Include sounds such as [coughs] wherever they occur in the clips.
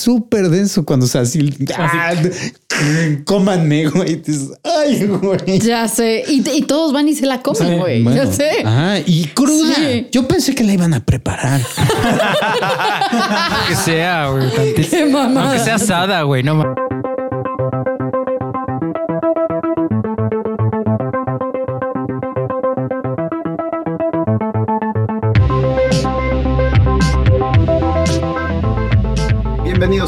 súper denso cuando se así. Ah, cómanme, güey. Ay, güey. Ya sé. Y, y todos van y se la comen, güey. Bueno, Ya sé. Ajá, y cruda. Sí. Yo pensé que la iban a preparar. [laughs] Que sea, güey. Aunque sea asada, güey. No ma-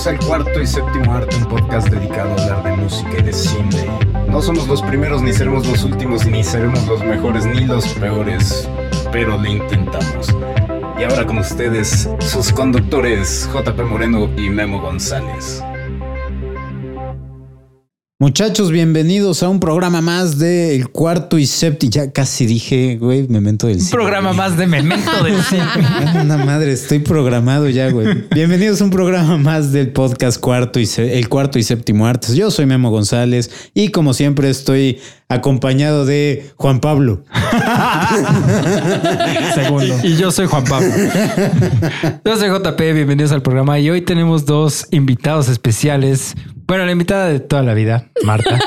Bienvenidos al cuarto y séptimo arte, un podcast dedicado a hablar de música y de cine. No somos los primeros, ni seremos los últimos, ni seremos los mejores, ni los peores, pero lo intentamos. Y ahora con ustedes, sus conductores JP Moreno y Memo González. Muchachos, bienvenidos a un programa más de El Cuarto y Séptimo. Ya casi dije, güey, memento del Un cine. programa más de memento del [laughs] cine. Una madre, estoy programado ya, güey. Bienvenidos a un programa más del podcast Cuarto y Se- El Cuarto y Séptimo Artes. Yo soy Memo González y como siempre estoy acompañado de Juan Pablo. [laughs] Segundo. Y yo soy Juan Pablo. Yo soy JP, bienvenidos al programa. Y hoy tenemos dos invitados especiales. Bueno, la invitada de toda la vida, Marta.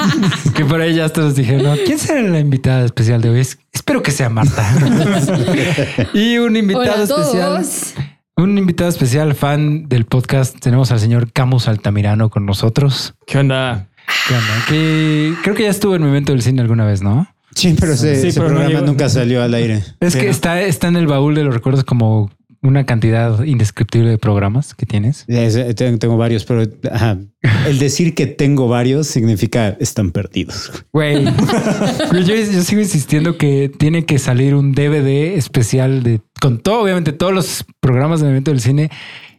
[laughs] que por ahí ya hasta nos dijeron, ¿quién será la invitada especial de hoy? Es- espero que sea Marta. [laughs] y un invitado especial. todos. Un invitado especial, fan del podcast. Tenemos al señor Camus Altamirano con nosotros. ¿Qué onda? ¿Qué onda? Que creo que ya estuvo en Memento del Cine alguna vez, ¿no? Sí, pero ese, Sí, ese pero no programa llegó. nunca salió al aire. Es que está, está en el baúl de los recuerdos como una cantidad indescriptible de programas que tienes. Tengo, varios, pero ajá, el decir que tengo varios significa están perdidos. Güey, [laughs] yo, yo sigo insistiendo que tiene que salir un DVD especial de con todo, obviamente, todos los programas de Memento del Cine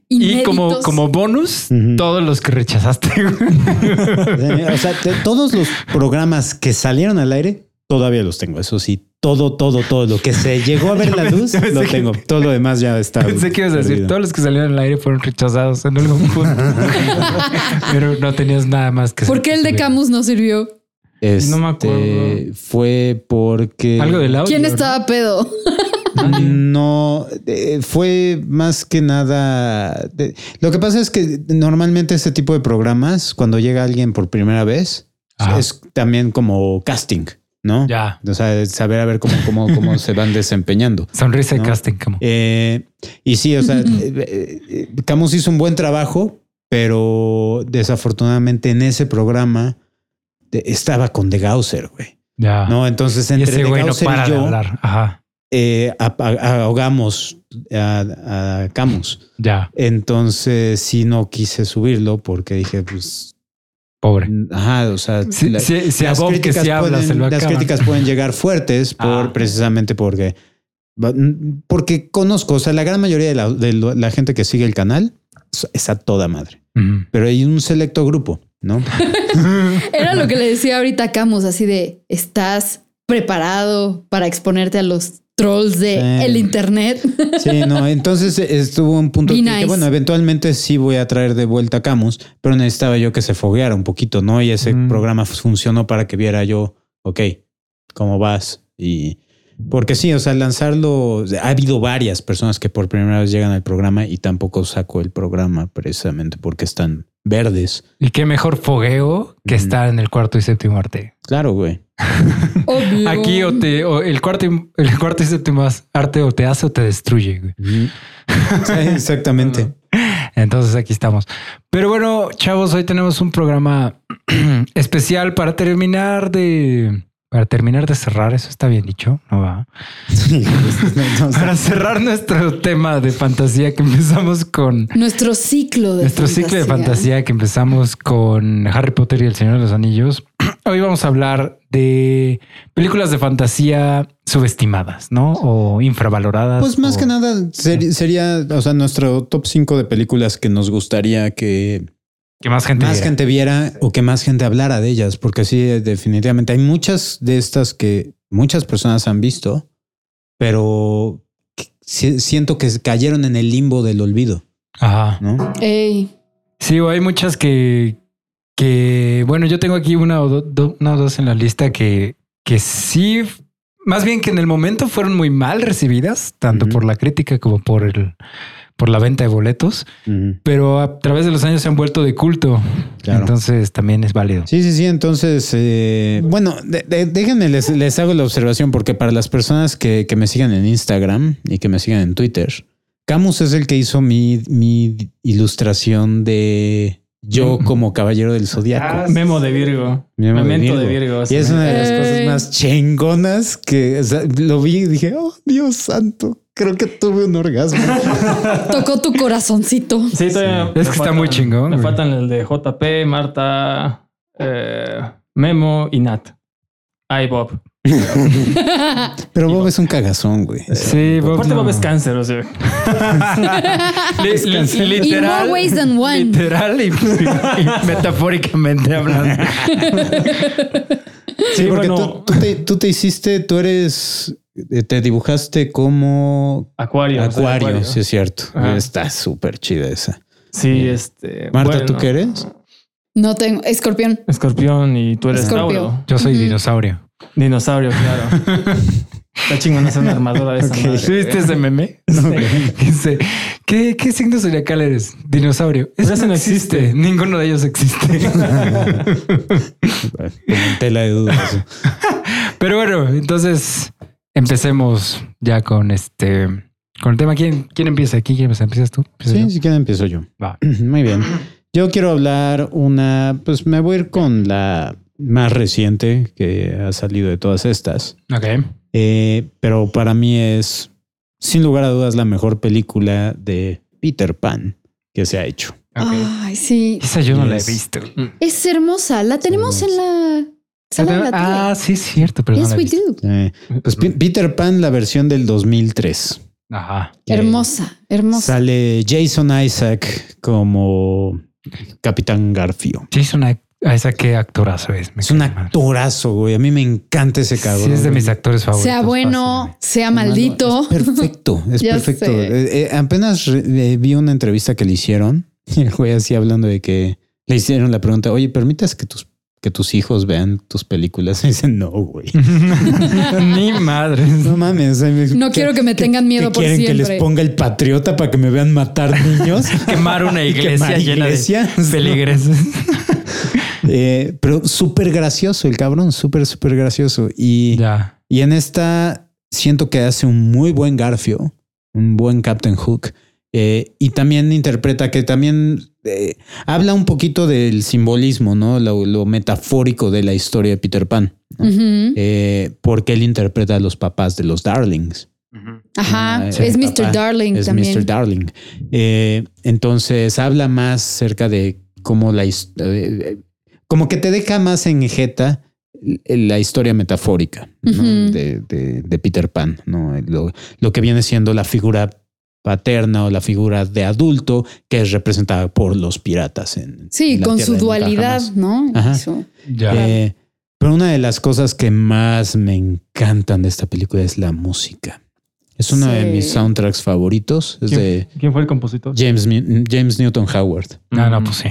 y como, como bonus, todos los que rechazaste. O sea, te- todos los programas que salieron al aire, todavía los tengo. Eso sí, todo, todo, todo lo que se llegó a ver la [laughs] luz, pensé lo que- tengo. Todo lo demás ya está. Pensé que ibas a decir, todos los que salieron al aire fueron rechazados en algún punto. [laughs] Pero no tenías nada más que ¿Por qué el de. Camus no sirvió? Este, No me acuerdo. Fue porque Algo del audio. ¿Quién ¿no? estaba pedo? No, eh, fue más que nada. de- lo que pasa es que normalmente este tipo de programas, cuando llega alguien por primera vez, Ajá. es también como casting, ¿no? Ya. O sea, saber a ver cómo, cómo, cómo se van desempeñando. [laughs] Sonrisa y No. casting, como. Eh, y sí, o sea, eh, Camus hizo un buen trabajo, pero desafortunadamente en ese programa de- estaba con The Gausser, güey. Ya. No, entonces entre ese no Gausser para y de yo hablar. Ajá. eh, a- ahogamos a, a Camus. Ya. Entonces sí no quise subirlo porque dije, pues, Pobre. ajá, o sea, Si, la- si, si a las que críticas sí habla pueden- se lo las críticas pueden llegar fuertes por Ah. precisamente porque porque conozco, o sea, la gran mayoría de la, de lo- la gente que sigue el canal es- a toda madre, pero hay un selecto grupo, ¿no? [laughs] [laughs] Era lo que le decía ahorita a Camus, así de, ¿estás preparado para exponerte a los trolls de Sí. el internet? [laughs] Sí, no, entonces estuvo un punto que nice. bueno, eventualmente sí voy a traer de vuelta a Camus, pero necesitaba yo que se fogueara un poquito, ¿no? Y ese Mm. programa funcionó para que viera yo, ok, ¿cómo vas? Y porque sí, o sea, lanzarlo, ha habido varias personas que por primera vez llegan al programa y tampoco saco el programa precisamente porque están verdes. Y qué mejor fogueo que Ujú. estar en el cuarto y séptimo arte. Claro, güey. Obvio. Aquí o te o el cuarto y, el cuarto y séptimo arte o te hace o te destruye. güey. Sí, exactamente. [laughs] Entonces aquí estamos. Pero bueno, chavos, hoy tenemos un programa [clears throat] especial para terminar de para terminar de cerrar. Eso está bien dicho, no va. [laughs] No, no, Para cerrar nuestro tema de fantasía que empezamos con Nuestro ciclo de nuestro ciclo de fantasía que empezamos con Harry Potter y el Señor de los Anillos. [clears throat] Hoy vamos a hablar de películas de fantasía subestimadas, ¿no? O infravaloradas. Pues más o- que nada sería, o sea, nuestro top 5 de películas que nos gustaría que que más gente más viera. gente viera o que más gente hablara de ellas, porque sí, definitivamente hay muchas de estas que muchas personas han visto, pero siento que cayeron en el limbo del olvido, Ajá. ¿no? Ey, Sí, o hay muchas que, que, bueno, yo tengo aquí una o, do- do- una o dos en la lista que, que sí, más bien que en el momento fueron muy mal recibidas, tanto por la crítica como por el, por la venta de boletos, pero a través de los años se han vuelto de culto. Claro. Entonces también es válido. Sí, sí, sí. Entonces, eh, bueno, de- de- déjenme, les, les hago la observación porque para las personas que, que me sigan en Instagram y que me sigan en Twitter, Camus es el que hizo mi, mi ilustración de yo como caballero del zodiaco. Memo de Virgo. Memo de Memento de Virgo. Virgo. Y es una de las cosas más chingonas que o sea, lo vi y dije, oh Dios santo, creo que tuve un orgasmo. [laughs] Tocó tu corazoncito. Sí, todavía Es me que está muy chingón, Me güey. faltan el de JP, Marta, eh, Memo y Nat. Ay, Bob. [laughs] Pero Bob es un cagazón, güey. Sí, Bob, Aparte, no. Bob es cáncer, o sea. [laughs] Li- li- In literal, more ways than one. literal y, y metafóricamente hablando. Sí, Sí, porque bueno. tú, tú te, tú te hiciste, tú eres, eh, te dibujaste como Acuario. o sea, Acuario, sí es cierto. Ajá. Está súper chida esa. Sí, este. Marta, bueno, ¿tú qué eres? No tengo. Escorpión. Escorpión y tú eres Escorpio. Tauro. Yo soy dinosaurio. Dinosaurio, claro. [laughs] Está chingón hacer una armadura de esa Ok. madre, ¿Sí ¿Viste güey. ese meme? [laughs] Dice, ¿qué, ¿qué signo zodiacal eres? Dinosaurio. Eso ese no no existe. existe. Ninguno de ellos existe. [laughs] Tela de dudas. [laughs] Pero bueno, entonces empecemos ya con este, con el tema. ¿Quién, quién empieza? ¿Quién empieza? ¿Empiezas tú? ¿Empiezo Sí, yo? si quieren empiezo yo. Va. [clears throat] Muy bien. Yo quiero hablar una, pues me voy a ir con la más reciente que ha salido de todas estas. Ok. Eh, pero para mí es, sin lugar a dudas, la mejor película de Peter Pan que se ha hecho. Ay, sí. Esa yo no la he visto. Es hermosa. La tenemos en la sala de la tele. Ah, sí, es cierto, pero no yes, la we visto. do. Eh, pues Pe- Peter Pan, la versión del 2003. Ajá. Hermosa, hermosa. Sale Jason Isaac como Capitán Garfio. Jason a esa qué actorazo es. Me Es un actorazo, güey. A mí me encanta ese cabrón. Sí, es de mis actores favoritos. sea bueno, fácil, sea maldito. Es perfecto, es [laughs] perfecto. Eh, eh, apenas eh, vi una entrevista que le hicieron [laughs] y el güey así hablando de que le hicieron la pregunta, oye, ¿permitas que tus, que tus hijos vean tus películas? [laughs] Y dicen, no, güey. Ni madre. No mames. No quiero que me tengan miedo que por quieren que siempre. les ponga el patriota para que me vean matar niños. Quemar una iglesia quemar llena de ¿no? Eh, pero súper gracioso el cabrón, súper, súper gracioso. Y, ya. y en esta siento que hace un muy buen Garfio, un buen Captain Hook. eh, y también interpreta que también eh, habla un poquito del simbolismo, ¿no? Lo, lo metafórico de la historia de Peter Pan. Eh, porque él interpreta a los papás de los Darlings. Ajá. Ah, es Mr. Darling es también. Mr. Darling. Eh, entonces habla más cerca de cómo la his- eh, como que te deja más en jeta la historia metafórica de, de- de Peter Pan, ¿no? Lo, lo que viene siendo la figura paterna o la figura de adulto que es representada por los piratas. En, Sí, en con su dualidad. ¿no? Ajá. Eso. Ya. Eh, pero una de las cosas que más me encantan de esta película es la música. Es uno de mis soundtracks favoritos. Es de ¿Quién, fue el compositor? James, James Newton Howard. no, no, Mm. pues sí.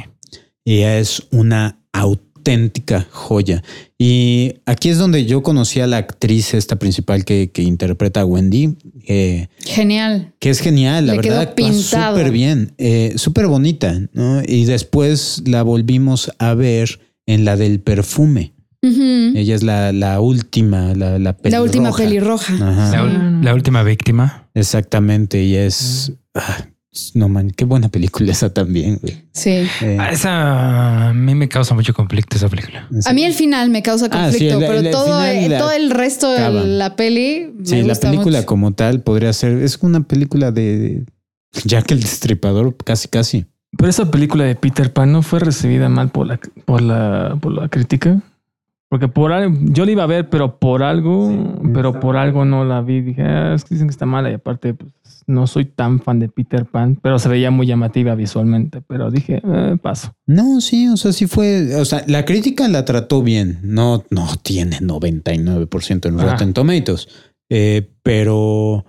Y es una auténtica joya. Y aquí es donde yo conocí a la actriz esta principal que, que interpreta a Wendy, eh, Genial. que es genial, la Le verdad, súper bien, eh, súper bonita, ¿no? Y después la volvimos a ver en la del perfume. Ella es la, la última, la, la La última pelirroja. pelirroja. La, la última víctima. Exactamente, y es... ah, no man, qué buena película esa también. güey. Sí. Eh, Ah, esa a mí me causa mucho conflicto esa película. sí. A mí el final me causa Ah, sí, conflicto, el- pero el- el todo, el resto de la peli. me Sí, la película mucho. como tal podría ser, es una película de Jack el Destripador, casi casi. Pero esa película de Peter Pan no fue recibida mal por la, por la, por la crítica. Porque por algo, yo la iba a ver, pero por algo, pero por algo no la vi. Dije, "Ah, es que dicen que está mala y aparte, pues, no soy tan fan de Peter Pan, pero se veía muy llamativa visualmente. Pero dije, "Eh, paso. No, sí, o sea, sí fue, o sea, la crítica la trató bien, no, no tiene 99% en. Rotten Tomatoes, Eh, pero,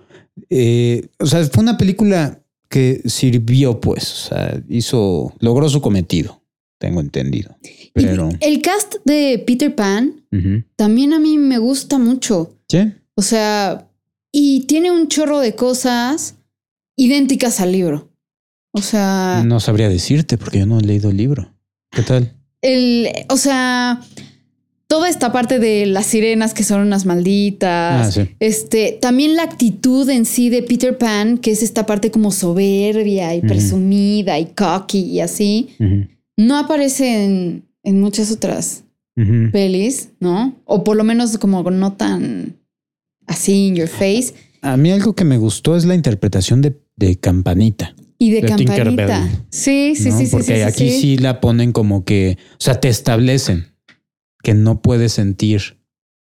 eh, o sea, fue una película que sirvió, pues, o sea, hizo, logró su cometido, tengo entendido, pero... el cast de Peter Pan también a mí me gusta mucho. Sí, O sea, y tiene un chorro de cosas idénticas al libro. O sea, No sabría decirte porque yo no he leído el libro. ¿Qué tal? el, o sea, toda esta parte de las sirenas que son unas malditas. Ah, sí. Este, también la actitud en sí de Peter Pan, que es esta parte como soberbia y presumida y cocky y así, no aparece en, en muchas otras ujú. pelis, ¿no? O por lo menos como no tan así in your face. A mí algo que me gustó es la interpretación de, de Campanita. Y de, De campanita. Sí, sí, ¿no? sí, sí. Porque sí, aquí sí. sí. la ponen como que, o sea, te establecen que no puedes sentir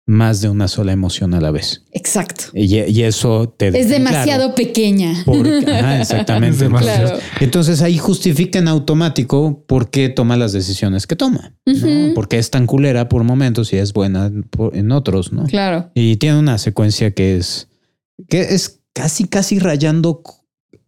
más de una sola emoción a la vez. Exacto. Y, y eso te Es demasiado pequeña. porque- [laughs] ajá, exactamente. Es demasiado. Claro. Entonces ahí justifica en automático por qué toma las decisiones que toma. ¿no? Porque es tan culera por momentos y es buena por- en otros, ¿no? Claro. Y tiene una secuencia que es que es casi casi rayando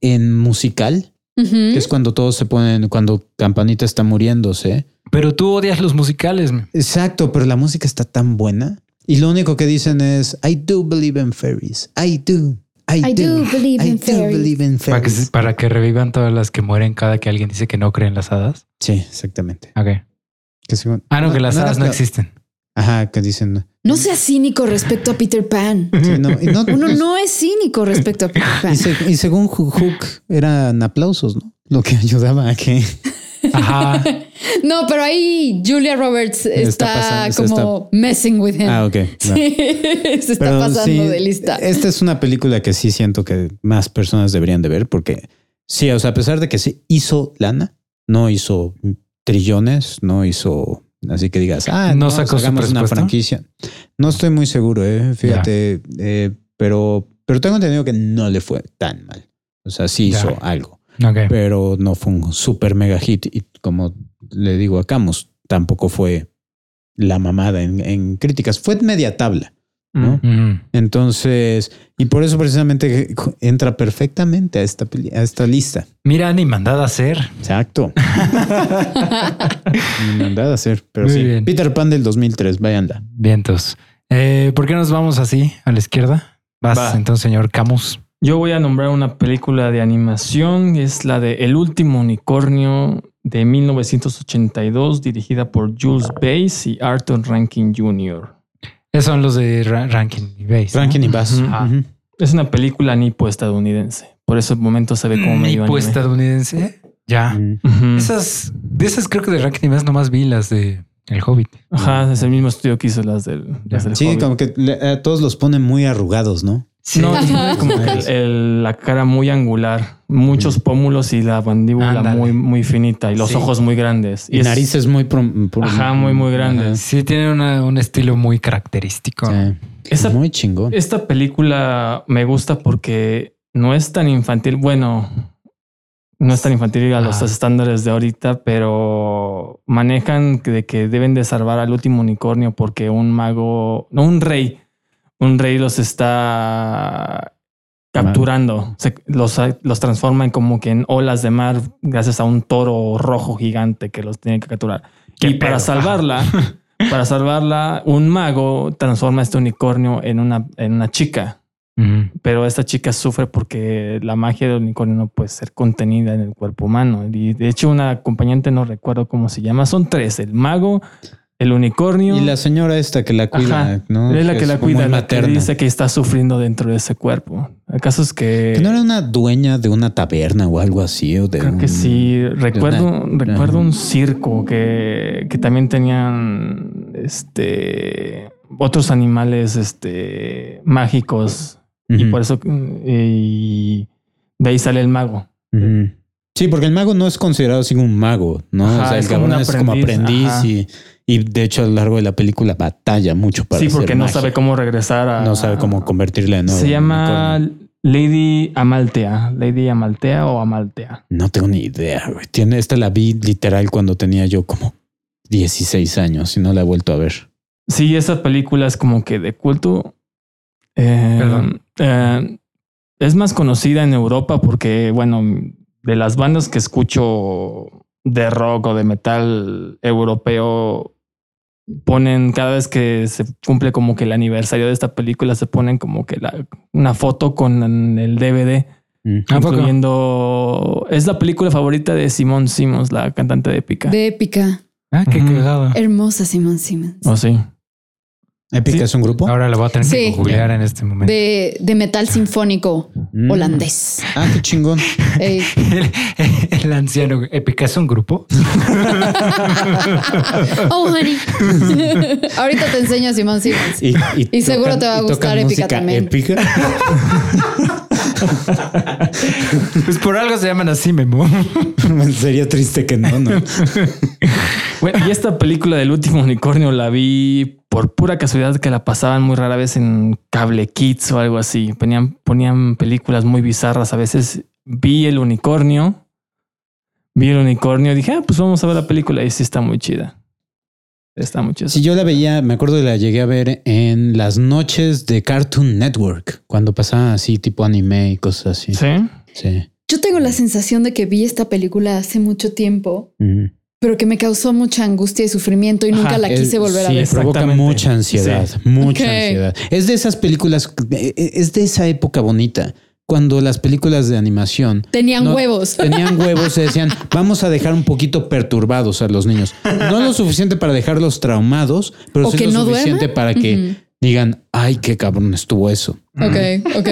en musical, que es cuando todos se ponen cuando Campanita está muriéndose. Pero tú odias los musicales. Exacto, pero la música está tan buena y lo único que dicen es I do believe in fairies. I do. I, I do believe I in do fairies. believe in Para que, fairies. para que revivan todas las que mueren cada que alguien dice que no creen las hadas. Sí, exactamente. Ok. Que según- Ah, no, que las hadas no existen. Ajá, que dicen. No seas cínico respecto a Peter Pan. sí, no, y no- Uno no es cínico respecto a Peter Pan. y, se- y según Hook, Hook eran aplausos, ¿no? Lo que ayudaba a que Ajá. [laughs] No, pero ahí Julia Roberts está, Está pasando, se como messing with him. Ah, ok. [laughs] Sí, se está Pero pasando sí, de lista. Esta es una película que sí siento que más personas deberían de ver porque sí, o sea, a pesar de que sí hizo lana, no hizo trillones, no hizo así que digas, ah, ¿No no, hagamos una franquicia. No estoy muy seguro, eh, fíjate, eh, pero, pero tengo entendido que no le fue tan mal. O sea, sí Ya. hizo algo, Pero no fue un super mega hit. Y como le digo a Camus, tampoco fue la mamada en, en críticas. Fue media tabla. ¿no? Ujú. Entonces, y por eso precisamente entra perfectamente a esta, a esta lista. Mira, ni mandada a hacer. Exacto. [laughs] Ni mandada a hacer, pero Muy sí. bien. Peter Pan del 2003, váyanla. Vientos. Eh, ¿Por qué nos vamos así a la izquierda? Vas Va. entonces, señor Camus. Yo voy a nombrar una película de animación, es la de El último unicornio de 1982, dirigida por Jules Bass y Arthur Rankin Jr. Esos son los de Ra- Rankin y Bass. ¿no? Rankin y Bass. Ujú. Es una película nipo-estadounidense, por ese momento se ve como medio Nipo anime. estadounidense. Ya. Ujú. Ujú. Esas, de esas creo que de Rankin y Bass nomás vi las de El Hobbit. Ajá, es el mismo estudio que hizo las del, las del Sí, Hobbit. como que le- a todos los ponen muy arrugados, ¿no? No, tiene como que el- el- la cara muy angular, muchos pómulos y la mandíbula Ándale. muy, muy finita y los Sí. ojos muy grandes. Y es- narices muy... prom- prom- Ajá, muy, muy grandes. Sí, tiene una- un estilo muy característico. Sí. Esa- muy chingón. Esta película me gusta porque no es tan infantil. Bueno, no es tan infantil a los Ah. estándares de ahorita, pero manejan que- de que deben de salvar al último unicornio porque un mago, no un rey, un rey los está capturando. Se- los, los transforma en como que en olas de mar gracias a un toro rojo gigante que los tiene que capturar. ¿Qué Y para salvarla, [laughs] para salvarla, un mago transforma a este unicornio en una, en una chica. Pero esta chica sufre porque la magia del unicornio no puede ser contenida en el cuerpo humano. Y de hecho, una acompañante, no recuerdo cómo se llama, son tres: el mago, el unicornio. Y la señora esta que la cuida, Ajá. ¿no? es la que la cuida, la que dice que está sufriendo dentro de ese cuerpo. El caso es que. Que no era una dueña de una taberna o algo así. O de Creo que un- sí. Recuerdo, una- recuerdo un circo que, que también tenían este otros animales este mágicos. Y por eso y de ahí sale el mago. Sí, porque el mago no es considerado así un mago, ¿no? Ajá, o sea, el es como cabrón es como aprendiz, y, y de hecho a lo largo de la película batalla mucho para sí, hacer porque no magia. sabe cómo regresar a. No sabe cómo convertirle de nuevo. Se en llama unicornio. Lady Amaltea. Lady Amaltea o Amaltea. No tengo ni idea, güey. Tiene, esta la vi literal cuando tenía yo como 16 años y no la he vuelto a ver. Sí, esa película es como que de culto. Eh, Perdón. eh, es más conocida en Europa porque, bueno, de las bandas que escucho de rock o de metal europeo, ponen cada vez que se cumple como que el aniversario de esta película, se ponen como que la, una foto con el DVD Mm. Incluyendo... Es la película favorita de Simone Simmons, la cantante de Épica. De épica. Ah, qué cagado. Hermosa Simon Simmons. ¿O sí? ¿Épica Sí. es un grupo? Ahora la voy a tener que Sí. googlear en este momento. De, de metal sinfónico Mm. holandés. Ah, qué chingón. [laughs] Ey. El, el anciano Épica es un grupo. [laughs] Oh, honey. [laughs] Ahorita te enseño a Simon Simmons. Y, Y seguro te va a gustar Épica también. épica. Pues por algo se llaman así, Memo. Sería triste que no, ¿no? Bueno, y esta película del último unicornio la vi por pura casualidad que la pasaban muy rara vez en Cable Kids o algo así. Ponían, ponían películas muy bizarras. A veces vi el unicornio, vi el unicornio, dije, ah, pues vamos a ver la película y sí está muy chida. Está muy chida. Si yo la veía, me acuerdo que la llegué a ver en las noches de Cartoon Network, cuando pasaban así tipo anime y cosas así. Sí. Sí. Yo tengo la sensación de que vi esta película hace mucho tiempo. Pero que me causó mucha angustia y sufrimiento y nunca Ajá, la quise volver a sí, ver. provoca mucha ansiedad, Sí. mucha ansiedad. Es de esas películas, eh, eh, es de esa época bonita, cuando las películas de animación Tenían No, huevos. tenían huevos, se decían, [laughs] vamos a dejar un poquito perturbados a los niños. No lo suficiente para dejarlos traumados, pero O sí que lo no suficiente para que. Digan, ay, qué cabrón estuvo eso. Ok, ok.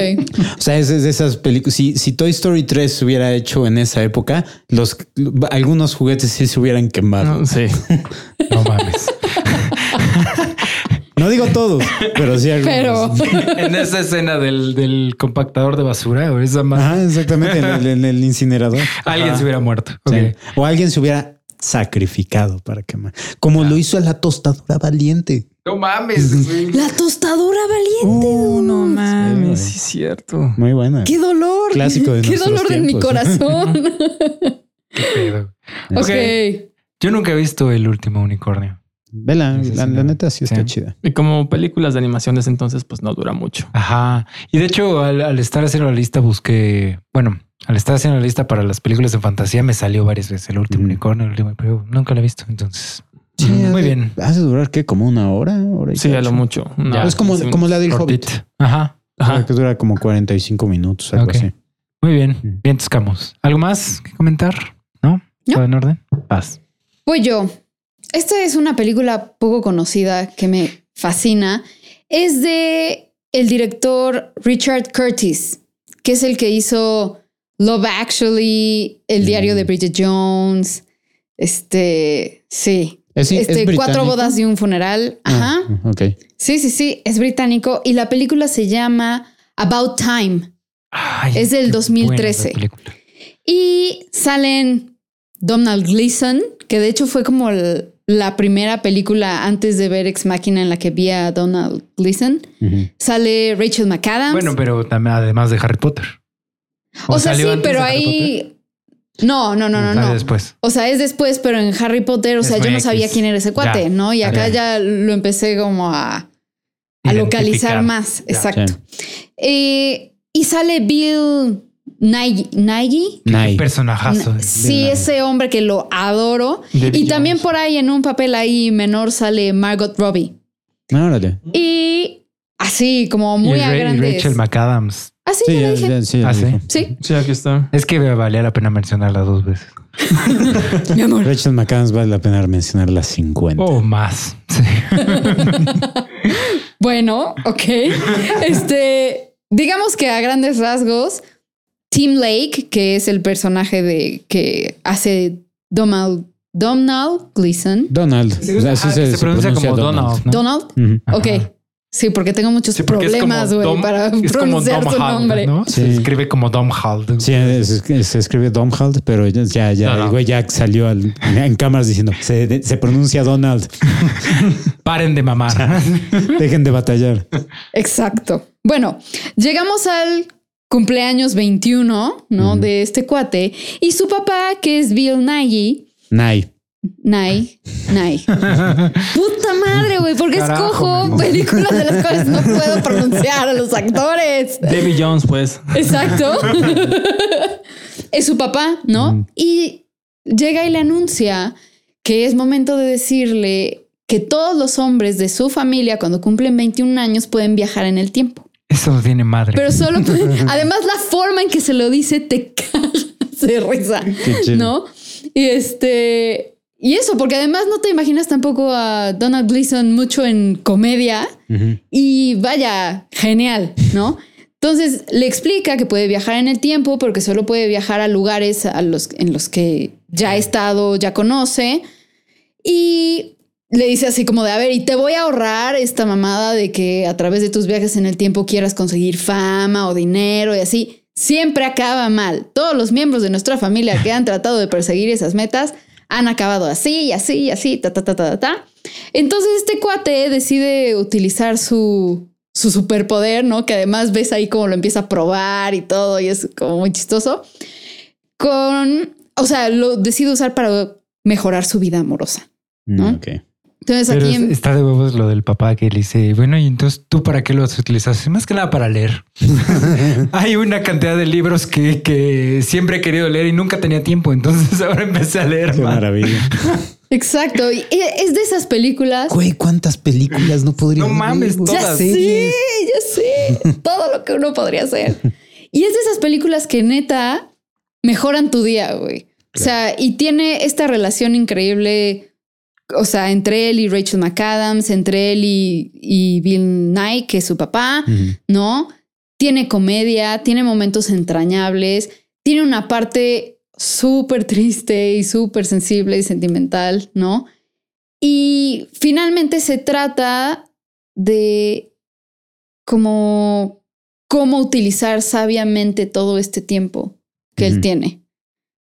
O sea, es es de esas películas. Si, si Toy Story 3 se hubiera hecho en esa época, los algunos juguetes sí se hubieran quemado. No, sí. [laughs] No mames. No digo todos, pero sí algunos. Pero [laughs] en esa escena del, del compactador de basura o esa madre, Ajá, exactamente, en el, en el incinerador. alguien se hubiera muerto. Sí. O alguien se hubiera sacrificado para quemar. Como lo hizo la tostadora valiente. No mames. güey. la tostadura valiente. Uh, no mames, sí es cierto. Muy buena. Qué dolor. Clásico de Qué dolor en mi tiempos. corazón. [laughs] Qué pedo. ok. Yo nunca he visto el último unicornio. Vela, la, neta sí está Sí. chida. Y como películas de animación de ese entonces, pues no dura mucho. Ajá. Y de hecho, al, al estar haciendo la lista, busqué, bueno, al estar haciendo la lista para las películas de fantasía, me salió varias veces el último Mm. unicornio, el último, pero nunca la he visto. Entonces, Sí, muy bien. Hace durar que como una hora, Sí, a lo mucho. No, Ya. Es como, como la del Hobbit. Ajá. Ajá. Que dura como 45 minutos, algo Ok. así. Muy bien. Mm. Bien, Toscamos. ¿Algo más que comentar? ¿No? No. ¿Todo en orden? Paz. Pues yo. Esta es una película poco conocida que me fascina. Es de el director Richard Curtis, que es el que hizo Love Actually, El diario Mm. de Bridget Jones. Este, sí. Es, es este, Cuatro bodas y un funeral. Ajá. Ah, ok. Sí, sí, sí. Es británico y la película se llama About Time. Ay, Es del qué 2013. buena esa película. Y salen Donald Gleason, que de hecho fue como el- la primera película antes de ver Ex Máquina en la que vi a Donald Gleason. Sale Rachel McAdams. Bueno, pero también además de Harry Potter. o sea, sí, pero ahí. No, no, no, no, Sale no. después. O sea, es después, pero en Harry Potter, o Es sea, yo no sabía X. quién era ese cuate, Ya. ¿no? Y acá Ya. ya lo empecé como a, a localizar más. Ya. Exacto. Eh, y sale Bill Nighy. Nighy. Personajazo. Sí, Bill ese hombre que lo adoro. David Y también Jones. por ahí en un papel ahí menor sale Margot Robbie. Ah, órale. Y así como Y muy a Ra- grandes. Rachel McAdams. Así Sí, ya ya- dije. ya- sí, ya Ah, sí. Sí, Sí, aquí está. Es que valía la pena mencionarla dos veces. [laughs] mi amor. Rachel McAdams vale la pena mencionar las 50. O más. Sí. [laughs] Bueno, ok. este, digamos que a grandes rasgos, Tim Lake, que es el personaje de que hace Donald, Donald Gleason. Donald. Sí, O sea, así ah, que se pronuncia como Donald, ¿no? Donald. Ujú. Ok. Sí, porque tengo muchos Sí, porque problemas, güey, para pronunciar su nombre. ¿no? Se escribe como Dom Hall. Sí, es- es- se escribe Domhald, pero ya, ya, No, no. el güey ya salió al- en cámaras diciendo se, se pronuncia Donald. [laughs] Paren de mamar. Dejen de batallar. Exacto. Bueno, llegamos al cumpleaños 21, ¿no? De este cuate y su papá, que es Bill Nighy. Nay. Nay, Nay. [laughs] Puta madre, güey, porque Carajo, escojo películas de las cuales no puedo [laughs] pronunciar a los actores. David Jones, pues. Exacto. [laughs] es su papá, ¿no? Ujú. Y llega y le anuncia que es momento de decirle que todos los hombres de su familia cuando cumplen 21 años pueden viajar en el tiempo. Eso no tiene madre. Pero solo, además la forma en que se lo dice te cagas de risa. ¿no? Y este, y eso, porque además no te imaginas tampoco a Donald Gleason mucho en comedia y vaya, genial, ¿no? Entonces le explica que puede viajar en el tiempo, pero que solo puede viajar a lugares a los, en los que ya ha estado, ya conoce. Y le dice así como de, a ver, y te voy a ahorrar esta mamada de que a través de tus viajes en el tiempo quieras conseguir fama o dinero y así. Siempre acaba mal. Todos los miembros de nuestra familia que han tratado de perseguir esas metas han acabado así y así y así, ta, ta, ta, ta, ta. Entonces este cuate decide utilizar su, su superpoder, ¿no? Que además ves ahí como lo empieza a probar y todo y es como muy chistoso. Con, o sea, lo decide usar para mejorar su vida amorosa. ¿no? Mm, ok. Entonces Pero aquí en- está de huevos lo del papá que le dice, bueno, y entonces tú para qué lo utilizas? Más que nada para leer. [laughs] Hay una cantidad de libros que, que siempre he querido leer y nunca tenía tiempo. Entonces [laughs] ahora empecé a leer Qué maravilla. Exacto. Y es de esas películas. Güey, ¿cuántas películas no podría No mames, ver, güey? Ya todas. sé, ya sé. Todo lo que uno podría hacer. Y es de esas películas que neta mejoran tu día, güey. O sea, y tiene esta relación increíble, o sea, entre él y Rachel McAdams, entre él y, y Bill Nye, que es su papá. ¿no? Tiene comedia, tiene momentos entrañables, tiene una parte súper triste y súper sensible y sentimental, ¿no? Y finalmente se trata de como cómo utilizar sabiamente todo este tiempo que él tiene,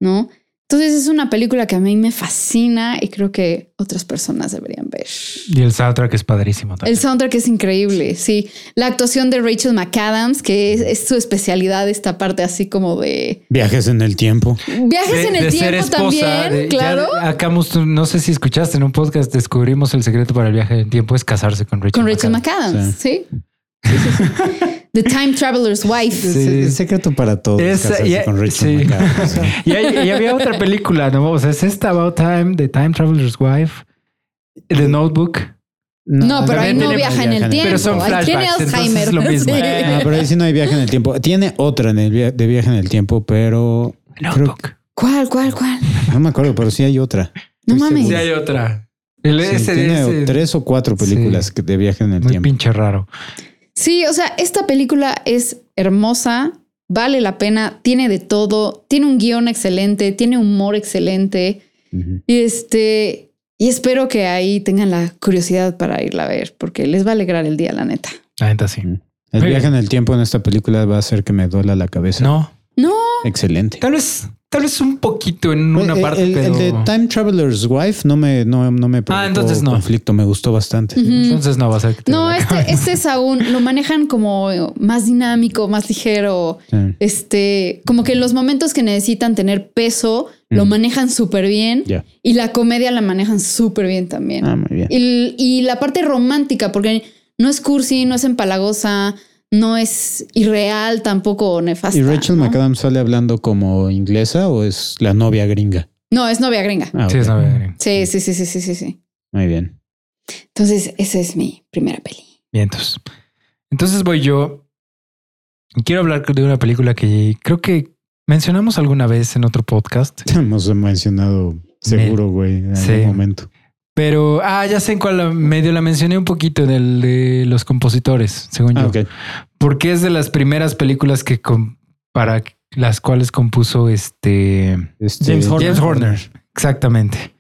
¿no? Entonces es una película que a mí me fascina y creo que otras personas deberían ver. Y el soundtrack es padrísimo también. El soundtrack es increíble, sí. La actuación de Rachel McAdams, que es, es su especialidad, esta parte así como de Viajes en el tiempo. viajes De- en el de ser tiempo esposa, también, de- claro. acá no sé si escuchaste en un podcast, descubrimos el secreto para el viaje en el tiempo es casarse con Rachel. Con Rachel McAdams. McAdams, sí. Sí, [laughs] sí, sí. The Time Traveler's Wife. Es Sí. el secreto para todos. Esa- casarse ya- con Rachel sí. McAdams. [laughs] Y, hay- y había otra película, ¿no? O sea, es esta About Time, The Time Traveler's Wife, The Notebook. No, pero ahí no tiene- viaja en el Pero tiempo. son Ahí tiene flashbacks, entonces Alzheimer. es lo mismo. Sí. Eh, Ah, pero ahí sí no hay viaje en el tiempo. Tiene otra en el via- de viaje en el tiempo, pero creo Notebook. ¿Cuál, cuál, cuál? no me acuerdo, pero sí hay otra. No mames. Sí, hay otra. El, Sí, ese, tiene ese- tres o cuatro películas de viaje en el muy tiempo. pinche raro. Sí, o sea, esta película es hermosa, vale la pena, tiene de todo, tiene un guion excelente, tiene humor excelente. Y este, y espero que ahí tengan la curiosidad para irla a ver, porque les va a alegrar el día, la neta. La neta sí. El viaje en el tiempo en esta película va a hacer que me duela la cabeza. No, No, Excelente. tal vez, tal vez un poquito en una El- parte, el, el pero de Time Traveler's Wife no me, no, no me provocó Ah, entonces no. conflicto, me gustó bastante. Entonces no va a ser que te no, este, este es aún, lo manejan como más dinámico, más ligero. Sí. Este, como que en los momentos que necesitan tener peso, lo Mm. manejan súper bien. Y la comedia la manejan súper bien también. Ah, muy bien. Y, y la parte romántica, porque no es cursi, no es empalagosa, no es irreal, tampoco nefasta. ¿Y Rachel ¿no? McAdams sale hablando como inglesa o es la novia gringa? No, es novia gringa. Ah, Sí, es novia. Sí, sí, sí, sí, sí, sí, sí. Muy bien. Entonces, esa es mi primera peli. Bien, entonces. Entonces voy yo. Quiero hablar de una película que creo que mencionamos alguna vez en otro podcast, [laughs] Hemos mencionado seguro, güey, en Sí. algún momento. Pero ah, ya sé en cuál medio la mencioné un poquito en el de los compositores, según Ah, yo, porque es de las primeras películas que para las cuales compuso este Este, James Horner. James Horner. Exactamente.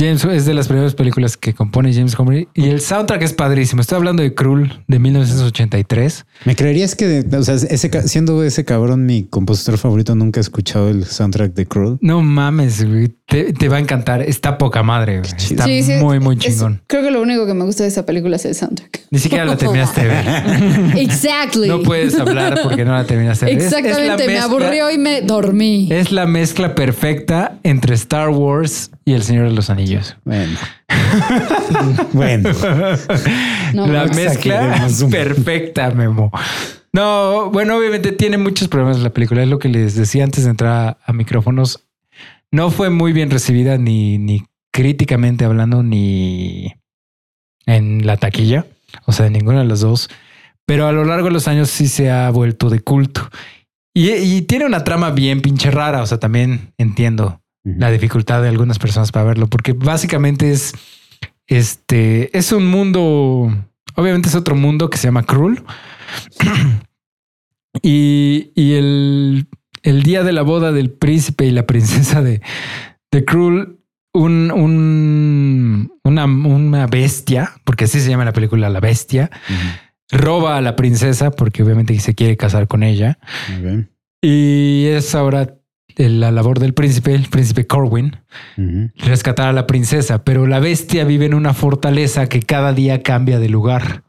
James es de las primeras películas que compone James Horner y el soundtrack es padrísimo. Estoy hablando de Krull de 1983. ¿Me creerías que, o sea, ese, siendo ese cabrón mi compositor favorito, nunca he escuchado el soundtrack de Cruel? No mames, güey. Te, te va a encantar. Está poca madre. güey. Está Sí, sí, muy, muy es- chingón. creo que lo único que me gusta de esa película es el soundtrack. Ni siquiera la [laughs] terminaste de ver. [laughs] Exactly. No puedes hablar porque no la terminaste de ver. Es- es la Exactamente, me aburrió y me dormí. Es la mezcla perfecta entre Star Wars y El Señor de los Anillos. Bueno. [laughs] bueno. No, la no mezcla un- perfecta, Memo. No, bueno, obviamente tiene muchos problemas la película. Es lo que les decía antes de entrar a, a micrófonos. No fue muy bien recibida ni, ni críticamente hablando ni en la taquilla. O sea, ninguna de las dos. pero a lo largo de los años sí se ha vuelto de culto. Y, y tiene una trama bien pinche rara, o sea, también entiendo la dificultad de algunas personas para verlo, porque básicamente es este es un mundo, obviamente es otro mundo que se llama Krul. [clears throat] y, y el, el día de la boda del príncipe y la princesa de, de Krul, un, un, una, una bestia, porque así se llama la película La Bestia, roba a la princesa porque obviamente se quiere casar con ella. Y es ahora la labor del príncipe, el príncipe Corwin, Ujú. rescatar a la princesa, pero la bestia vive en una fortaleza que cada día cambia de lugar.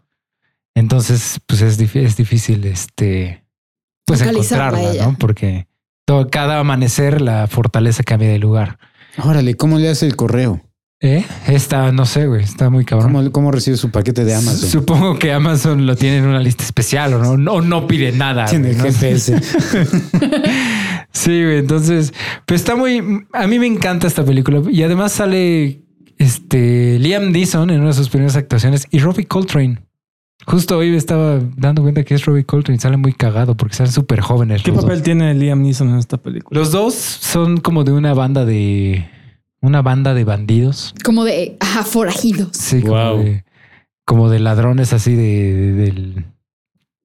Entonces, pues es, es difícil este pues encontrarla. ¿no? Porque todo, cada amanecer la fortaleza cambia de lugar. Órale, ¿cómo le hace el correo? ¿Eh? Esta, no sé, güey, está muy cabrón. ¿Cómo, cómo recibe su paquete de Amazon? [laughs] Supongo que Amazon lo tiene en una lista especial o no, no, no pide nada. Tiene güey, ¿no? GPS. [laughs] [laughs] Sí, güey. Entonces, pues está muy. A mí me encanta esta película y además sale este Liam Neeson en una de sus primeras actuaciones y Robbie Coltrane. Justo hoy me estaba dando cuenta que es Robbie Coltrane. Sale muy cagado porque salen súper jóvenes. ¿Qué los papel dos. tiene Liam Neeson en esta película? Los dos son como de una banda de una banda de bandidos. Como de ajá, forajidos. Sí, como, Wow. de, como de ladrones así de, de- del-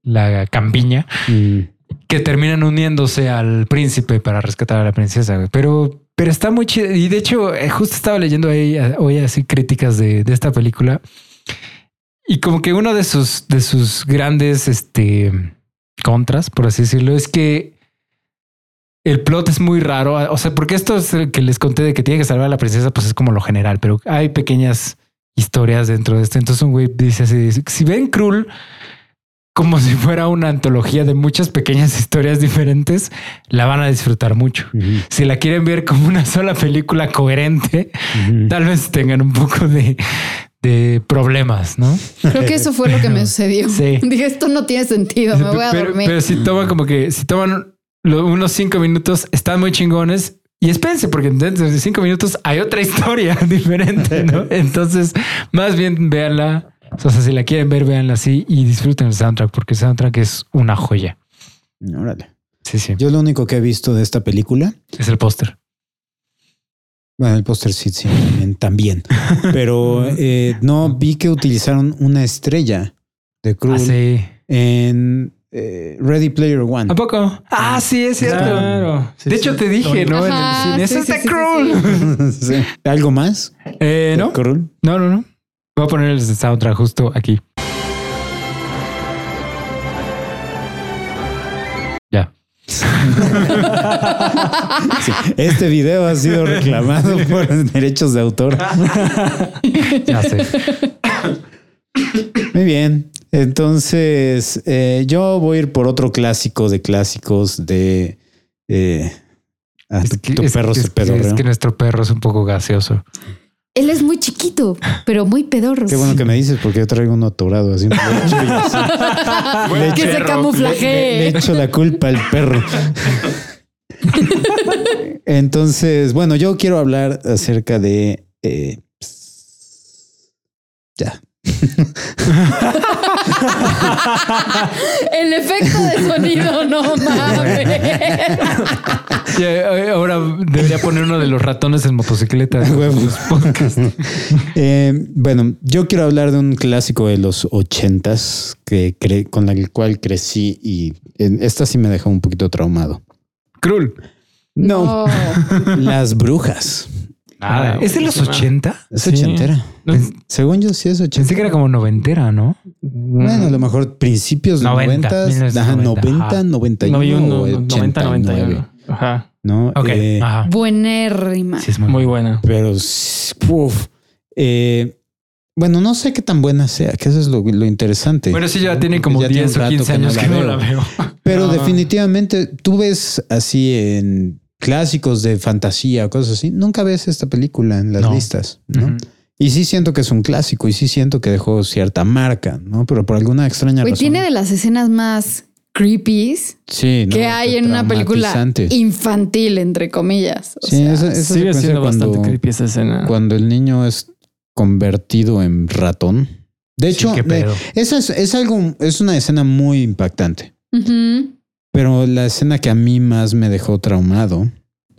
la campiña. Mm. Que terminan uniéndose al príncipe para rescatar a la princesa. güey. Pero, pero está muy chido. Y de hecho, eh, justo estaba leyendo ahí, hoy así críticas de, de esta película. Y como que uno de sus, de sus grandes este, contras, por así decirlo, es que el plot es muy raro. O sea, porque esto es el que les conté de que tiene que salvar a la princesa, pues es como lo general, pero hay pequeñas historias dentro de esto. Entonces un güey dice así, si ven Krul como si fuera una antología de muchas pequeñas historias diferentes, la van a disfrutar mucho. Si la quieren ver como una sola película coherente, tal vez tengan un poco de, de problemas, ¿no? Creo que eso fue lo que me sucedió. Sí. [laughs] Dije, esto no tiene sentido, me voy a pero, dormir. pero si toman como que si toman lo- unos cinco minutos, están muy chingones. Y espérense, porque dentro de cinco minutos hay otra historia [laughs] diferente, ¿no? [laughs] Entonces, más bien véanla. O sea, si la quieren ver, véanla así y disfruten el soundtrack, porque el soundtrack es una joya. Órale. Sí, sí. Yo lo único que he visto de esta película, Es el póster. bueno, el póster sí, sí, también, pero [laughs] eh, no vi que utilizaron una estrella de Krul Ah, sí. en eh, Ready Player One. ¿A poco? Ah, sí, es cierto. Claro. Sí, de sí. hecho, te dije, ¿no? En Ajá, el cine. sí, ¡Eso sí, está sí, sí, cruel! [laughs] Sí. ¿Algo más? Eh, de ¿No? Krul? No, no, no. Voy a poner el soundtrack justo aquí. Ya. [laughs] Sí. Este video ha sido reclamado por derechos de autor. [laughs] Ya sé. Muy bien. Entonces, eh, yo voy a ir por otro clásico de clásicos de. eh, ah, Es que, tu es perro se es pedorreó. es que nuestro perro es un poco gaseoso. Él es muy chiquito, pero muy pedorro. Qué bueno que me dices porque yo traigo un atorado así. [laughs] Le echo, y así. Le que se le, camuflajee. le echo la culpa al perro. [laughs] Entonces, bueno, yo quiero hablar acerca de. eh, ya. [laughs] El efecto de sonido, no mames. [laughs] Ya, eh, ahora debería poner uno de los ratones en motocicleta. de Huevo. los podcasts. [laughs] Eh, bueno, yo quiero hablar de un clásico de los ochentas que cre- con el cual crecí y en esta sí me dejó un poquito traumado. No, No. las brujas. Ah, ¿Es de los 80? Es Sí. ochentera. No. Según yo, sí es ochentera. Pensé que era como noventera, ¿no? Bueno, a lo mejor principios de 90, 90, ajá, 1990, 90, ajá. 91 91, o 90, 89, 91. Ajá. ¿no? Ok. Eh, Ajá. Buenérrima. Sí, es muy, Muy buena. pero, s- uf, eh, bueno, no sé qué tan buena sea, que eso es lo, lo interesante. Bueno, sí, ya tiene como Ya tiene 10 un o rato 15 que no años la que no veo. la veo. Pero [laughs] No. definitivamente tú ves así en clásicos de fantasía o cosas así. Nunca ves esta película en las No. listas, ¿no? Y sí siento que es un clásico y sí siento que dejó cierta marca, ¿no? Pero por alguna extraña razón. tiene de las escenas más creepies sí, ¿no? que hay en una película infantil, entre comillas. O Sí, sea, esa, esa Sigue siendo cuando, bastante creepy esa escena. cuando el niño es convertido en ratón. De hecho, eh, esa es, es algo, es una escena muy impactante. Pero la escena que a mí más me dejó traumado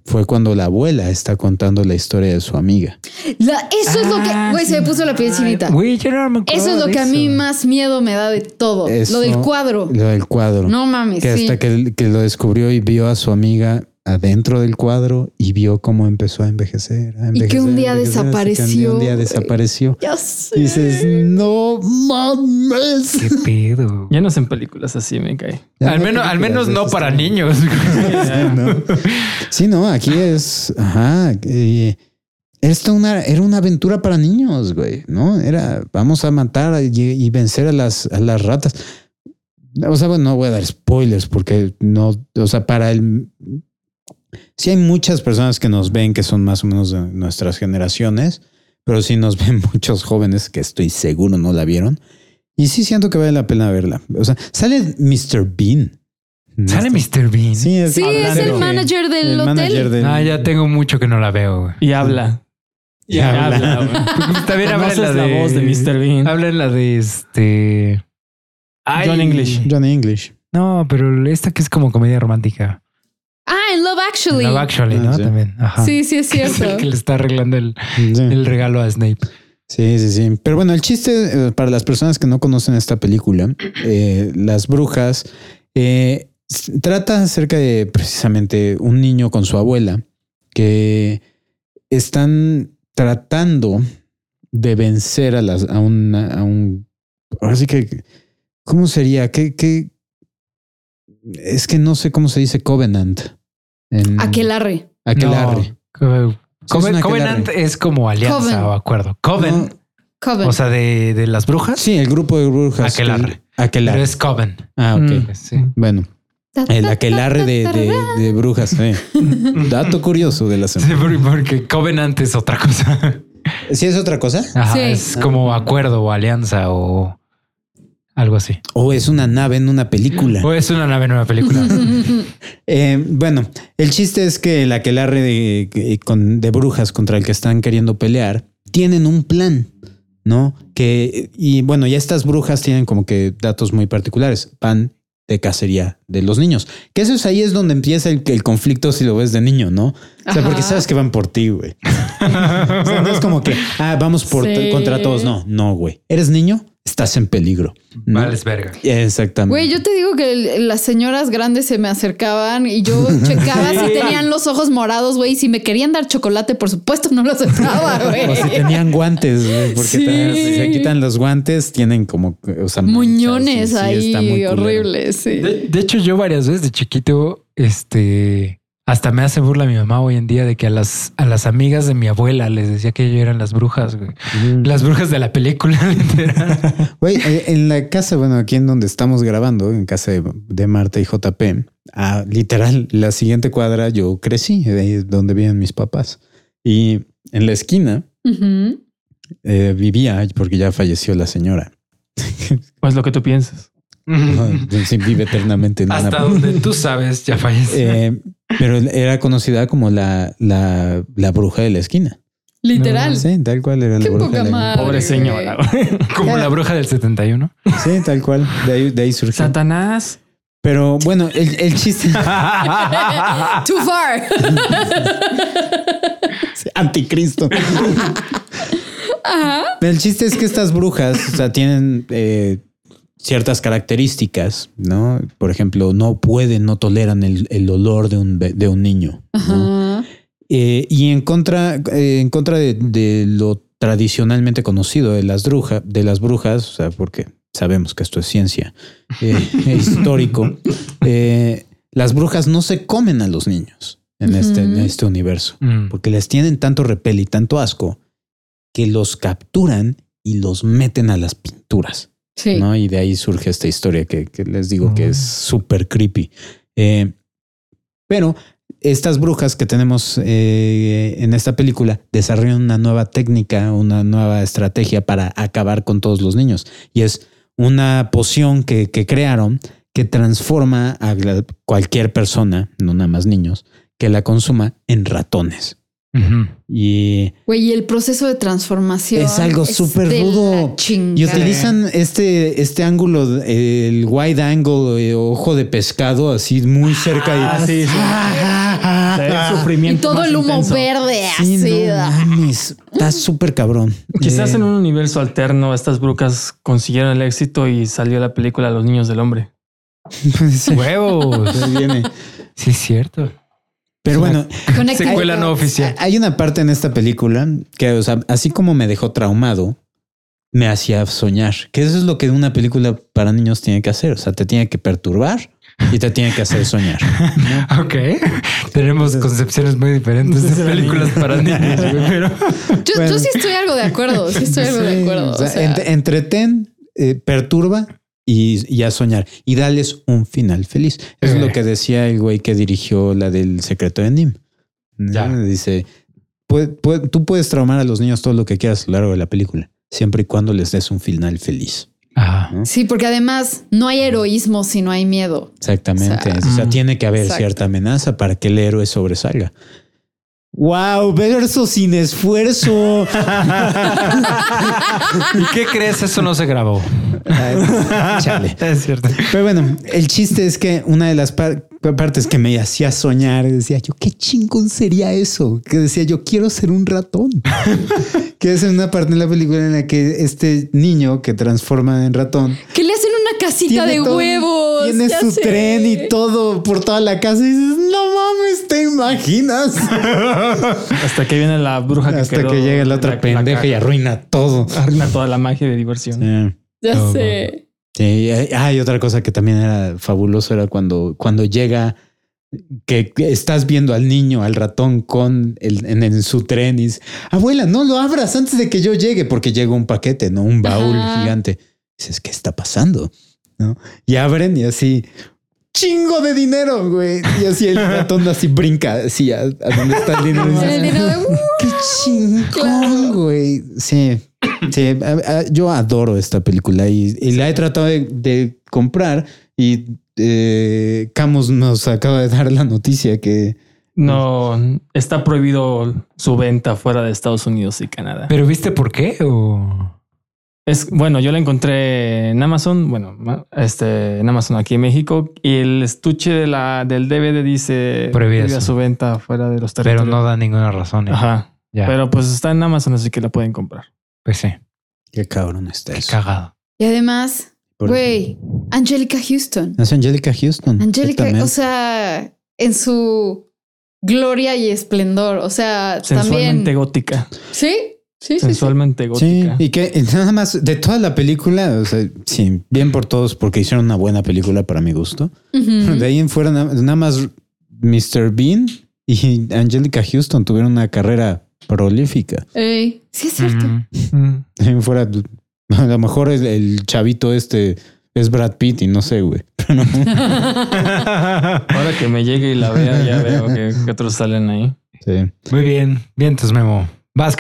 fue cuando la abuela está contando la historia de su amiga. La- eso es lo que, Ah, güey, se me puso la piel chinita. Güey, yo no me acuerdo Eso es lo de que a mí más miedo me da de todo. Eso- lo del cuadro. Lo del cuadro. No mames, que sí. hasta que, que lo descubrió y vio a su amiga adentro del cuadro y vio cómo empezó a envejecer. a Y que un día desapareció, Un día desapareció. Ya sé. Y dices, no mames. Qué pedo. Ya no hacen películas así, me cae. Ya al no menos, al menos no para niños. [laughs] ¿no? Sí, no, aquí es, ajá, eh, una, era una aventura para niños, güey, ¿no? Era, vamos a matar y, y vencer a las, a las ratas. O sea, bueno, no voy a dar spoilers porque no, o sea, para el... Sí hay muchas personas que nos ven que son más o menos de nuestras generaciones, pero sí nos [laughs] ven muchos jóvenes que estoy seguro no la vieron. Y sí siento que vale la pena verla. O sea, sale Mr. Bean. Sale Mr. Mr. Bean. Sí, es, Sí, es Hablando. el manager del el hotel. manager del- Ah, ya tengo mucho que no la veo. güey. Y habla. Y habla. [laughs] También habla en la, la de, voz de Mr. Bean. Habla en la de este. Ay. John English. Johnny English. No, pero esta que es como comedia romántica. Ah, en Love Actually. Love Actually, Ah, ¿no? sí. También. Ajá. Sí, sí, es [laughs] Es el cierto. que le está arreglando el, Sí. el regalo a Snape. Sí, sí, sí. Pero bueno, el chiste eh, para las personas que no conocen esta película, eh, Las Brujas, eh, trata acerca de precisamente un niño con su abuela que están tratando de vencer a, las, a, una- a un... Ahora sí que... ¿Cómo sería? ¿Qué, qué? Es que no sé cómo se dice Covenant. En, Aquelarre. Aquelarre. No, Sí, Coven- Covenant es como alianza Coven. o acuerdo. Coven, No, Coven. o sea, de, de las brujas, sí, el grupo de brujas. Aquelarre. Aquelarre. pero es Coven. Ah, ok. Mm. Sí. Bueno, el aquelarre de, de, de brujas. eh. [laughs] Dato curioso de la Sí, semana. porque- porque Covenant es otra cosa. ¿Sí es otra cosa? Ajá, Sí. Es como acuerdo o alianza o algo así. ¿O es una nave en una película? O es una nave en una película. [laughs] Eh, bueno, el chiste es que de, que- con- de brujas contra el que están queriendo pelear tienen un plan, ¿no? Que, y bueno, ya estas brujas tienen como que datos muy particulares. Van de cacería de los niños. Que eso es ahí es donde empieza el, el conflicto si lo ves de niño, ¿no? O sea, porque sabes que van por ti, güey. [laughs] O sea, no es como que, ah, vamos por Sí. contra todos. No, no, güey. ¿Eres niño? Estás en peligro. ¿no? Vales verga. Exactamente. Güey, yo te digo que el- las señoras grandes se me acercaban y yo [laughs] checaba si tenían los ojos morados, güey. Si me querían dar chocolate, por supuesto no lo aceptaba, [laughs] güey. O si tenían guantes, güey, porque Sí. si se quitan los guantes, tienen como, o sea, Muñones sí, sí, está muy ahí, culero. horribles, sí. De, de hecho, yo varias veces de chiquito, este, hasta me hace burla mi mamá hoy en día de que a las, a las amigas de mi abuela les decía que ellos eran las brujas, güey. Las brujas de la película, [laughs] literal. Güey, en la casa, bueno, aquí en donde estamos grabando, en casa de, de Marta y JP, ah, literal, la siguiente cuadra yo crecí, de ahí es donde viven mis papás. Y en la esquina eh, vivía, porque ya falleció la señora. [laughs] Pues lo que tú piensas. Sí, vive eternamente en una Hasta donde tú sabes, ya falleció. Eh, pero era conocida como la, la, la bruja de la esquina. Literal. Sí, tal cual era la Qué bruja poca de la madre. Pobre señora. [laughs] Como la bruja del 71. Sí, tal cual. De ahí, de ahí surgió. Satanás. Pero bueno, el, el chiste [laughs] Too far. [laughs] anticristo. El chiste es que estas brujas, o sea, tienen eh, ciertas características, ¿no? Por ejemplo, no pueden, no toleran el, el olor de un, de un niño. Eh, y en contra, eh, en contra de, de lo tradicionalmente conocido de las brujas, de las brujas, o sea, porque sabemos que esto es ciencia eh, [laughs] histórico, eh, las brujas no se comen a los niños en, este, en este universo, Mm. porque les tienen tanto repel y tanto asco que los capturan y los meten a las pinturas. Sí. ¿no? Y de ahí surge esta historia que, que les digo que Mm. es súper creepy. Eh, pero estas brujas que tenemos eh, en esta película desarrollan una nueva técnica, una nueva estrategia para acabar con todos los niños. Y es una poción que, que crearon que transforma a cualquier persona, no nada más niños, que la consuma en ratones. Y, Güey, y el proceso de transformación. Es algo súper rudo. y utilizan este, este ángulo, el wide angle, eh, ojo de pescado, así muy cerca. y, Ah, sí, sí. Ah, El ah, Y todo el humo intenso. verde sí, así. no mames, está súper cabrón. Quizás Eh, en un universo alterno estas brucas consiguieron el éxito y salió la película Los Niños del Hombre. [laughs] Huevos. ahí viene. Sí, es cierto. Pero bueno, [laughs] Secuela no oficial. hay una parte en esta película que, o sea, así como me dejó traumado, me hacía soñar. Que eso es lo que una película para niños tiene que hacer. O sea, te tiene que perturbar y te tiene que hacer soñar. [laughs] Ok. Tenemos concepciones muy diferentes de [laughs] películas para niños, pero Yo, Bueno. yo sí estoy algo de acuerdo. Sí estoy algo de Sí, acuerdo. o sea, o sea, ent- entretén, eh, perturba y, y a soñar y darles un final feliz. Eso es Eh. lo que decía el güey que dirigió la del secreto de Nim. Ya. Dice, "Pu- pu- tú puedes traumar a los niños todo lo que quieras a lo largo de la película, siempre y cuando les des un final feliz. Ajá. sí, porque además no hay heroísmo si no hay miedo. Exactamente. O O sea, sea, mm, tiene que haber exacto. cierta amenaza para que el héroe sobresalga. Wow, verso sin esfuerzo. [laughs] ¿Y qué crees? Eso no se grabó. [laughs] Chale. [laughs] Es cierto. Pero bueno, el chiste es que una de las par- partes que me hacía soñar decía yo, qué chingón sería eso. Que decía yo, quiero ser un ratón. [laughs] que es una parte de la película en la que este niño que transforma en ratón Que le hacen una casita de todo- huevos. tiene ya su sé. tren y todo por toda la casa y dices, no mames, te imaginas. Hasta que viene la bruja que Hasta quedó- que llega la otra pendeja y arruina todo. arruina toda la magia de diversión. Sí. Ya sé. Sí, hay- hay otra cosa que también era fabuloso, era cuando, cuando llega, que estás viendo al niño, al ratón con el, en, en su tren y dices, abuela, no lo abras antes de que yo llegue, porque llega un paquete, ¿no? Un baúl Ajá. gigante. Dices, ¿qué está pasando? ¿No? Y abren y así, chingo de dinero, güey. Y así el [laughs] ratón así brinca, así a, a donde está el dinero. Qué chingón, güey. Sí, sí. a- a- yo adoro esta película y, y la he tratado de, de comprar y eh, Camus nos acaba de dar la noticia que No, está prohibido su venta fuera de Estados Unidos y Canadá. ¿Pero viste por qué? O... Es bueno, yo la encontré en Amazon, bueno, este en Amazon aquí en México y el estuche de la del DVD dice Prohibida su- venta fuera de los Pero territorios. no da ninguna razón. ¿eh? Ajá. Ya. Pero pues está en Amazon, así que la pueden comprar. Pues sí. qué cabrón está Qué eso. cagado. Y además, güey, Angelica Houston. Es Angelica Houston. Angelica, o sea, en su gloria y esplendor. O sea, Sensualmente también. gótica. Sí, sí, sí, sí. Sensualmente Sí, gótica. y que nada más de toda la película, o sea, sí, bien por todos, porque hicieron una buena película para mi gusto. De ahí en fuera, na- nada más Mr. Bean y Angelica Houston tuvieron una carrera prolífica. Ey, sí, es cierto. De ahí en fuera, a lo mejor el, el chavito este es Brad Pitt y no sé, güey. Pero no. [laughs] Ahora que me llegue y la vea, ya veo que, que otros salen ahí. Sí. Muy bien. Vientos, Memo. Vas.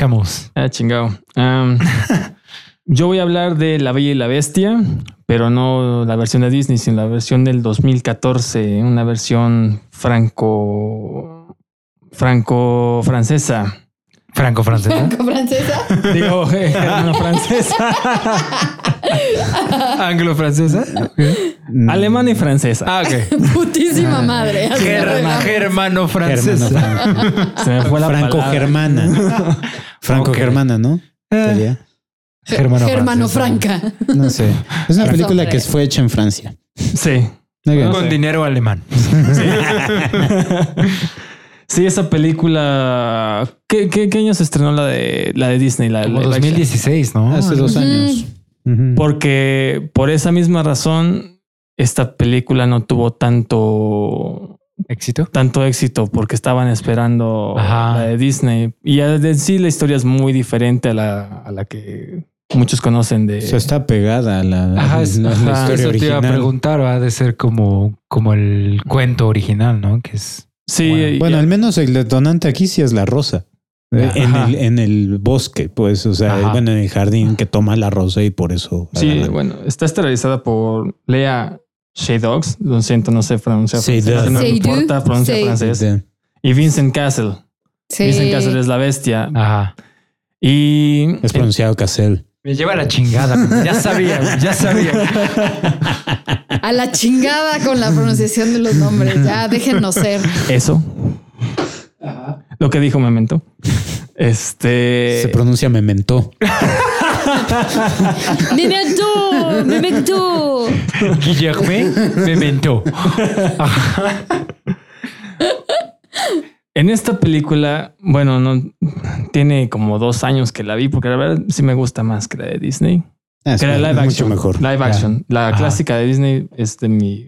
Ah, chingado. [laughs] Yo voy a hablar de La Bella y la Bestia, pero no la versión de Disney, sino la versión del 2014, una versión franco franco francesa. Franco francés. ¿no? ¿Con francesa? [laughs] Digo, eh, germano francesa, [laughs] Anglo francesa. Mm. alemana y francesa. Ah, ok. [laughs] Putísima madre. así Germa- de- germano Germano, francesa. Fran- Se me fue la palabra. Franco-germana. Franco-germana, ¿no? Eh, Sería. Germano Germano. Franca. No sé. Es una película hombre. que fue hecha en Francia. Sí. Con Sí. dinero alemán. Sí, esa película. ¿Qué, qué, qué año se estrenó la de la de Disney? La, Como live action? 2016, ¿no? Hace dos años. Porque por esa misma razón, esta película no tuvo tanto, éxito. tanto éxito porque estaban esperando Ajá. la de Disney. Y ya de sí la historia es muy diferente a la, a la que muchos conocen de... O sea, está pegada a la, Ajá, es- la- la ajá, historia eso te iba a preguntar, va a de ser como, como el cuento original, ¿no? Que es sí, bueno. al menos el detonante aquí sí es la rosa. Eh, En el, en el bosque, pues, o sea, Ajá. bueno, en el jardín que toma la rosa y por eso. sí, bueno, está estelarizada por Lea Shaydogs. Lo siento, no sé pronunciar francés, no me importa, pronuncia francés. Y Vincent Castle. Sí. Vincent Cassel es la bestia. Ajá. Y Es pronunciado Cassel. Me lleva la chingada. Ya sabía, ya sabía. A la chingada con la pronunciación de los nombres. Ya déjennos ser. eso. Lo que dijo Memento. Este. Se pronuncia Memento. ¡Memento! ¡Memento! Guillerme me mentó. [laughs] En esta película, bueno, no tiene como dos años que la vi, porque la verdad sí me gusta más que la de Disney. Ah, es Que la live mucho action. mejor. Live action. La Ajá. clásica de Disney es de mi.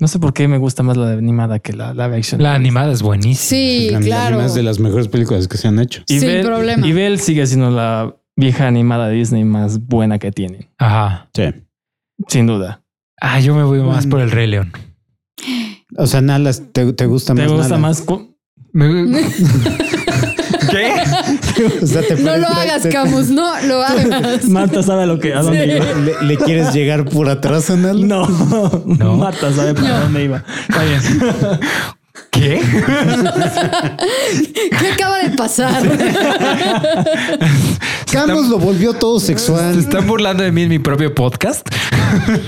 No sé por qué me gusta más la de animada que la live action. La animada es buenísima. Sí, La claro. Es de las mejores películas que se han hecho. Y Sin problema. Y Belle sigue siendo la vieja animada de Disney más buena que tiene. Ajá. Sí. Sin duda. Ah, yo me voy más Mm. por el Rey León. O sea, Nala, ¿te, te gusta ¿Te más? gusta Nala? más? [laughs] ¿Qué? O sea, te No lo hagas, te- Camus. No lo hagas. Marta sabe a lo que a dónde Sí. iba. ¿Le, le quieres llegar por atrás a Nala? No, No. Marta sabe para dónde iba. Está bien. ¿Qué? [laughs] ¿Qué acaba de pasar? Camus lo volvió todo ¿Se sexual. están burlando de mí en mi propio podcast?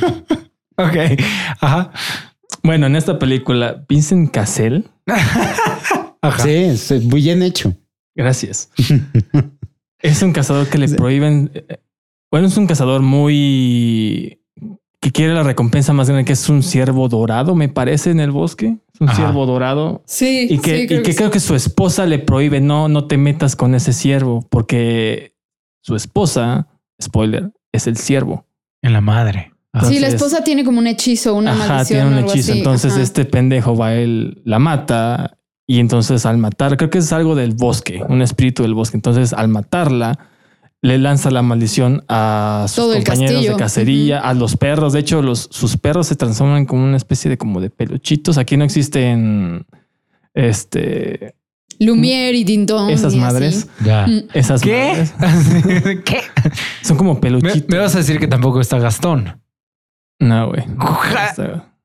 [laughs] ok. Ajá. Bueno, en esta película, Vincent Cassel, Ajá. Sí, es muy bien hecho. gracias. [laughs] es un cazador que le prohíben. eh, Bueno, es un cazador muy que quiere la recompensa más grande, que es un ciervo dorado, me parece, en el bosque. Es un Ajá. ciervo dorado. Sí, Y que, sí, y creo que sí. creo que su esposa le prohíbe, no, no te metas con ese ciervo, porque su esposa, spoiler, es el ciervo. En la madre. Sí, la esposa tiene como un hechizo, una Ajá, maldición. tiene un o algo hechizo. así. Entonces Ajá. este pendejo va, él la mata y entonces al matar, creo que es algo del bosque, un espíritu del bosque. Entonces al matarla, le lanza la maldición a sus Todo compañeros de cacería, a los perros. De hecho, los, sus perros se transforman como una especie de como de peluchitos. Aquí no existen este, Lumière y Dindon. esas y así. madres. Ya. Mm. Esas ¿Qué? madres. [laughs] ¿Qué? Son como peluchitos. me vas a decir que tampoco está Gastón. No, güey.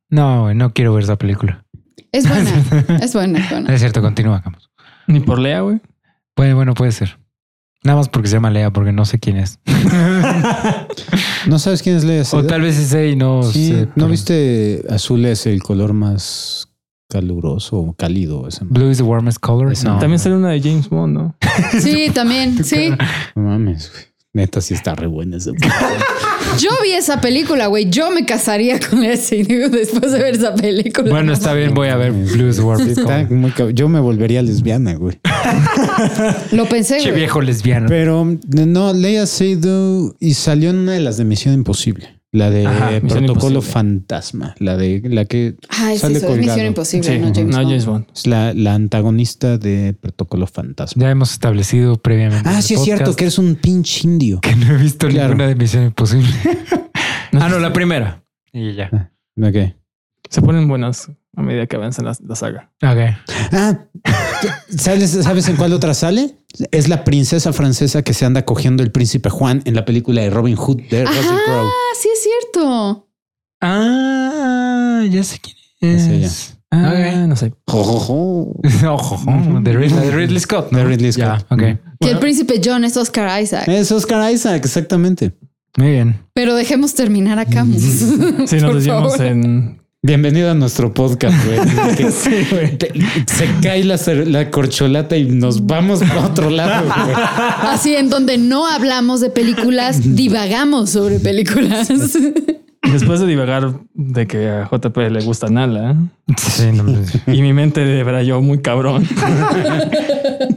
No, güey, no quiero ver esa película. Es [laughs] buena. es buena, es buena. Es cierto, continúa, Camus. Ni por Lea, güey. Bueno, bueno, puede ser. Nada más porque se llama Lea, porque no sé quién es. [laughs] ¿No sabes quién es Lea o tal vez y no Sí, sé. ¿no pero- viste? Azul es el color más caluroso o cálido. Ese Blue is the warmest color. No. También sale una de James Bond, ¿no? Sí, también. Sí. No mames, güey. Neta, sí está re buena esa. [laughs] Yo vi esa película, güey. Yo me casaría con ese individuo después de ver esa película. Bueno, está bien, voy a ver Blue is the warmest Está color. muy cab- Yo me volvería lesbiana, güey. [laughs] Lo pensé, Che güey. viejo lesbiano. Pero no, Leia Seydoux y salió en una de las de Misión Imposible. La de Ajá, Protocolo. Fantasma. La de la que Ah, es sale eso, es. Misión Imposible, Sí, no James no Bond. James Bond. es la, la antagonista de Protocolo Fantasma. Ya hemos establecido previamente. en Ah, sí es cierto, que eres un pinche indio. que no he visto Claro. ninguna de Misión Imposible. [laughs] No ah, no, la primera. Y ya. Ok. Se ponen buenas a medida que avanza la, la saga. Ok. Ah, ¿sabes, ¿sabes en cuál otra sale? Es la princesa francesa que se anda cogiendo el príncipe Juan en la película de Robin Hood de Russell Crowe. Ah, sí es cierto. Ah, ya sé quién Es es. Ah, no sé. Jo, jo, jo. [laughs] Ojo, ojo, de, Ridley Scott. ¿no? De Ridley Scott. ok. Que el príncipe John es Oscar Isaac. Es Oscar Isaac, exactamente. Muy bien. Pero dejemos terminar a Camus. [laughs] Sí, nos [laughs] favor. en. Bienvenido a nuestro podcast, güey. [laughs] Que Sí, güey. te- se cae la, corcholata y nos vamos para otro lado, güey. Así en donde no hablamos de películas, [laughs] divagamos sobre películas. Después de divagar de que a JP le gusta Nala Sí, no, pues, y mi mente de verdad yo muy cabrón. [laughs]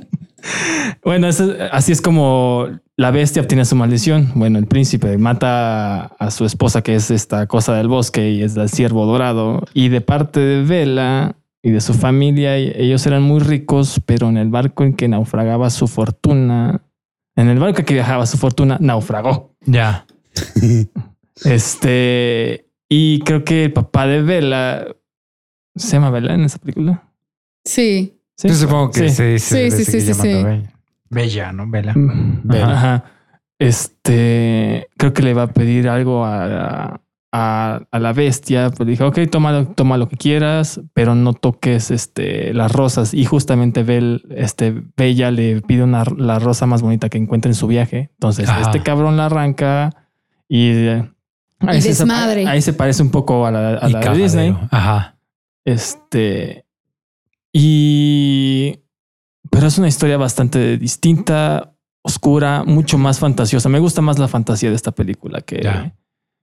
bueno, eso- así es como la bestia obtiene su maldición. Bueno, el príncipe mata a su esposa, que es esta cosa del bosque y es el ciervo dorado. Y de parte de Vela y de su familia, ellos eran muy ricos, pero en el barco en que naufragaba su fortuna, en el barco que viajaba su fortuna, naufragó. ya. [laughs] Este, y creo que el papá de Vela se llama Vela en esa película. Sí. Sí. Yo supongo que Sí. se, se Sí, sí, sí, sí. Bella. Bella, ¿no? Bella. Vela. Ajá. Este, creo que le va a pedir algo a, a- la bestia, pues dije, ok, toma, toma lo que quieras, pero no toques este, las rosas. Y justamente Bell, este, Bella le pide una, la rosa más bonita que encuentra en su viaje. Entonces, Ajá. este cabrón la arranca y... eh, Y se, desmadre. ahí se parece un poco a la, a la de. Disney. Ajá. Este. Y. Pero es una historia bastante distinta, oscura, mucho más fantasiosa. Me gusta más la fantasía de esta película que. Ya.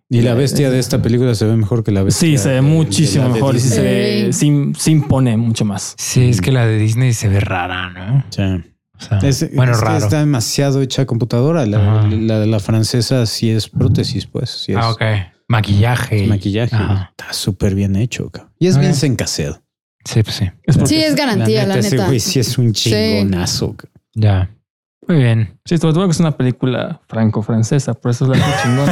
Y la bestia de esta película se ve mejor que la bestia. Sí, se ve de- muchísimo de la de mejor y sí se, ve- Sí. sí impone mucho más. Sí, es que la de Disney se ve rara, ¿no? Sí. O sea, Es- bueno, es raro. está demasiado hecha a computadora. La, la de la francesa sí es prótesis, pues. Sí es, Ah, ok. Maquillaje. es maquillaje. Ajá. Está súper bien hecho. cabrón. Y es bien sencaseo. Sí, pues sí. Es Sí, es garantía, la, neta. güey sí es un chingonazo. cabrón. Ya. Muy bien. Sí, sobre todo que es una película franco-francesa, por eso es la chingona.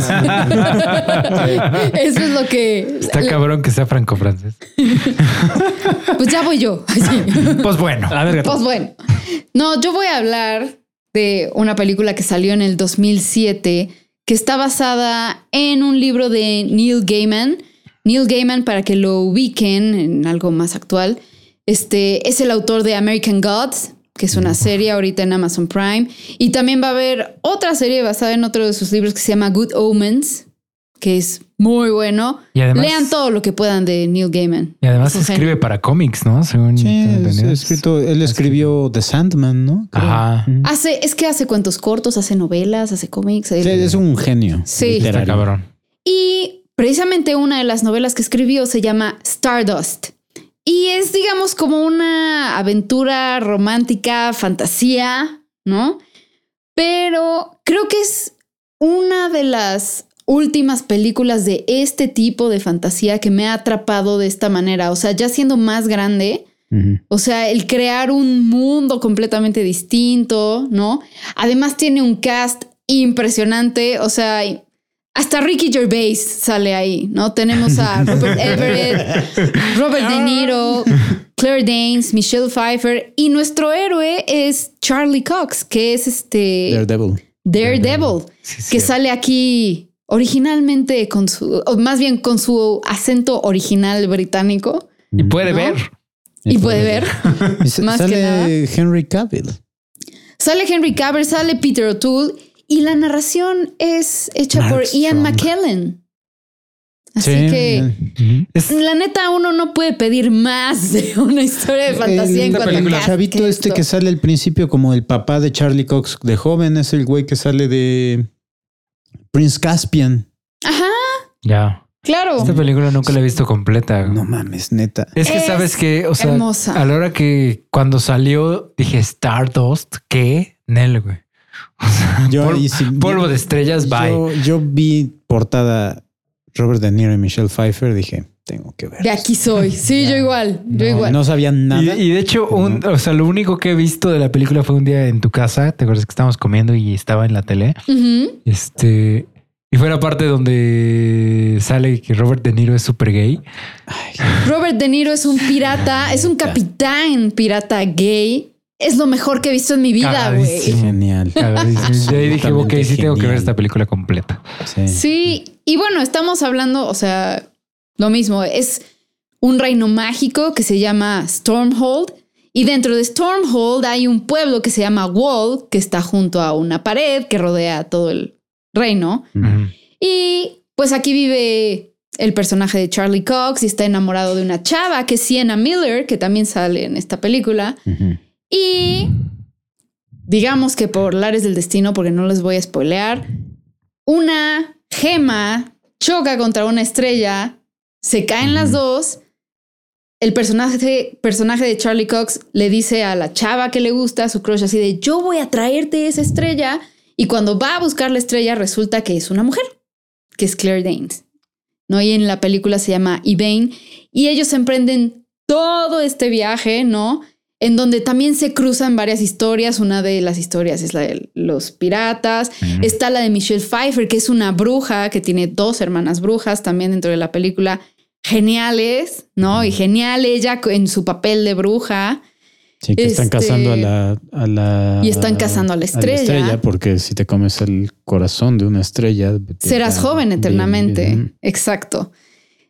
[laughs] Eso es lo que. Está cabrón que sea franco-francés. [laughs] Pues ya voy yo. [laughs] Así. Pues bueno. A ver. Pues bueno. No, yo voy a hablar de una película que salió en el 2007 que está basada en un libro de Neil Gaiman. Neil Gaiman, para que lo ubiquen en algo más actual, este es el autor de American Gods, que es una serie ahorita en Amazon Prime. Y también va a haber otra serie basada en otro de sus libros que se llama Good Omens, que es muy bueno. Y además, Lean todo lo que puedan de Neil Gaiman. y además escribe para cómics, ¿no? Según Sí, es entendido. escrito, él escribió The Sandman, ¿no? Creo. Ajá. Hace, es que hace cuentos cortos, hace novelas, hace cómics. Sí, es un genio. Sí. Está literario. cabrón. Y precisamente una de las novelas que escribió se llama Stardust. Y es, digamos, como una aventura romántica, fantasía, ¿no? Pero creo que es una de las últimas películas de este tipo de fantasía que me ha atrapado de esta manera. O sea, ya siendo más grande, o sea, el crear un mundo completamente distinto, ¿no? Además tiene un cast impresionante, o sea, hasta Ricky Gervais sale ahí, ¿no? Tenemos a [laughs] Robert Everett, Robert De Niro, Claire Danes, Michelle Pfeiffer y nuestro héroe es Charlie Cox, que es este Daredevil. Daredevil, Sí, sí. que sale aquí originalmente con su, o más bien con su acento original británico Y puede ¿No? ver. y puede ver. [laughs] Más que sale nada. Henry Cavill. Sale Henry Cavill, sale Peter O'Toole y la narración es hecha Mark por Ian Strong. McKellen. Así Sí, que. Es- la neta uno no puede pedir más de una historia de fantasía en cuanto a el cast chavito este que sale al principio como el papá de Charlie Cox de joven es el güey que sale de Prince Caspian. Ajá, Ya. claro. Esta película nunca la he visto completa. No mames, neta. Es que Es sabes que, o sea, hermosa. a la hora que cuando salió dije Stardust, ¿qué? Nel, güey. O sea, [laughs] Yo polvo de estrellas, bye. Yo, yo vi portada Robert De Niro y Michelle Pfeiffer, dije, tengo que ver. De aquí soy. Sí, yo igual, yo No, igual. no sabía nada. Y, y de hecho, un- o sea, lo único que he visto de la película fue un día en tu casa. ¿Te acuerdas que estábamos comiendo y estaba en la tele? Este. Y fue la parte donde sale que Robert De Niro es súper gay. Ay, Robert De Niro es un pirata, es un capitán pirata gay. Es lo mejor que he visto en mi vida, güey. Genial. [laughs] Cagadísimo. Y ahí dije, ok, sí tengo que ver esta película completa. Sí. Sí, y bueno, estamos hablando, o sea, lo mismo, es un reino mágico que se llama Stormhold y dentro de Stormhold hay un pueblo que se llama Wall, que está junto a una pared que rodea todo el reino. Y pues aquí vive el personaje de Charlie Cox y está enamorado de una chava que es Sienna Miller, que también sale en esta película. Ujú. Y digamos que por lares del destino, porque no les voy a spoilear, una gema choca contra una estrella, se caen las dos. El personaje, personaje de Charlie Cox le dice a la chava que le gusta, su crush, así de yo voy a traerte esa estrella. Y cuando va a buscar la estrella, resulta que es una mujer, que es Claire Danes. ¿no? Y en la película se llama Yvain. Y ellos emprenden todo este viaje, ¿no? En donde también se cruzan varias historias. Una de las historias es la de los piratas. Está la de Michelle Pfeiffer, que es una bruja, que tiene dos hermanas brujas también dentro de la película. Geniales, ¿no? Y genial ella en su papel de bruja. Sí, que están Este- cazando a la, a la. Y están cazando a la estrella. porque si te comes el corazón de una estrella. Serás joven bien, eternamente. bien. Exacto.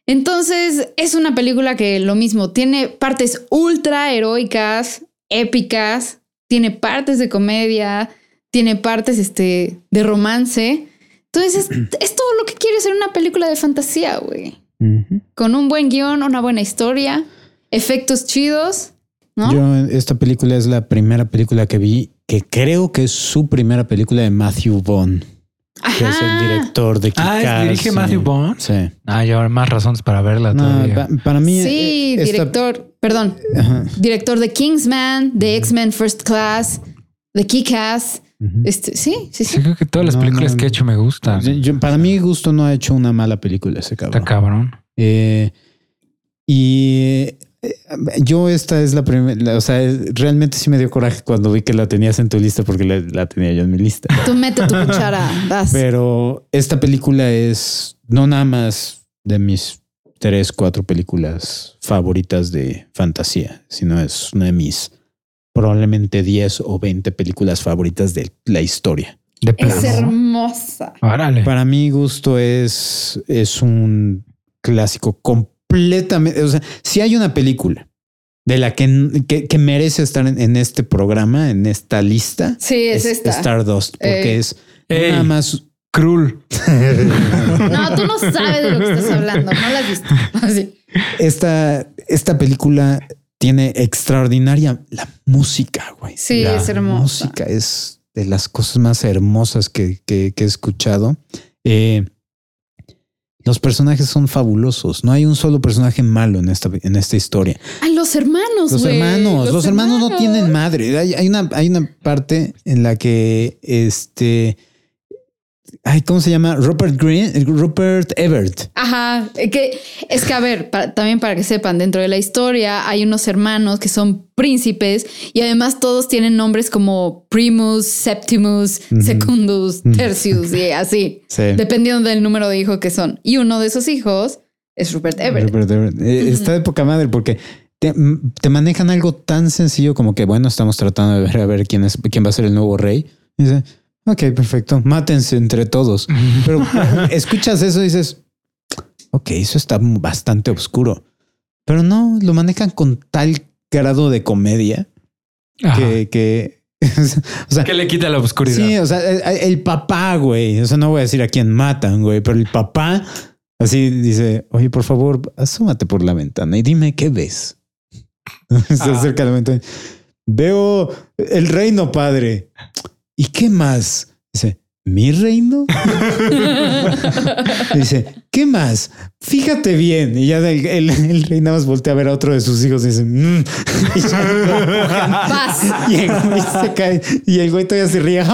Entonces, es una película que lo mismo, tiene partes ultra heroicas, épicas, tiene partes de comedia, tiene partes este, de romance. Entonces, es, [clears throat] es todo lo que quiere ser una película de fantasía, güey. Con un buen guion, una buena historia, efectos chidos, ¿no? Yo, esta película es la primera película que vi, que creo que es su primera película de Matthew Vaughn, que es el director de Ah, ¿es- Kick-Ass, dirige sí. Matthew Vaughn? Sí. Ah, ya más razones para verla No, todavía. pa- para mí. Sí, eh, esta- director, perdón, Ajá. director de Kingsman, de X-Men First Class, de Kick-Ass. Ujú. Este, sí, sí, sí. Creo que todas las No, películas no, que he hecho me gustan. Yo- para mí, gusto no ha hecho una mala película ese Está cabrón. cabrón. Eh, y yo esta es la primera, o sea, realmente sí me dio coraje cuando vi que la tenías en tu lista porque la, la tenía yo en mi lista. Tú mete tu cuchara, vas. Pero esta película es no nada más de mis tres, cuatro películas favoritas de fantasía, sino es una de mis probablemente 10 o 20 películas favoritas de la historia. De es hermosa. Para mi gusto es, es un clásico completamente. O sea, si hay una película de la que, que, que merece estar en, en este programa, en esta lista, Sí, es, esta. Stardust, porque Ey. es Ey. nada más. Cruel. No, tú no sabes de lo que estás hablando. No la has visto. [laughs] Así. Esta, esta película tiene extraordinaria la música, güey. Sí, La es hermosa. música es de las cosas más hermosas que, que- que he escuchado. Eh, los personajes son fabulosos. No hay un solo personaje malo en esta, en esta historia. Ay, los hermanos, Los hermanos, los, hermanos, no tienen madre. Hay, hay una, hay una parte en la que este. Ay, ¿cómo se llama? Rupert Green, Rupert Everett. Ajá, eh, que es que a ver, para- también para que sepan, dentro de la historia hay unos hermanos que son príncipes y además todos tienen nombres como Primus, Septimus, Secundus, Tertius y [laughs] así, Sí. dependiendo del número de hijos que son. Y uno de esos hijos es Rupert Everett. Rupert Everett. Eh, Está de poca madre porque te, te manejan algo tan sencillo como que, bueno, estamos tratando de ver a ver quién es, quién va a ser el nuevo rey. Y dice, ok, perfecto, mátense entre todos. Pero escuchas eso y dices, ok, eso está bastante oscuro. Pero no, lo manejan con tal grado de comedia que, que [laughs] o sea, Que le quita la oscuridad. Sí, o sea, el, el papá, güey. O sea, no voy a decir a quién matan, güey, pero el papá así dice: Oye, por favor, asómate por la ventana y dime qué ves. [laughs] Se acerca a la ventana. Veo el reino, padre. ¿Y qué más? ¿Mi reino? [laughs] dice: ¿Qué más? Fíjate bien. Y ya el, el- el rey nada más voltea a ver a otro de sus hijos y dice: "Mm". Y. Y el güey se cae y el güey todavía se ríe. [laughs]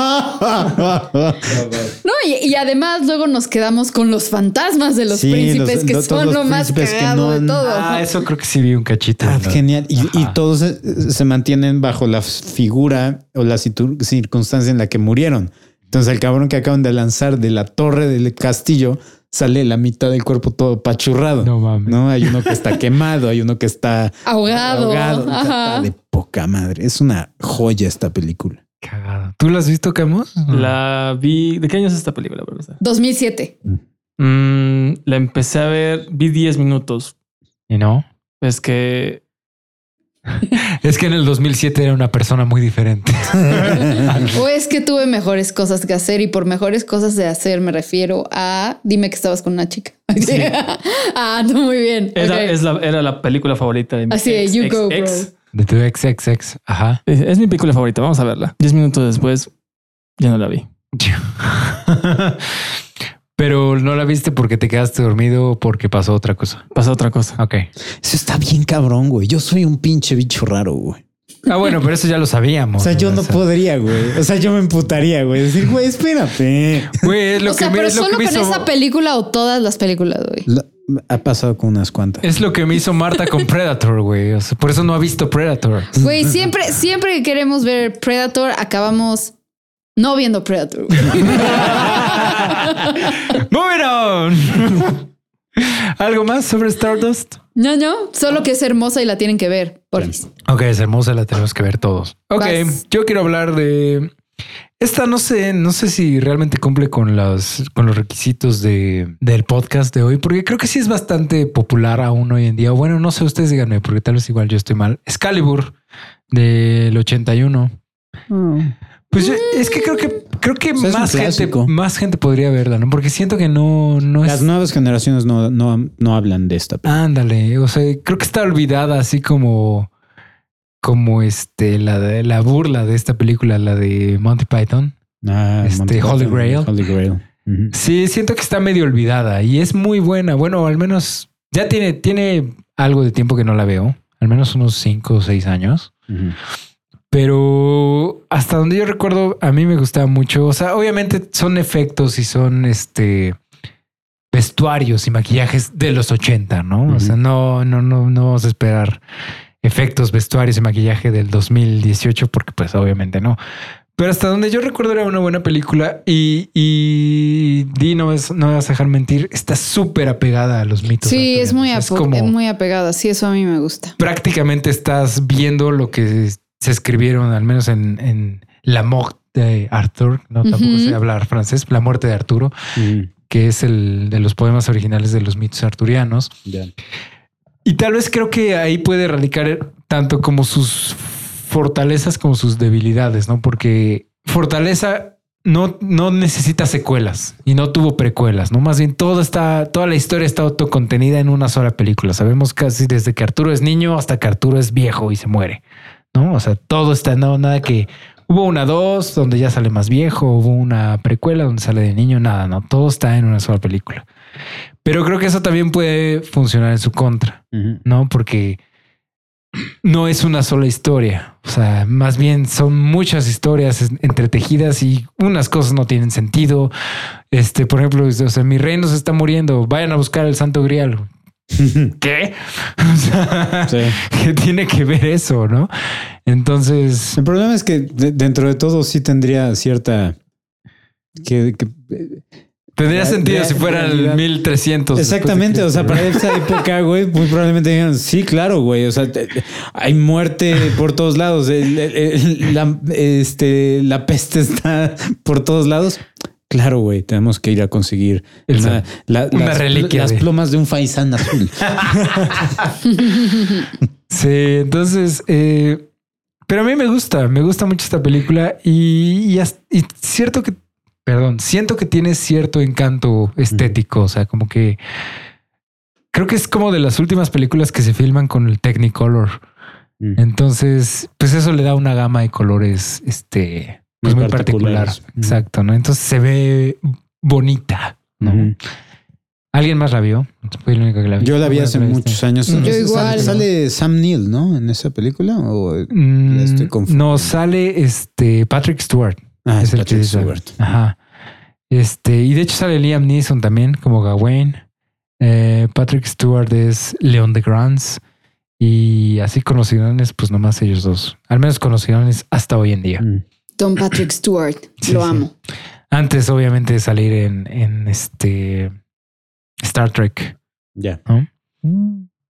No, y, y además luego nos quedamos con los fantasmas de los Sí, príncipes los- que son los lo más cagado no de todo. Ah, eso creo que sí vi un cachito. Ah, ¿no? genial. Y, todos se, se mantienen bajo la figura o la circunstancia en la que murieron. Entonces, el cabrón que acaban de lanzar de la torre del castillo sale la mitad del cuerpo todo pachurrado. No mames. No, hay uno que está [laughs] quemado, hay uno que está Ahogado. ahogado. Está- Ajá. está de poca madre. Es una joya esta película. Cagado. ¿Tú lo has visto, Camus? La vi. ¿De qué año es esta película? para empezar? 2007. Mm, la empecé a ver, vi 10 minutos. ¿Y no? Es que [laughs] Es que en el 2007 era una persona muy diferente. [laughs] O es que tuve mejores cosas que hacer y por mejores cosas de hacer me refiero a dime que estabas con una chica. [laughs] ah, no, muy bien. era, es la, era la película favorita de mi Así ex, you ex, go, ex. De tu ex, ex, ex. Ajá. Es es mi película favorita. Vamos a verla. 10 minutos después ya no la vi. Pero no la viste porque te quedaste dormido o porque pasó otra cosa. Pasó otra cosa. Ok. Eso está bien cabrón, güey. Yo soy un pinche bicho raro, güey. Ah, bueno, pero eso ya lo sabíamos. O sea, yo no podría, güey. O sea, yo me emputaría, güey. Decir, güey, espérate. Güey, es lo o sea, que me, pero es lo solo que con hizo, esa película o todas las películas, güey. Lo- ha pasado con unas cuantas. es lo que me hizo Marta con [laughs] Predator, güey. O sea, por eso no ha visto Predator. Güey, siempre, siempre que queremos ver Predator, acabamos no viendo Predator. [laughs] Moving on. ¿Algo más sobre Stardust? No, no, solo que es hermosa y la tienen que ver. Porfis. Ok, es hermosa, la tenemos que ver todos. Ok, Vas. yo quiero hablar de esta. No sé, no sé si realmente cumple con los, con los requisitos de, del podcast de hoy, porque creo que sí es bastante popular aún hoy en día. Bueno, no sé, ustedes díganme, porque tal vez igual yo estoy mal. Excalibur del 81. Pues yo- es que creo que creo que sea, más gente, más gente podría verla, ¿no? Porque siento que no, no Las es. nuevas generaciones no, no, no hablan de esta. película. Ándale, o sea, creo que está olvidada así como, como este, la de la burla de esta película, la de Monty Python. Ah, Este, Monty Holy Python, Grail. Holy Grail. Sí, siento que está medio olvidada y es muy buena. Bueno, al menos ya tiene, tiene algo de tiempo que no la veo, al menos unos cinco o seis años. Pero hasta donde yo recuerdo, a mí me gustaba mucho. O sea, obviamente son efectos y son este vestuarios y maquillajes de los 80, ¿no? O sea, no, no, no, no vamos a esperar efectos, vestuarios y maquillaje del 2018, porque pues obviamente no. Pero hasta donde yo recuerdo era una buena película y, y Di, no, es, no me vas a dejar mentir, está súper apegada a los mitos. Sí, es muy, apo- como muy apegada. Sí, eso a mí me gusta. prácticamente estás viendo lo que se escribieron, al menos en, en La Mort de Arthur. No, tampoco sé hablar francés. La muerte de Arturo, Ujú. que es el de los poemas originales de los mitos arturianos. Y tal vez creo que ahí puede radicar tanto como sus fortalezas como sus debilidades, ¿no? Porque fortaleza no, no necesita secuelas y no tuvo precuelas, ¿no? Más bien todo está, toda la historia está autocontenida en una sola película. Sabemos casi desde que Arturo es niño hasta que Arturo es viejo y se muere, ¿no? O sea, todo está, no, nada que hubo una dos donde ya sale más viejo, hubo una precuela donde sale de niño, nada, no, todo está en una sola película. Pero creo que eso también puede funcionar en su contra. ¿no? Porque no es una sola historia. O sea, más bien son muchas historias entretejidas y unas cosas no tienen sentido. Este, por ejemplo, o sea, mi reino se está muriendo. Vayan a buscar el santo grial. [laughs] ¿Qué? O sea, Sí. [laughs] ¿qué tiene que ver eso, no? Entonces, El problema es que de- dentro de todo sí tendría cierta que, que- tendría La- sentido la- si fuera el realidad- 1300. después de exactamente, o sea, para esa época, güey, muy probablemente digan, sí, claro, güey, o sea, hay muerte por todos lados, el- el- el- la, este, la peste está por todos lados. Claro, güey, tenemos que ir a conseguir El una, la- una las, reliquia las de- plumas de un faisán azul. [laughs] Sí, entonces, eh, pero a mí me gusta, me gusta mucho esta película y, y, y cierto que, perdón, siento que tiene cierto encanto estético, o sea, como que creo que es como de las últimas películas que se filman con el Technicolor. Mm. Entonces, pues eso le da una gama de colores, este, Muy muy, particular. Exacto, ¿no? Entonces se ve bonita, ¿no? ¿Alguien más la vio? Fue el único que la vio. Yo la vi hace muchos años. Yo ¿Sale- igual. Sale Sam Neill, ¿no? En esa película. O, Mm, La estoy confundiendo. no sale este Patrick Stewart. ah, es es el Patrick que sale. Stewart. Ajá. Este, y de hecho sale Liam Neeson también como Gawain. Eh, Patrick Stewart es Leon de Grants. Y así conocidones, pues nomás ellos dos. Al menos conocidones hasta hoy en día. Mm. Don Patrick Stewart. Sí, Lo sí. amo. Antes, obviamente, de salir en, en este Star Trek. Ya. ¿no?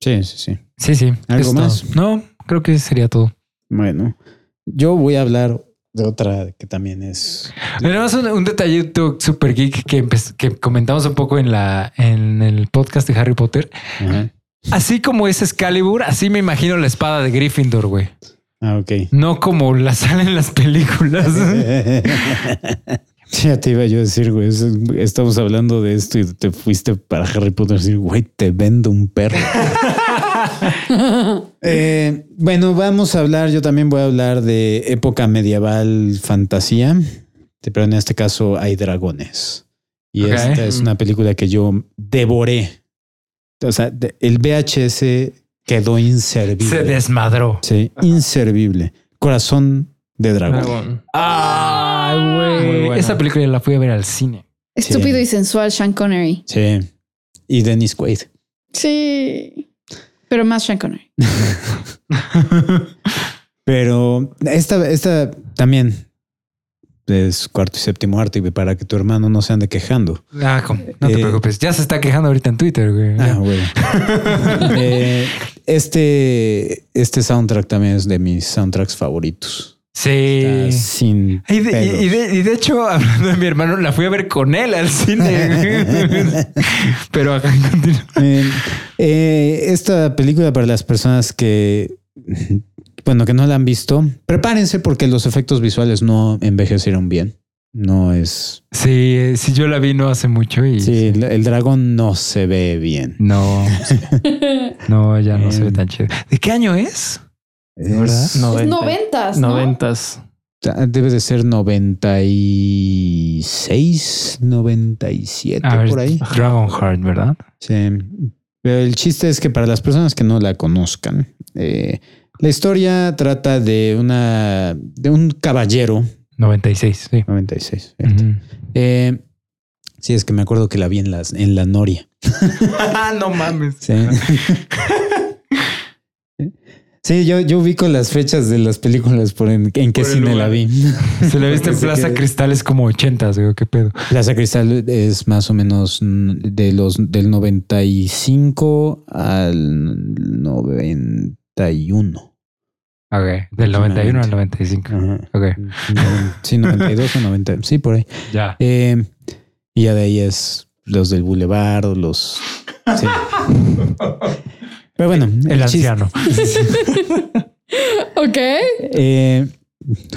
Sí, sí, sí. Sí, sí. ¿Algo más? No, creo que sería todo. Bueno, yo voy a hablar de otra que también es. Tenemos un, un detallito super geek que, comentamos un poco en la en el podcast de Harry Potter. Ajá. Así como es Excalibur, así me imagino la espada de Gryffindor, güey. Ah, ok. No como la salen en las películas. [laughs] Ya te iba yo a decir, güey. es- Estamos hablando de esto y te fuiste para Harry Potter a decir, güey, te vendo un perro. [laughs] Eh, bueno, vamos a hablar. Yo también voy a hablar de época medieval fantasía, pero en este caso hay dragones. Y esta es una película que yo devoré. O sea, el VHS quedó inservible. Se desmadró. Sí, inservible. Corazón de dragón. Dragón. Ay, Muy güey. Esa película la fui a ver al cine. Estúpido Sí. y sensual Sean Connery. Sí. Y Dennis Quaid. Sí. Pero más Sean Connery. [laughs] Pero esta, esta también es cuarto y séptimo arte y para que tu hermano no se ande quejando. Ah, no te Eh, preocupes. Ya se está quejando ahorita en Twitter, güey. Ah, bueno. [laughs] Eh, este, este soundtrack también es de mis soundtracks favoritos. sí. Está sin Y de, y- de- y de hecho, [laughs] hablando de mi hermano, la fui a ver con él al cine. [laughs] Pero acá continúa. Eh, eh, esta película para las personas que, bueno, que no la han visto, prepárense porque los efectos visuales no envejecieron bien. No es. Sí, eh, sí, yo la vi no hace mucho y Sí, el, el dragón no se ve bien. no, [laughs] no, ya no se ve tan chido. ¿De qué año es? Es- ¿Verdad? Es Noventa. noventas, ¿no? Noventas. Debe de ser 96, 97, A ver, por ahí. Dragonheart, ¿verdad? Sí. Pero el chiste es que para las personas que no la conozcan, eh, la historia trata de una de un caballero 96, sí. 96. cierto. Ujú. Eh, sí, es que me acuerdo que la vi en, las, en la Noria. [laughs] no mames. Sí. [laughs] Sí, yo, yo ubico las fechas de las películas por en, en qué Por cine la vi. Se la viste [laughs] en Plaza que- Cristal es como 80, güey, qué pedo. Plaza Cristal es más o menos de los del 95 al 91. Ok, del 91 al 95. Ajá. Ok, Sí, 92 o 90. Sí, por ahí. [laughs] ya. Eh, y ya de ahí es los del Boulevard, los. Sí. Pero bueno, El chiste- anciano. [laughs] Ok. Eh,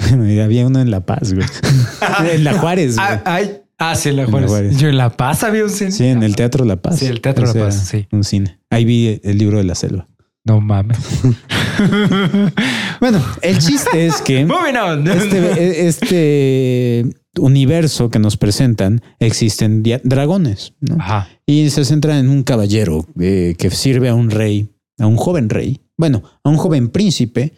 bueno, había uno en La Paz, güey. [laughs] en La Juárez, güey. Ah, ay, ah, sí, en la En La Juárez. Yo en La Paz había un cine. Sí, en el Teatro La Paz. Sí, el Teatro La Paz, sí. Un cine. Ahí vi el libro de la selva. No mames. [laughs] Bueno, el chiste es que [laughs] Moving on. este, este universo que nos presentan existen dragones, ¿no? Ajá. Y se centra en un caballero eh, que sirve a un rey, a un joven rey, bueno, a un joven príncipe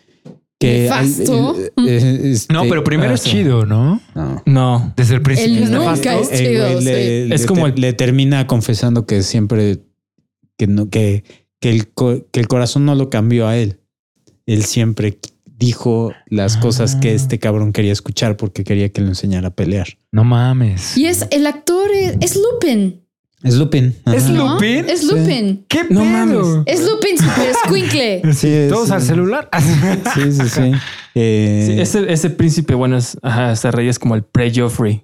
que... al- Nefasto. eh, eh, este- No, pero primero ah, es sí. chido, ¿no? No. No. Desde el principio. Es nunca es chido, le, sí. le Es como el- le termina confesando que siempre que no que, que el co- que el corazón no lo cambió a él. Él siempre dijo las cosas que Ah. este cabrón quería escuchar porque quería que lo enseñara a pelear. No mames. Y es el actor es, es Lupin. Es Lupin. Es. ¿Lupin? Es Sí. Lupin. ¿Qué No pedo? mames. Es Lupin super squinkle. [laughs] Sí, es- Todos al celular. [laughs] Sí, sí, sí. Eh, Sí, ese, ese príncipe, bueno, es, ajá, ese rey es como el pre-Joffrey.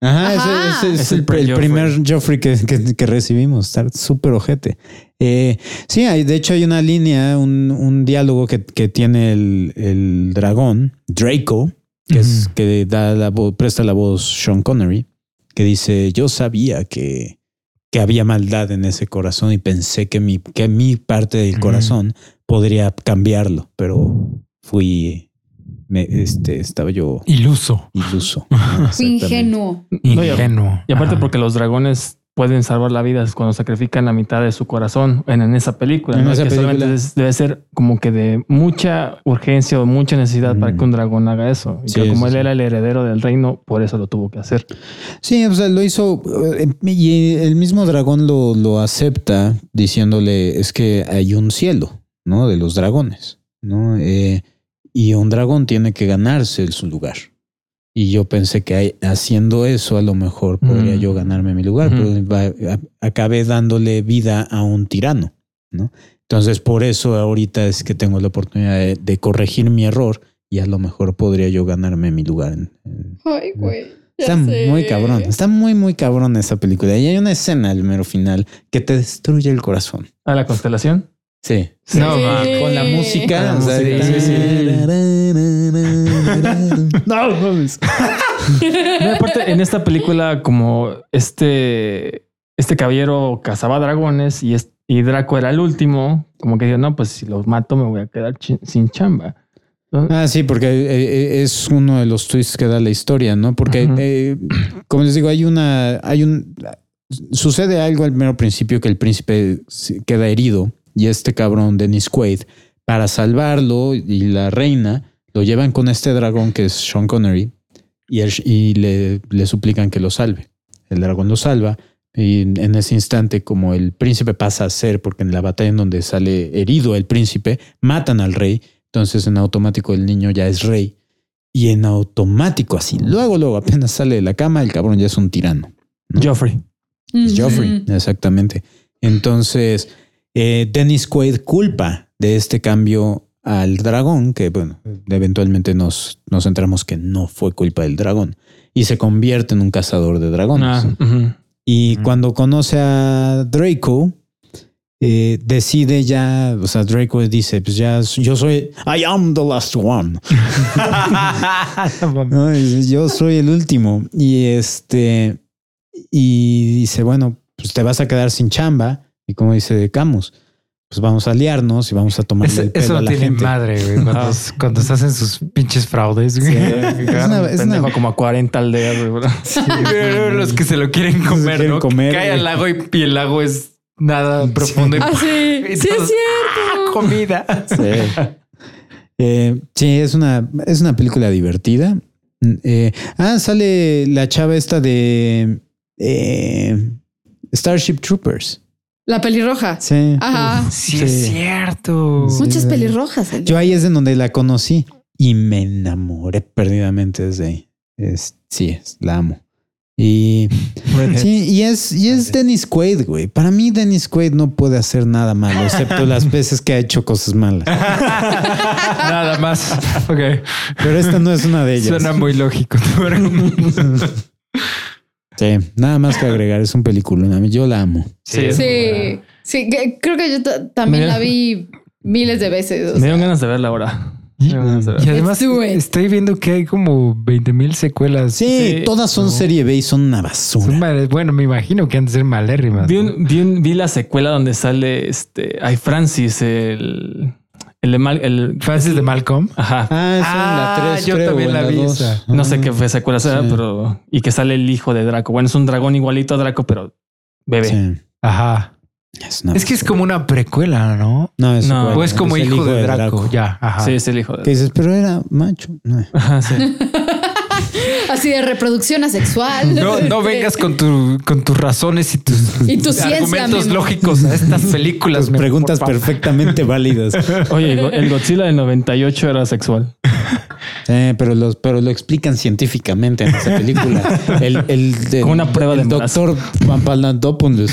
Ajá, ese- Ajá. ese es, Es el, el pre- el Joffrey. primer Joffrey que, que- que recibimos. Está súper ojete. Eh, sí, hay, de hecho hay una línea, un, un diálogo que, que tiene el, el dragón, Draco, que, es, que da la voz, presta la voz Sean Connery, que dice, yo sabía que, que había maldad en ese corazón y pensé que mi, que mi parte del corazón podría cambiarlo, pero fui, me, este, estaba yo Iluso. iluso. [laughs] Ingenuo. Ingenuo. Y aparte Ajá. porque los dragones pueden salvar la vida cuando sacrifican la mitad de su corazón en, en esa película. En ¿no? esa que solamente es- debe ser como que de mucha urgencia o mucha necesidad para Mm. que un dragón haga eso. Y Sí, que como él sí. era el heredero del reino, por eso lo tuvo que hacer. Sí, o sea, lo hizo eh, y el mismo dragón lo, lo acepta diciéndole es que hay un cielo, ¿no? De los dragones, ¿no? Eh, y un dragón tiene que ganarse su lugar. Y yo pensé que haciendo eso a lo mejor podría Mm. yo ganarme mi lugar, Ujú. pero acabé dándole vida a un tirano, ¿no? Entonces por eso ahorita es que tengo la oportunidad de, de corregir mi error y a lo mejor podría yo ganarme mi lugar en- en, Ay, güey. ya Está sé. muy cabrón. Está muy, muy cabrón esa película. Y hay una escena al mero final que te destruye el corazón. ¿A la constelación? Sí. No, Sí. man. Con la música. La o sea, música, sí, No, mames. No, aparte, en esta película, como este, este caballero cazaba dragones y, es- y Draco era el último, como que dijo, no, pues si los mato me voy a quedar sin chamba. Ah, sí, porque eh, eh, es uno de los twists que da la historia, ¿no? Porque, eh, como les digo, hay una, hay un, sucede algo al mero principio que el príncipe queda herido y este cabrón, Dennis Quaid, para salvarlo y la reina lo llevan con este dragón que es Sean Connery y, el- y le, le suplican que lo salve. El dragón lo salva y en ese instante, como el príncipe pasa a ser, porque en la batalla en donde sale herido el príncipe, matan al rey, entonces en automático el niño ya es rey y en automático, así, luego, luego, apenas sale de la cama, el cabrón ya es un tirano. Joffrey. Es. Joffrey, exactamente. Entonces, eh, Dennis Quaid culpa de este cambio al dragón, que bueno, eventualmente nos, nos enteramos que no fue culpa del dragón, y se convierte en un cazador de dragones. Ah. Y cuando conoce a Draco, eh, decide ya, o sea, Draco dice, pues ya yo soy, I am the last one. [laughs] Yo soy el último. Y este, y dice, bueno, pues te vas a quedar sin chamba. Y como dice Camus, pues vamos a liarnos y vamos a tomar el pelo eso a no la tiene gente. madre, güey. Cuando, cuando se hacen sus pinches fraudes, güey. [laughs] Es una- es Pendejo una- como a 40 aldeas, güey, [laughs] los que se lo quieren comer, quieren ¿no? comer, Cae güey. al lago y, y el lago es nada profundo. y Ah, sí, [laughs] Y sí es cierto. ¡Ah, comida. Sí. Eh, sí, es una, es una película divertida. Eh, ah, sale la chava esta de eh, Starship Troopers. La pelirroja. Sí. Ajá. Sí, Sí. es cierto. Sí. Muchas pelirrojas. eh. Yo ahí es de donde la conocí y me enamoré perdidamente desde ahí. Es, sí, es, la amo. Y sí, y es, y es Dennis Quaid, güey. Para mí, Dennis Quaid no puede hacer nada malo, excepto las [laughs] veces que ha hecho cosas malas. [laughs] Nada más. Ok. Pero esta no es una de ellas. Suena muy lógico. [laughs] Sí, nada más que agregar. Es un película. Yo la amo. Sí, Sí, sí, que- creo que yo ta- también la vi miles de veces. o Me dieron ganas de verla ahora. Me Y, dieron ganas de y además estoy viendo que hay como 20 mil secuelas. Sí, Sí. todas son serie B y son una Son basura. mal- bueno, me imagino que han de ser malérrimas. Vi, vi, un- vi la secuela donde sale este. Ay, Francis, el. El de Mal. El, Francis de Malcolm. Ajá. Ah, es en Ah, la 3, yo creo, también la vi esa. No sé Ah. qué fue secuela sea, Sí. pero. Y que sale el hijo de Draco. Bueno, es un dragón igualito a Draco, pero bebé. Sí. Ajá. Es, una Es que es como una precuela, ¿no? No, es, No. O es como el hijo, de Draco. Ya, ajá. Sí, es el hijo de Que dices, pero era macho. No. Ajá, sí. [laughs] Así de reproducción asexual. No, no vengas con, tu, con tus razones y tus, Y tu ciencia, argumentos lógicos a estas [laughs] películas. Preguntas perfectamente válidas. Oye, el Godzilla del 98 era sexual. Sí, pero, los, pero lo explican científicamente en esa película. [laughs] El, el, el- Con una prueba de el embarazo. doctor Papalandopoulos.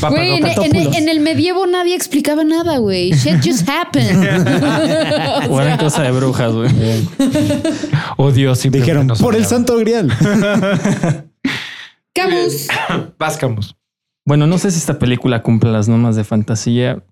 Papa, [laughs] Güey, en, Papa, en el, en el medievo nadie explicaba nada, güey. Shit just happened. [laughs] O era cosa de brujas, güey. Oh Dios, Dijeron, por el odiamos". santo grial. Camus. Váscamos. Bueno, no sé si esta película cumple las normas de fantasía.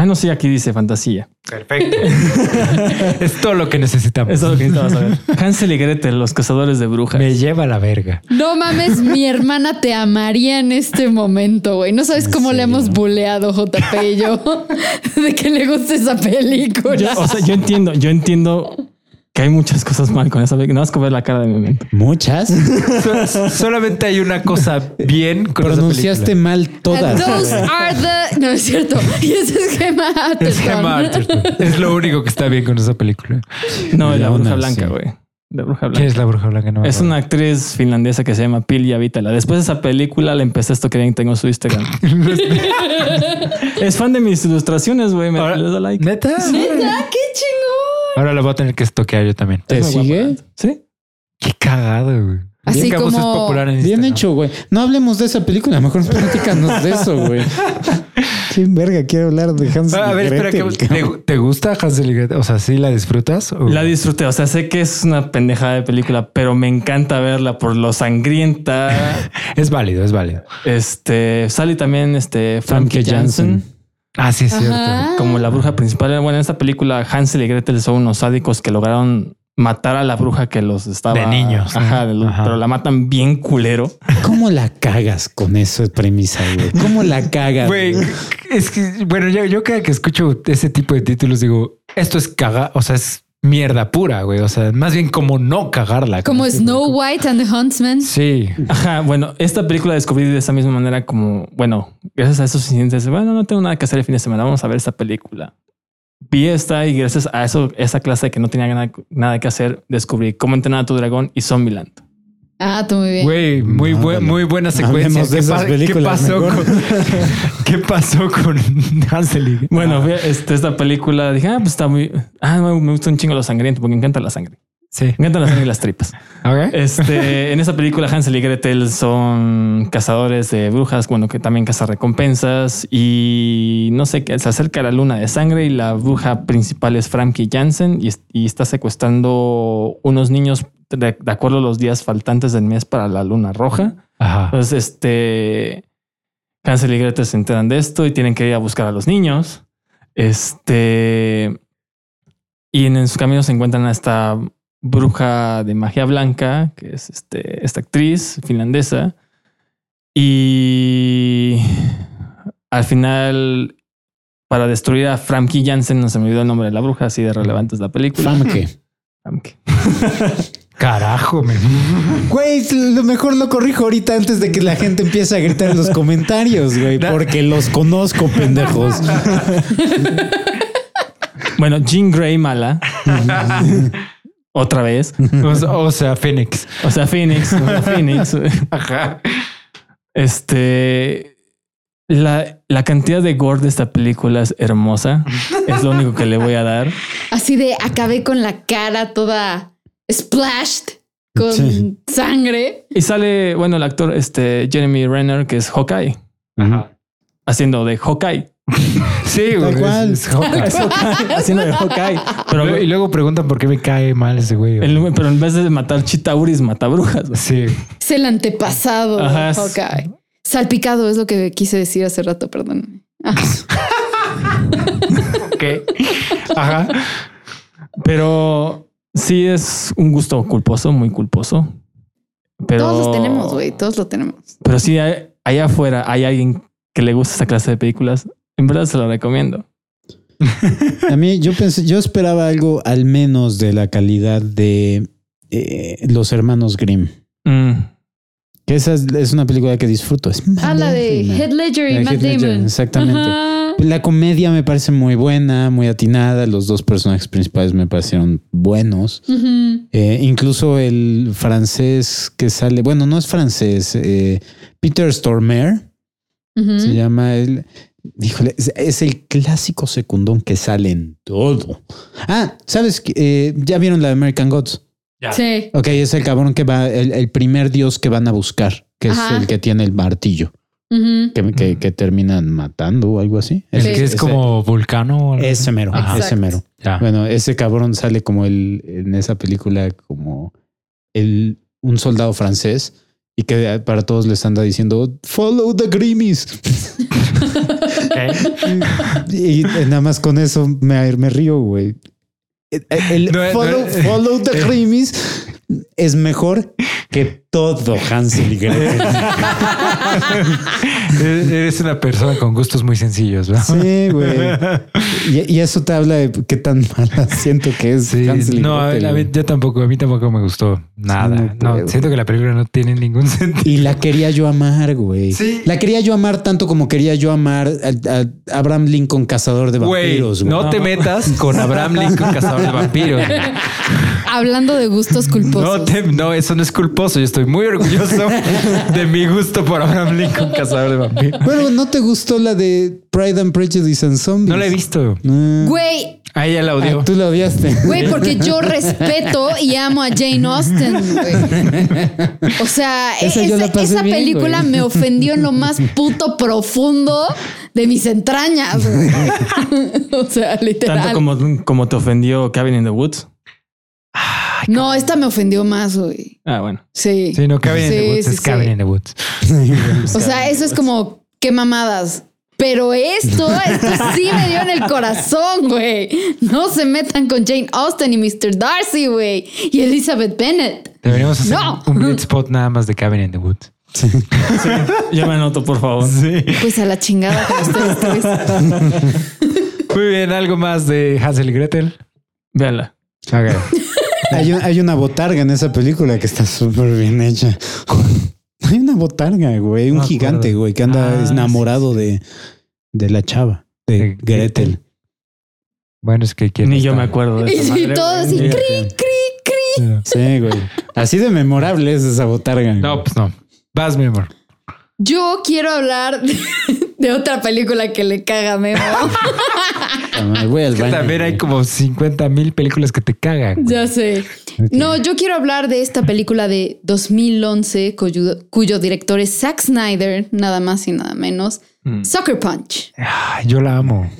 Ah, no, sí, aquí dice fantasía. Perfecto. [laughs] es todo lo que necesitamos. Es lo que necesitaba saber. Hansel y Gretel, los cazadores de brujas. Me lleva a la verga. No mames, mi hermana te amaría en este momento, güey. No sabes ¿En cómo le hemos buleado JP y yo [laughs] de que le guste esa película. Yo- o sea, yo entiendo, yo entiendo que hay muchas cosas mal con esa película. Nada más con ver la cara de mi mente. Muchas. [laughs] So- solamente hay una cosa bien con Pronunciaste mal And todas. those are the. No es cierto. [laughs] Y ese es Gemma Es. Gemma Arterton. Es lo único que está bien con esa película. No, Y la bruja blanca, güey. La bruja ¿Quién blanca. es la bruja blanca? No Es una actriz finlandesa que se llama Pilja Vitala. Después de esa película le empecé esto que bien tengo su Instagram. [laughs] es fan de mis ilustraciones, güey. Me da like. ¿Neta? ¿Neta? ¡Qué chingón! Ahora la voy a tener que estoquear yo también. ¿Te sigue? Sí. Qué cagado, güey. Así Bien, como- es popular en Bien hecho, güey. No hablemos de esa película. Mejor platícanos de eso, güey. [laughs] Qué verga quiero hablar de Hans Ah, A ver, espera, Gretel, ¿te, gusta Hansel y Gretel? O sea, ¿sí la disfrutas? o- La disfruté. O sea, sé que es una pendejada de película, pero me encanta verla por lo sangrienta. [laughs] Es válido, es válido. este sale también este Famke Janssen. Ah, sí, es cierto. Ajá. como la bruja principal. Bueno, en esta película Hansel y Gretel son unos sádicos que lograron matar a la bruja que los estaba De niños. Ajá, de los- Ajá. pero la matan bien culero. ¿Cómo la cagas con esa premisa, güey? ¿Cómo la cagas? Güey, es que, bueno, yo, yo cada que escucho ese tipo de títulos digo, esto es caga, o sea, es mierda pura, güey. O sea, más bien como no cagarla. Como Snow White and the Huntsman. Sí. Ajá, bueno, esta película descubrí de esa misma manera como, bueno, gracias a esos incidentes, bueno, no tengo nada que hacer el fin de semana, vamos a ver esta película. Vi esta y gracias a eso, esa clase de que no tenía nada, nada que hacer, descubrí cómo entrenar a tu dragón y Zombieland. Ah, tú muy bien. Güey, muy, No, buen- vale. muy buena secuencia. Hablemos de ¿Qué, esas pa- ¿qué películas pasó mejor. con, [laughs] ¿Qué pasó con [laughs] Hansel y Bueno, este, esta película, dije, ah, pues está muy, ah, me me gusta un chingo lo sangriento porque me encanta la sangre. Sí. Me encantan la sangre y las tripas. [laughs] Ok. Este, en esa película Hansel y Gretel son cazadores de brujas, bueno, que también caza recompensas y no sé, qué se acerca la luna de sangre y la bruja principal es Frankie Jansen y está secuestrando unos niños de, de acuerdo a los días faltantes del mes para la luna roja. Ajá. Entonces, este Hansel y Gretel se enteran de esto y tienen que ir a buscar a los niños. Este y en, en su camino se encuentran a esta bruja de magia blanca, que es este, esta actriz finlandesa. Y al final, para destruir a Frankie Jansen, no se me olvidó el nombre de la bruja, así de relevante es la película. Famke. [laughs] [laughs] Carajo, men. Güey, lo mejor lo corrijo ahorita antes de que la gente empiece a gritar en los comentarios, güey, porque los conozco, pendejos. Bueno, Jean Grey mala. Otra vez. O sea, o sea, Phoenix. O sea, Phoenix. o sea, Phoenix. Ajá. Este. La, la cantidad de gore de esta película es hermosa. Es lo único que le voy a dar. Así de acabé con la cara toda splashed con Sí. sangre. Y sale, bueno, el actor este Jeremy Renner, que es Hawkeye, Ajá. haciendo de Hawkeye. [laughs] Sí, güey. cual. es- es Hawkeye. Es [laughs] Hawkeye, haciendo de Hawkeye. Pero, y luego preguntan por qué me cae mal ese güey. güey. el- pero en vez de matar chitauris, mata brujas. güey. Sí. Es el antepasado de Ajá, es- Hawkeye. Salpicado es lo que quise decir hace rato, perdón. Ah, [laughs] Ok. Ajá. Pero sí es un gusto culposo, muy culposo. Pero, Todos los tenemos, güey. Todos lo tenemos. Pero si hay- allá afuera hay alguien que le gusta esta clase de películas, en verdad se lo recomiendo. [laughs] A mí, yo pensé, yo esperaba algo al menos de la calidad de eh, los hermanos Grimm. Mm. Que esa es, es una película que disfruto. Es Ah, la de. Head Ledger y Matt Heath Ledger, Damon. exactamente. Ajá. La comedia me parece muy buena, muy atinada. Los dos personajes principales me parecieron buenos. Eh, incluso el francés que sale, bueno, no es francés, eh, Peter Stormare se llama él. Híjole, es, es el clásico secundón que sale en todo. Ah, ¿sabes? Eh, ya vieron la de American Gods. Sí. Ok, es el cabrón que va, el, el primer dios que van a buscar, que Ajá. es el que tiene el martillo, que, que- que terminan matando o algo así. El Sí. que es Ese- como vulcano. o algo así. Ese mero, Ajá. ese mero. Ya. Bueno, ese cabrón sale como el en esa película como el un soldado francés y que para todos les anda diciendo follow the Grimmies. [laughs] [laughs] y, y nada más con eso me, me río, güey. El, el No, no, follow, eh, follow the [laughs] Grimmies es mejor que todo Hansel y Gretel. [laughs] Eres una persona con gustos muy sencillos, ¿verdad? Sí, güey. Y, y eso te habla de qué tan mala siento que es Sí, Hansel y no, a Gretel, mí- yo tampoco, a mí tampoco me gustó nada. No No, siento que la película no tiene ningún sentido. Y la quería yo amar, güey. Sí. La quería yo amar tanto como quería yo amar a, a Abraham Lincoln, cazador de vampiros. güey. no te metas con Abraham Lincoln, cazador de vampiros. [laughs] Hablando de gustos culposos. No, te- no, eso no es culposo. Yo estoy muy orgulloso [laughs] de mi gusto por Abraham Lincoln, cazador de vampiros. Bueno, ¿no te gustó la de Pride and Prejudice and Zombies? No la he visto. Ah, Güey, A ella la odio. ah, tú la odiaste. güey, porque yo respeto y amo a Jane Austen, güey. O sea, Esa esa, bien, película güey. me ofendió en lo más puto profundo de mis entrañas. güey. [laughs] o sea, literal. Tanto como, como te ofendió Cabin in the Woods. [laughs] No, esta me ofendió más, güey. Ah, bueno. Sí. Sí, no, Cabin in the Sí, Woods sí, es Cabin sí. in the Woods. [laughs] O sea, eso es como qué mamadas. Pero esto, esto sí me dio en el corazón, güey. No se metan con Jane Austen y Mr. Darcy, güey. Y Elizabeth Bennet. Deberíamos hacer No. un blitz spot nada más de Cabin in the Woods. Ya me anoto, por favor. Sí. Pues a la chingada con ustedes tres. [laughs] Muy bien, algo más de Hansel y Gretel. Véanla. Hay, un- hay una botarga en esa película que está súper bien hecha. [laughs] Hay una botarga, güey. Un No gigante, acuerdo. güey, que anda Ah, enamorado de, de la chava, de, De Gretel. Gretel. Bueno, es que quién Ni yo me acuerdo de Y, esa y madre, todo así, cri, cri, cri. Sí, güey. Así de memorable es esa botarga. No, pues no. Vas, mi amor. Yo quiero hablar de, otra película que le caga a Memo. [laughs] Me voy al baño, También hay como 50 mil películas que te cagan. güey. ya sé. No, yo quiero hablar de esta película de 2011 cuyo, cuyo director es Zack Snyder, nada más y nada menos. Mm. Sucker Punch. Ay, yo la amo.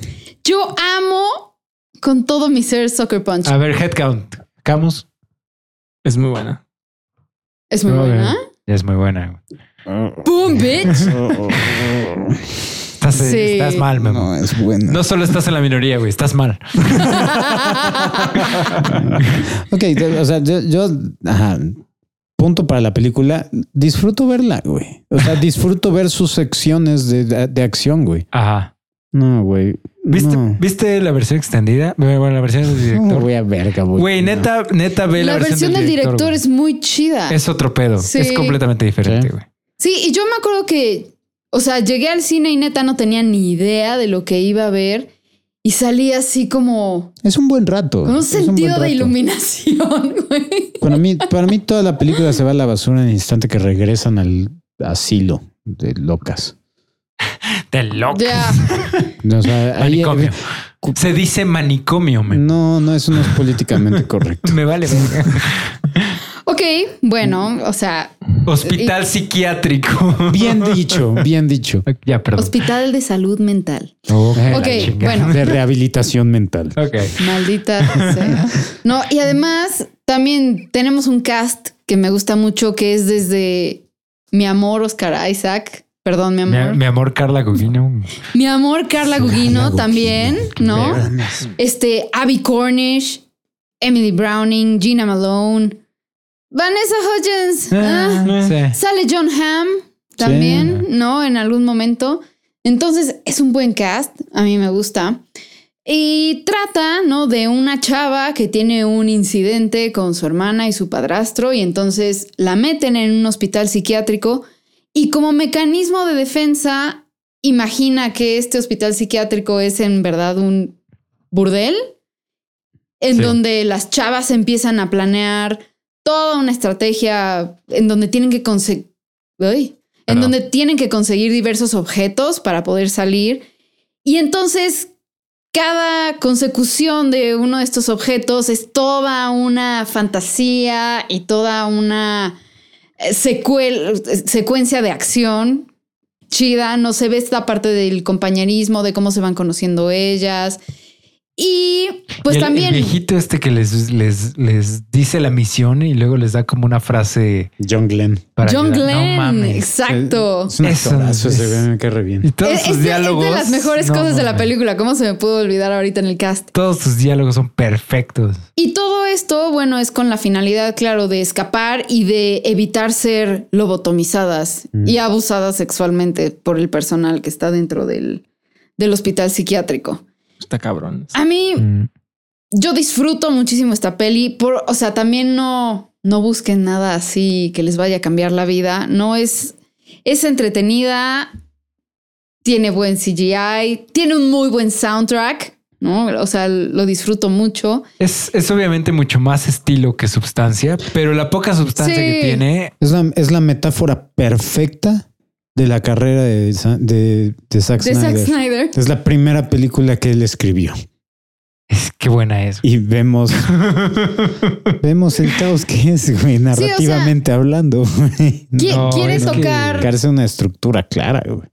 Yo amo con todo mi ser Sucker Punch. A ver, headcount. Camus. Es muy buena. es muy no, buena. Es muy buena. Güey. Boom, bitch. [laughs] Estás, Sí. estás mal, Memo. No, es. No solo estás en la minoría, güey. Estás mal. [laughs] Ok, o sea, yo, yo, ajá, punto para la película. Disfruto verla, güey. O sea, disfruto ver sus secciones de, de- de acción, güey. Ajá. No, güey. ¿Viste, No. ¿Viste la versión extendida? Bueno, la versión del No, director. voy a verga, güey. Güey, neta, neta, ve la, La versión del director güey. es muy chida. Es otro pedo. Sí. Es completamente diferente, Sí. güey. Sí, y yo me acuerdo que, o sea, llegué al cine y neta no tenía ni idea de lo que iba a ver y salí así como Es un buen rato. con un sentido de iluminación, [laughs] güey. Para mí, para mí toda la película se va a la basura en el instante que regresan al asilo de locas. De loco. Ya. O sea, ahí- Manicomio. Se dice manicomio, me. no, no, eso no es políticamente correcto. [laughs] Me vale. Bueno, o sea, Hospital psiquiátrico. Bien dicho, bien dicho. [laughs] Ya, perdón. Hospital de Salud Mental. Ok, chingada. bueno. De rehabilitación mental. Ok. Maldita sea. No, y además también tenemos un cast que me gusta mucho que es desde mi amor Oscar Isaac. Perdón, mi Mi, amor. mi amor, Carla Gugino. Mi amor Carla Gugino Gugino. también, ¿no? Este, Abby Cornish, Emily Browning, Gina Malone, Vanessa Hudgens. ah, Sí. Sale John Hamm también, ¿no? En algún momento. Entonces es un buen cast, a mí me gusta. Y trata, ¿no? De una chava que tiene un incidente con su hermana y su padrastro y entonces la meten en un hospital psiquiátrico y como mecanismo de defensa imagina que este hospital psiquiátrico es en verdad un burdel en Sí. donde las chavas empiezan a planear toda una estrategia en donde tienen que conseguir en donde tienen que conseguir diversos objetos para poder salir y entonces cada consecución de uno de estos objetos es toda una fantasía y toda una eh, secuel- secuencia de acción chida. No se ve esta parte del compañerismo, de cómo se van conociendo ellas. Y pues Y el- también... El viejito este que les, les, les dice la misión y luego les da como una frase John Glenn. para John ayudar. Glenn, No mames. exacto. Es un Eso es- güey, me cae re bien. Y todos Es, sus es de, es diálogos. de las mejores no cosas de la película. ¿Cómo se me pudo olvidar ahorita en el cast? Todos sus diálogos son perfectos. Y todo esto, bueno, es con la finalidad, claro, de escapar y de evitar ser lobotomizadas Mm. y abusadas sexualmente por el personal que está dentro del, del hospital psiquiátrico. Está cabrón. A mí, Mm. yo disfruto muchísimo esta peli. Por, o sea, también no, no busquen nada así que les vaya a cambiar la vida. No es, es entretenida, tiene buen CGI, tiene un muy buen soundtrack, ¿no? O sea, lo disfruto mucho. Es, es obviamente mucho más estilo que sustancia, pero la poca sustancia Sí. que tiene Es la, es la metáfora perfecta de la carrera de, de, de Zack De Zack Snyder. Snyder. Es la primera película que él escribió. es que buena es. Y vemos, [laughs] vemos el caos que es, güey, narrativamente hablando. güey. No, quiere es que- tocar, Carece una estructura clara, güey.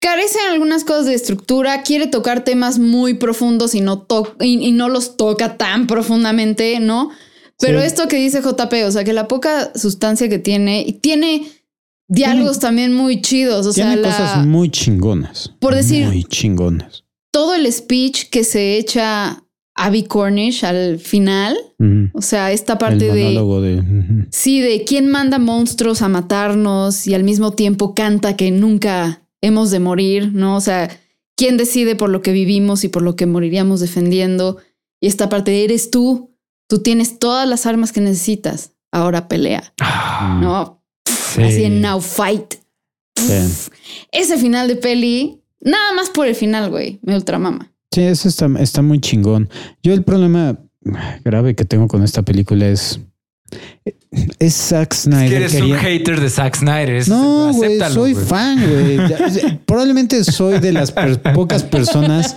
carece en algunas cosas de estructura, quiere tocar temas muy profundos y no, to- y, y no los toca tan profundamente, ¿no? Pero Sí. esto que dice JP, o sea, que la poca sustancia que tiene, y tiene diálogos también muy chidos, o Tiene sea, la- cosas muy chingonas. Por decir- Muy chingonas. todo el speech que se echa Abby Cornish al final, o sea, esta El parte de... Sí, de quién manda monstruos a matarnos y al mismo tiempo canta que nunca hemos de morir, ¿no? O sea, quién decide por lo que vivimos y por lo que moriríamos defendiendo. Y esta parte de eres tú, tú tienes todas las armas que necesitas, ahora pelea, Ah, ¿no? Sí. Así en now fight. Sí. Ese final de peli, nada más por el final, güey, me ultramama. Sí, eso está, está muy chingón. Yo el problema grave que tengo con esta película es Es Zack Es Snyder. que eres quería- un hater de Zack Snyder. es- No, güey, soy fan, güey. [laughs] Probablemente soy de las per- pocas personas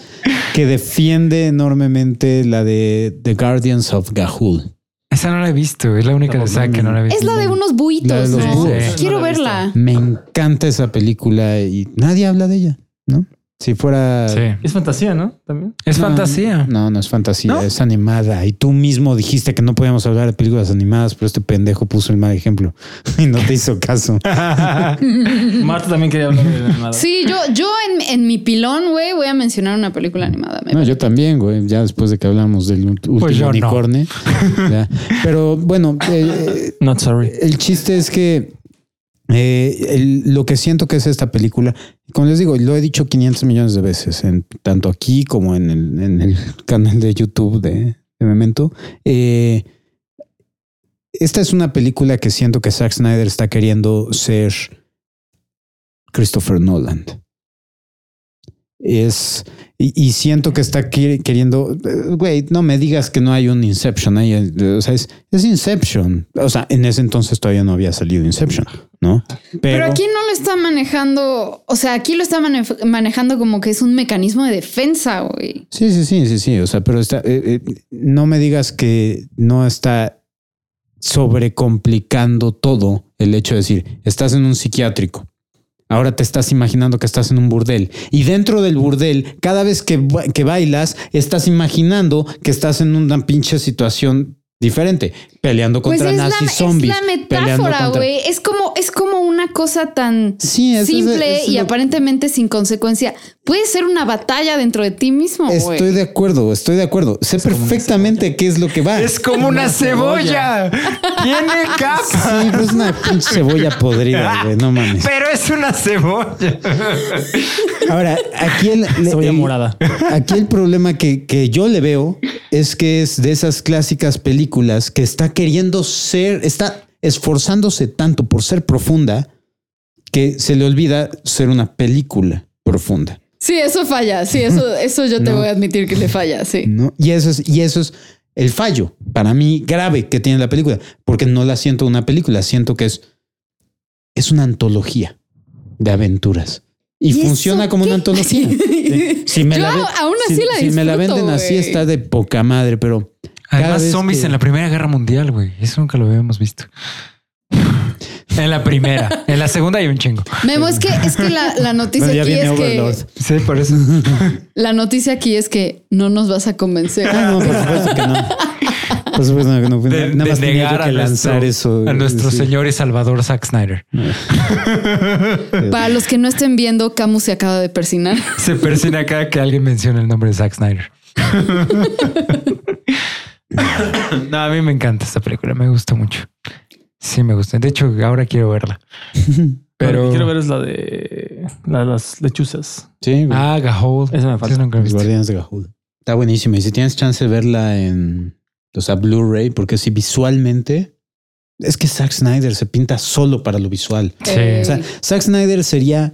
que defiende enormemente la de The Guardians of Gahul. Esa no la he visto. Es la única de. Zack que no la he visto. Es la de unos de buitos. Quiero verla. Me encanta esa película y nadie habla de ella. Si fuera... Sí. Es fantasía, ¿no? También. Es No, fantasía. No, no es fantasía, ¿No? es animada. Y tú mismo dijiste que no podíamos hablar de películas animadas, pero este pendejo puso el mal ejemplo [laughs] y no te hizo caso. [laughs] Marta también quería hablar de animada. Sí, yo, yo en, en mi pilón, güey, voy a mencionar una película animada. Me No, yo también, güey, ya después de que hablamos del último Pues yo no. [laughs] Pero bueno, eh, Not sorry. el chiste es que eh, el- lo que siento que es esta película, como les digo, lo he dicho 500 millones de veces, tanto aquí como en el, en el [laughs] canal de YouTube de, de Memento. eh, esta es una película que siento que Zack Snyder está queriendo ser Christopher Nolan. Es, y, y siento que está queriendo, eh, güey, no me digas que no hay un Inception ahí. eh, O sea, es, es Inception. O sea, en ese entonces todavía no había salido Inception, ¿no? Pero aquí no lo está manejando, o sea, aquí lo está manejando como que es un mecanismo de defensa, güey. Sí, sí, sí, sí, sí. O sea, pero está, eh, eh, no me digas que no está sobrecomplicando todo el hecho de decir, estás en un psiquiátrico. Ahora te estás imaginando que estás en un burdel. Y dentro del burdel, cada vez que, que bailas, estás imaginando que estás en una pinche situación diferente. Peleando Pues contra es la, nazis es zombies. la peleando metáfora, contra- güey. Es como, es como una cosa tan Sí, eso es- simple es y lo- aparentemente sin consecuencia. Puede ser una batalla dentro de ti mismo, güey. Estoy de acuerdo, estoy de acuerdo. Sé perfectamente qué es lo que va. Es como una cebolla. Tiene capa. Sí, pero es una pinche cebolla podrida, güey. No mames. Pero es una cebolla. Ahora, aquí el, Cebolla el- morada. Aquí el problema que, que yo le veo es que es de esas clásicas películas que está queriendo ser, está esforzándose tanto por ser profunda que se le olvida ser una película profunda. Sí, eso falla. Sí, eso, [laughs] eso yo te No. voy a admitir que le falla, sí. ¿no? Y eso es, y eso es el fallo para mí grave que tiene la película, porque no la siento una película, siento que es, es una antología de aventuras. Y, ¿Y funciona eso como una antología. [laughs] Si me Yo la aún así si, la si me la disfruto, venden así está de poca madre, pero Además, zombies que- en la Primera Guerra Mundial, güey. Eso nunca lo habíamos visto. [laughs] En la primera. En la segunda hay un chingo. Memo, es que, es que la, la noticia Bueno, aquí es Overlord. que Sí, por eso. [laughs] la noticia aquí es que no nos vas a convencer. Ah, no, por supuesto que no. Por supuesto que no. De, Nada de más tenía yo negar que a lanzar nuestro, eso. a nuestro Sí. señor y salvador Zack Snyder. [laughs] Para los que no estén viendo, Camus se acaba de persinar. Se persina cada que alguien menciona el nombre de Zack Snyder. [coughs] no, a mí me encanta esta película. Me gusta mucho. Sí, me gusta. De hecho, ahora quiero verla. [laughs] Pero quiero ver es la de la de las lechuzas. Sí, güey. ah, Gahold. Esa me falta. Sí, nunca Los. Guardianes de Gahul. Está buenísima. Y si tienes chance de verla en, o sea, Blu-ray, porque si visualmente es que Zack Snyder se pinta solo para lo visual. Sí. O sea, Zack Snyder sería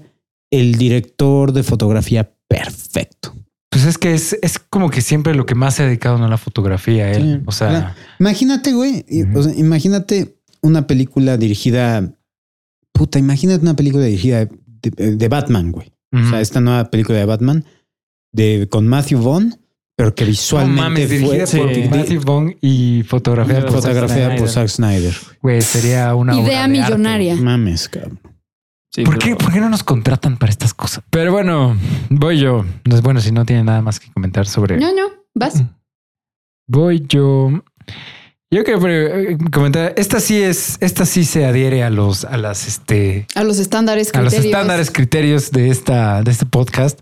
el director de fotografía perfecto. Pues es que es, es como que siempre lo que más se ha dedicado ¿no? a la fotografía. Él. Sí. O sea, Claro. Imagínate, güey. o sea, imagínate una película dirigida. Puta, imagínate una película dirigida de, de Batman, güey. O sea, esta nueva película de Batman de, con Matthew Vaughn, pero que no visualmente mames, fue dirigida por de- Matthew Vaughn y fotografía por Zack fotografía por Snyder. Zack Snyder. Güey, sería una obra Idea de arte. millonaria. Mames, cabrón. Sí, ¿Por pero- qué, ¿Por qué no nos contratan para estas cosas? Pero bueno, voy yo. No es bueno si no tiene nada más que comentar sobre. No, no, vas. Voy yo. Yo quiero eh, comentar. Esta sí es, esta sí se adhiere a los, a las, este, A los estándares a los criterios. estándares criterios de esta, de este podcast.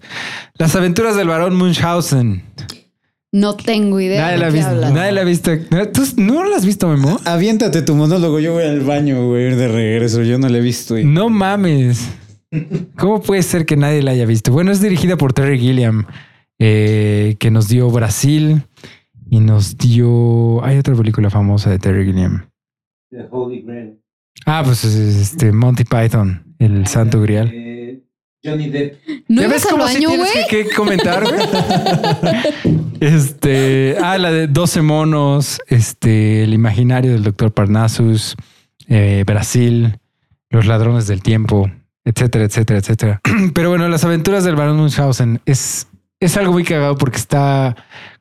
Las aventuras del varón Munchausen. No tengo idea. Nadie de la ha qué visto. hablas. Nadie la ha visto. ¿Tú no la has visto, Memo? Aviéntate tu monólogo. Yo voy al baño, güey, de regreso. Yo no lo he visto. y- No mames. ¿Cómo puede ser que nadie la haya visto? Bueno, es dirigida por Terry Gilliam, eh, que nos dio Brasil y nos dio. Hay otra película famosa de Terry Gilliam. Ah, pues es- este Monty Python, el Santo Grial. Johnny Depp. ¿No ¿Ya ves cómo sí baño, tienes güey? que, que comentar, güey? [laughs] este, ah, la de 12 monos, este, el imaginario del doctor Parnassus, eh, Brasil, los ladrones del tiempo, etcétera, etcétera, etcétera. [clears throat] Pero bueno, las aventuras del barón Munchausen es, es algo muy cagado porque está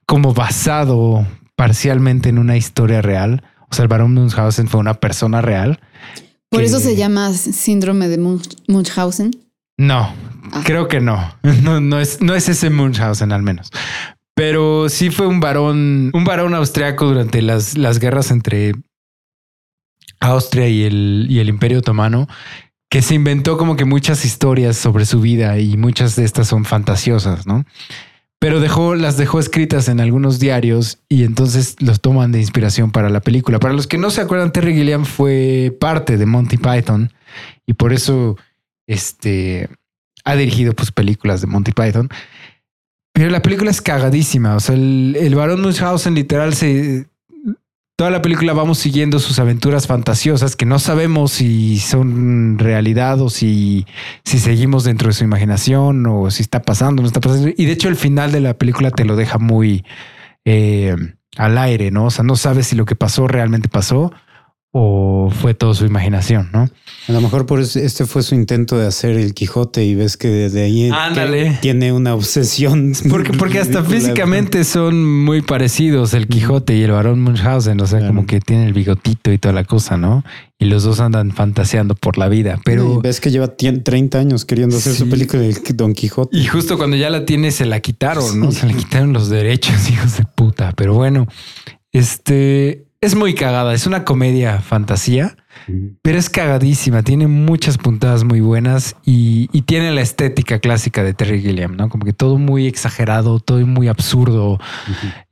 como basado parcialmente en una historia real. O sea, el barón Munchausen fue una persona real. Por que- eso se llama síndrome de Munch- Munchausen. No, Ah. creo que no. [laughs] No, no es, no es ese Munchausen al menos. Pero sí fue un varón, un varón austriaco durante las, las guerras entre Austria y el, y el Imperio Otomano, que se inventó como que muchas historias sobre su vida y muchas de estas son fantasiosas, ¿no? Pero dejó, las dejó escritas en algunos diarios y entonces los toman de inspiración para la película. Para los que no se acuerdan, Terry Gilliam fue parte de Monty Python y por eso este, ha dirigido pues, películas de Monty Python. Pero la película es cagadísima. O sea, el, el varón Munchausen literal se... Toda la película vamos siguiendo sus aventuras fantasiosas que no sabemos si son realidad o si, si seguimos dentro de su imaginación o si está pasando, no está pasando. Y de hecho el final de la película te lo deja muy eh, al aire, ¿no? O sea, no sabes si lo que pasó realmente pasó o fue todo su imaginación, ¿no? A lo mejor por eso este fue su intento de hacer el Quijote y ves que desde ahí Ándale. tiene una obsesión. [laughs] Porque, porque hasta físicamente son muy parecidos el Quijote y el varón Munchausen, o sea, Claro. como que tienen el bigotito y toda la cosa, ¿no? Y los dos andan fantaseando por la vida, pero... Y ves que lleva tien- 30 años queriendo hacer Sí. su película de Don Quijote. Y justo cuando ya la tiene se la quitaron, ¿no? Se le quitaron los derechos, [laughs] hijos de puta. Pero bueno, este es muy cagada. Es una comedia fantasía, pero es cagadísima. Tiene muchas puntadas muy buenas y, y tiene la estética clásica de Terry Gilliam, ¿no? Como que todo muy exagerado, todo muy absurdo.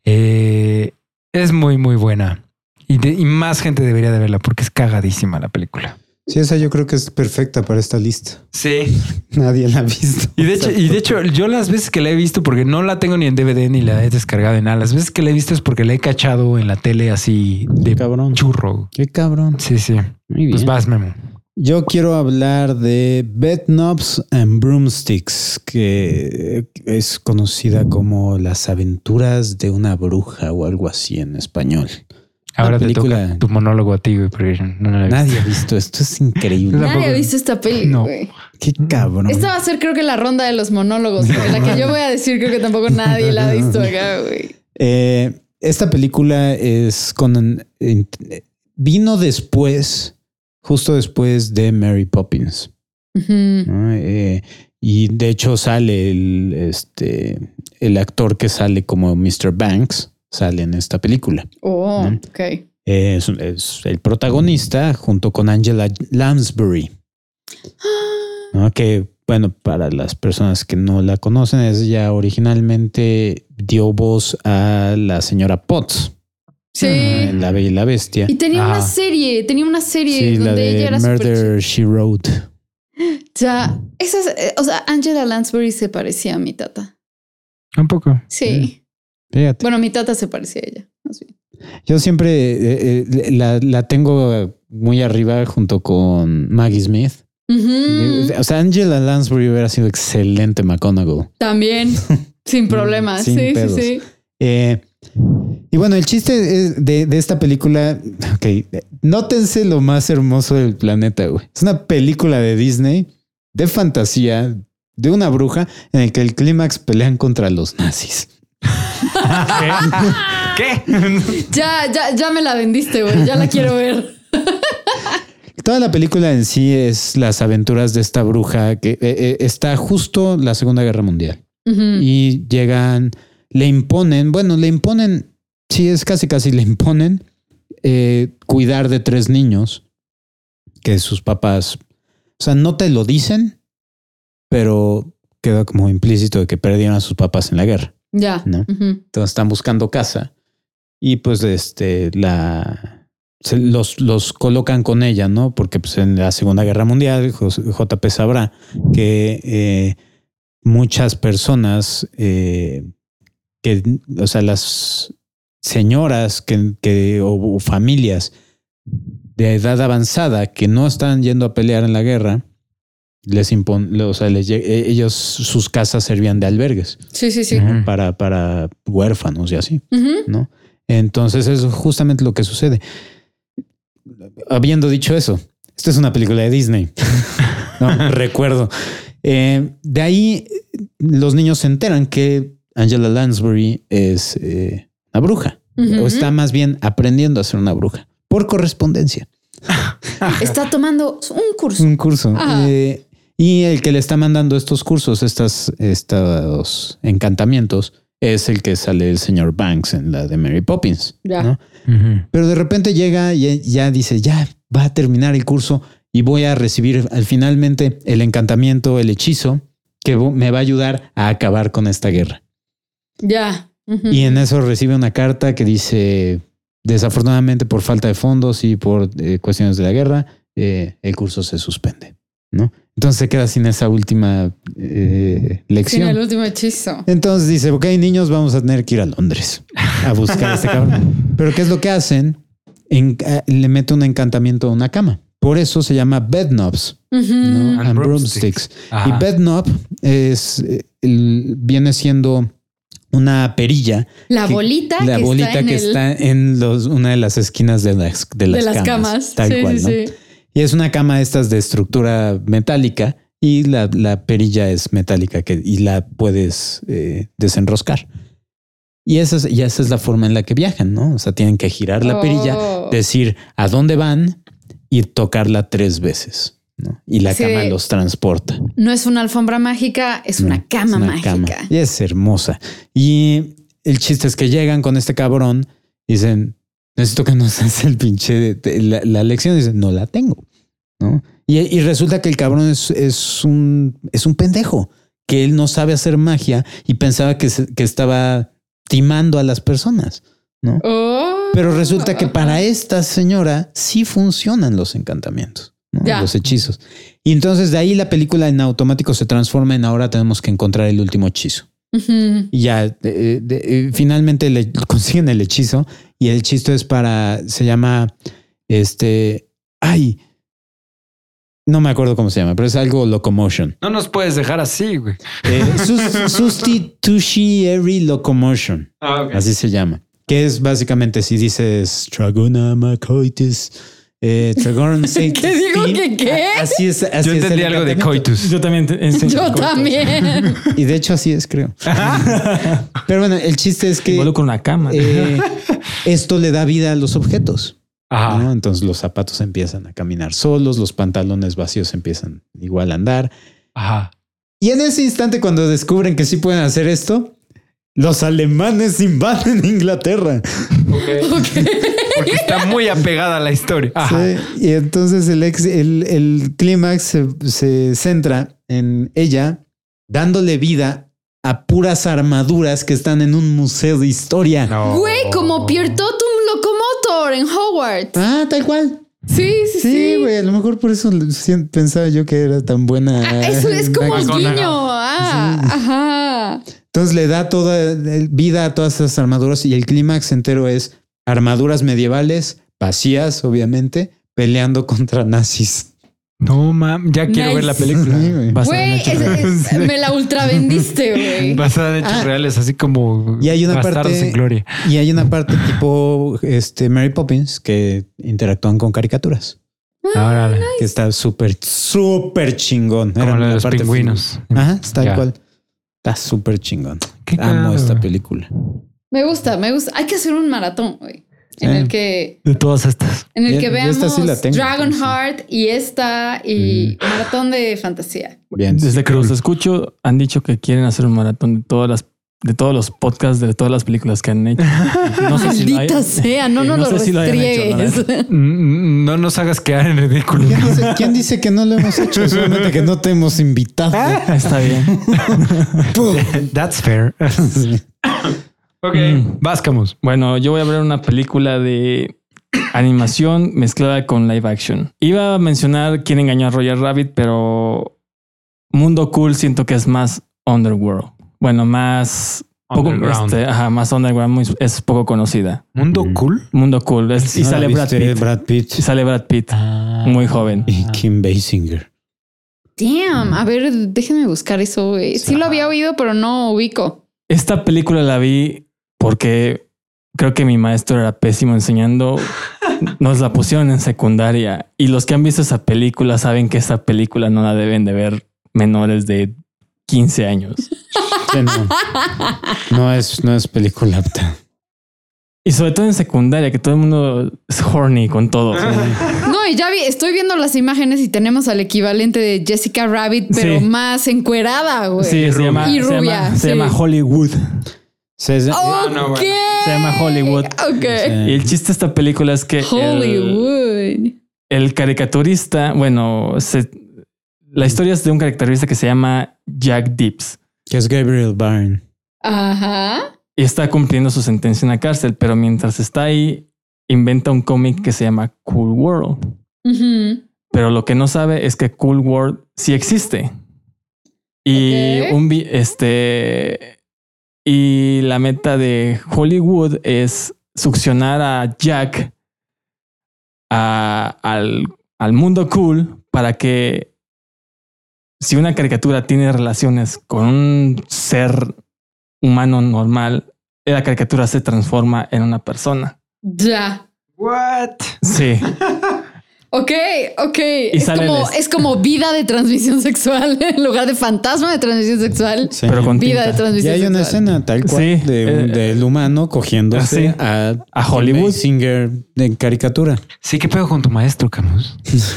Eh, es muy, muy buena. Y, de- y más gente debería de verla porque es cagadísima la película. Sí, esa yo creo que es perfecta para esta lista. Sí. [laughs] Nadie la ha visto. Y de hecho, y de hecho, yo las veces que la he visto, porque no la tengo ni en DVD ni la he descargado en nada, las veces que la he visto es porque la he cachado en la tele así de Cabrón. churro. Qué cabrón. Sí, sí. Muy bien. Pues vas, Memo. Yo quiero hablar de Bed Knobs and Broomsticks, que es conocida como Las aventuras de una bruja o algo así en español. Ahora te película- toca tu monólogo a ti, güey, porque no la. Nadie ha visto esto, es increíble. Nadie ha visto esta peli, No. güey. Qué cabrón. Esta va a ser creo que la ronda de los monólogos, [laughs] porque la que yo voy a decir creo que tampoco nadie la ha visto acá, güey. Eh, esta película es con vino después, justo después de Mary Poppins. Eh, y de hecho sale el, este, el actor que sale como Mr. Banks, sale en esta película. Oh, ok. Es, es el protagonista junto con Angela Lansbury, [gasps] ¿no? que bueno, para las personas que no la conocen, es ella originalmente dio voz a la señora Potts Sí. en La Bella y la Bestia. Y tenía una Ah. serie, tenía una serie Sí, la donde ella de era Murder She Wrote. [gasps] Ya, esas, eh, o sea, Angela Lansbury se parecía a mi tata. Un poco. Sí. Fíjate. Bueno, mi tata se parecía a ella. más bien. Yo siempre eh, eh, la, la tengo muy arriba junto con Maggie Smith. O sea, Angela Lansbury hubiera sido excelente McGonagall. También, [laughs] sin problemas. Sin sí, pedos. sí, sí. Eh, y bueno, el chiste es de, de esta película, ok, nótense lo más hermoso del planeta, güey. Es una película de Disney, de fantasía, de una bruja, en el que el clímax pelean contra los nazis. [laughs] ¿Qué? [laughs] Ya, ya, ya me la vendiste, güey. Ya la quiero ver. [laughs] Toda la película en sí es las aventuras de esta bruja que eh, eh, está justo la Segunda Guerra Mundial. Y llegan, le imponen, bueno, le imponen, sí, es casi casi le imponen eh, cuidar de tres niños que sus papás, o sea, no te lo dicen, pero queda como implícito de que perdieron a sus papás en la guerra. Ya. No. Entonces están buscando casa y pues este la se los, los colocan con ella, ¿no? Porque pues en la Segunda Guerra Mundial, JP sabrá que eh, muchas personas eh, que, o sea, las señoras que, que o, o familias de edad avanzada que no están yendo a pelear en la guerra, les impon, o sea, les, eh, ellos, sus casas servían de albergues Sí, sí, sí. Ujú. para, para huérfanos y así. ¿no? Entonces eso es justamente lo que sucede. Habiendo dicho eso, esta es una película de Disney. [laughs] No, [laughs] recuerdo. Eh, de ahí los niños se enteran que Angela Lansbury es eh, una bruja. O está más bien aprendiendo a ser una bruja por correspondencia. Está tomando un curso. Un curso. Ajá. Eh, y el que le está mandando estos cursos, estas, estos encantamientos, es el que sale el señor Banks en la de Mary Poppins. Ya. Pero de repente llega y ya dice, ya va a terminar el curso y voy a recibir al finalmente el encantamiento, el hechizo que me va a ayudar a acabar con esta guerra. Ya. Y en eso recibe una carta que dice, desafortunadamente por falta de fondos y por eh, cuestiones de la guerra, eh, el curso se suspende, ¿no? Entonces se queda sin esa última eh, Sin lección. el último hechizo. Entonces dice, ok, niños, vamos a tener que ir a Londres a buscar a este cabrón. [laughs] Pero ¿qué es lo que hacen? En- eh, le mete un encantamiento a una cama. Por eso se llama bed knobs, Ujú. ¿no? And broomsticks. Ajá. Y bed knob es, eh, el- viene siendo una perilla. La que- bolita La que bolita está en que el- está en los, una de las esquinas de las, de las, de las camas. camas. Tal sí, cual, sí, ¿no? sí. Y es una cama estas de estructura metálica y la, la perilla es metálica que, y la puedes eh, desenroscar. Y esa, es, y esa es la forma en la que viajan, ¿no? O sea, tienen que girar la perilla, Oh. decir a dónde van y tocarla tres veces. ¿no? Y la Sí. cama los transporta. No es una alfombra mágica, es una cama es una mágica. cama. Y es hermosa. Y el chiste es que llegan con este cabrón y dicen, necesito que nos [laughs] hagas el pinche, de- la, la lección. Y dicen, no la tengo. ¿no? Y, y resulta que el cabrón es, es, un, es un pendejo, que él no sabe hacer magia y pensaba que, se- que estaba timando a las personas. ¿no? Oh. Pero resulta que para esta señora sí funcionan los encantamientos, los hechizos. Y entonces de ahí la película en automático se transforma en ahora tenemos que encontrar el último hechizo. Y ya eh, de- eh, finalmente le [laughs] consiguen el hechizo y el hechizo es para, se llama, este, ay, no me acuerdo cómo se llama, pero es algo locomotion. No nos puedes dejar así, güey. Eh, substitutionary [laughs] locomotion. Así se llama. Que es básicamente si dices Tragona Macoitis, eh, Tragon [laughs] ¿Qué digo que qué? Así es. Así Yo es entendí el algo de coitus. Yo también. Yo también. [laughs] Y de hecho así es, creo. [laughs] Pero bueno, el chiste es que Involucra una cama. eh, esto le da vida a los objetos. Ajá. ¿no? Entonces los zapatos empiezan a caminar solos, los pantalones vacíos empiezan igual a andar. Ajá. Y en ese instante, cuando descubren que sí pueden hacer esto, los alemanes invaden Inglaterra. Porque está muy apegada a la historia. Ajá. Sí, y entonces el, ex- el, el clímax se, se centra en ella dándole vida a puras armaduras que están en un museo de historia. No. Güey, como Pierre Totum Locomotor en Howard. Ah, tal cual. Sí, sí, sí. Sí, güey, a lo mejor por eso pensaba yo que era tan buena. Ah, eso es como Max. guiño. Ah, ajá. Entonces le da toda vida a todas esas armaduras y el clímax entero es armaduras medievales, vacías, obviamente, peleando contra nazis. No, mam. Ya quiero Nice. ver la película. Sí, güey. Basada en Güey, hechos es- reales. es- me la ultra vendiste, [laughs] güey. Basada en hechos Ah. reales, así como Y hay una parte- en gloria. Y hay una parte tipo este Mary Poppins que interactúan con caricaturas, Ahora, que está súper, súper chingón. como Era lo de los parte pingüinos. Ajá, está Ya. igual. Está súper chingón. Qué Amo esta güey. película. Me gusta, me gusta. Hay que hacer un maratón, güey. En el que, De todas estas. en el que veamos esta sí la tengo, Dragonheart y esta y maratón de fantasía. Bien. Desde que los escucho, han dicho que quieren hacer un maratón de todas las de todos los podcasts de todas las películas que han hecho. No sé si lo hay- Maldita sea, no nos no lo sé si lo hayan hecho, la restriegues. No nos hagas quedar en ridículo. ¿Quién dice, quién dice que no lo hemos hecho? [laughs] Solamente que no te hemos invitado. Está bien. [laughs] That's fair. [laughs] ok. Mm. Váscamos. Bueno, yo voy a ver una película de animación mezclada con live action. Iba a mencionar quién engañó a Roger Rabbit, pero Mundo Cool siento que es más Underworld. Bueno, más poco, Underground. este, ajá, más Underground, muy- es poco conocida. Mundo Mm. cool. Mundo Cool es- y ¿No la sale Brad? Pitt. Brad Pitt. Y sale Brad Pitt, muy joven. Y Kim Basinger. Damn. A ver, déjenme buscar eso, güey. Sí lo había oído, pero no ubico. Esta película la vi porque creo que mi maestro era pésimo enseñando. [laughs] Nos la pusieron en secundaria y los que han visto esa película saben que esa película no la deben de ver menores de 15 años. [laughs] Sí, no. No es, no es película apta. Y sobre todo en secundaria, que todo el mundo es horny con todo. No, y ya vi, estoy viendo las imágenes y tenemos al equivalente de Jessica Rabbit, pero Sí. más encuerada, güey. Sí, se llama, Y se rubia, se llama Hollywood. Se- se- Ok. no, bueno. Se llama Hollywood. Ok. Y el chiste de esta película es que el, Hollywood. el caricaturista, bueno, se- la historia es de un caricaturista que se llama Jack Dips que es Gabriel Byrne. Ajá. y está cumpliendo su sentencia en la cárcel, pero mientras está ahí, inventa un cómic que se llama Cool World. Pero lo que no sabe es que Cool World sí existe. Y Ok. un vi- este y la meta de Hollywood es succionar a Jack a- al, al mundo cool para que si una caricatura tiene relaciones con un ser humano normal, la caricatura se transforma en una persona. Ya. What? Sí. [laughs] Ok, ok. es, como, es como vida de transmisión [laughs] sexual en lugar de fantasma de transmisión sexual. Sí. Pero con Vida de tinta. Y transmisión hay una sexual. escena tal cual Sí, de eh, del humano cogiéndose ah, sí. a, A Hollywood. Singer de caricatura. Sí, ¿qué pedo con tu maestro, Camus? [laughs]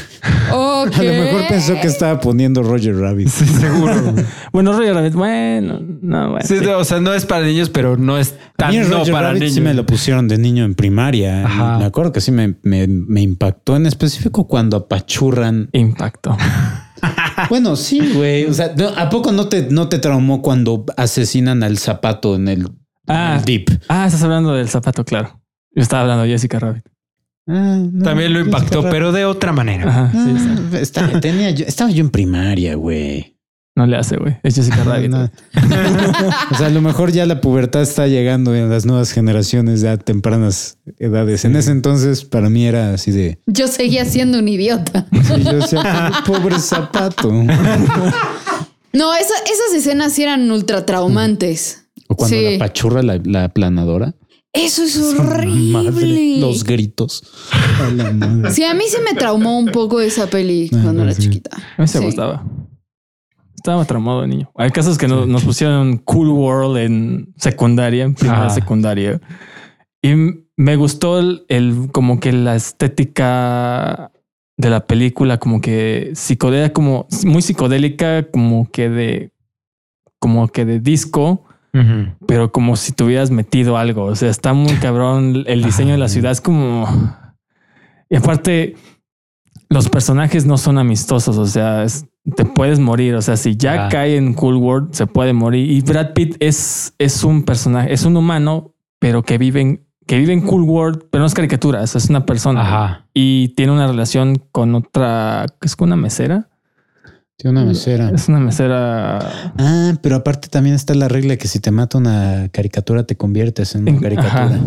A lo mejor pensó que estaba poniendo Roger Rabbit. Sí, seguro. [laughs] Bueno, Roger Rabbit, bueno, no, bueno. Sí, sí. O sea, no es para niños, pero no es A tan mí el no Roger para Rabbit niños. sí me lo pusieron de niño en primaria. Ajá. Y Me acuerdo que sí me, me, me impactó en específico cuando apachurran. Impacto. [laughs] Bueno, sí, güey. O sea, ¿a poco no te, no te traumó cuando asesinan al zapato en el, Ah. en el Deep? Ah, estás hablando del zapato, claro. Yo estaba hablando de Jessica Rabbit. Ah, no, También lo impactó, pero de otra manera. Ajá, sí, Ah, tenía yo- estaba yo en primaria, güey. No le hace, güey. Es Jessica [laughs] Rabbit. No. [laughs] o sea, a lo mejor ya la pubertad está llegando en las nuevas generaciones a tempranas edades. En ese entonces, para mí era así de Yo seguía siendo un idiota. sí, yo decía, pobre zapato. [laughs] No, esa- esas escenas sí eran ultra traumantes. O cuando Sí. la pachurra la, la aplanadora. Eso es Madre, horrible. los gritos. A la madre. Sí, a mí se me traumó un poco esa peli Ah, cuando era sí. chiquita. A mí se Sí. gustaba. Estaba traumado de niño. Hay casos que no- nos pusieron Cool World en secundaria, en primera Ah. secundaria. Y me gustó el, el- como que la estética de la película, como que psicodélica, como muy psicodélica, como que de, como que de disco. Pero como si tuvieras metido algo. O sea, está muy cabrón. El diseño de la ciudad es como. Y aparte, los personajes no son amistosos. O sea, es- te puedes morir. O sea, si Jack Ah. cae en Cool World, se puede morir. Y Brad Pitt es, es un personaje, es un humano, pero que vive en, que vive en Cool World, pero no es caricatura. o sea, es una persona Ajá. y tiene una relación con otra, que es con una mesera. Tiene una mesera. Es una mesera. Ah, pero aparte también está la regla que si te mata una caricatura, te conviertes en una caricatura. Ajá.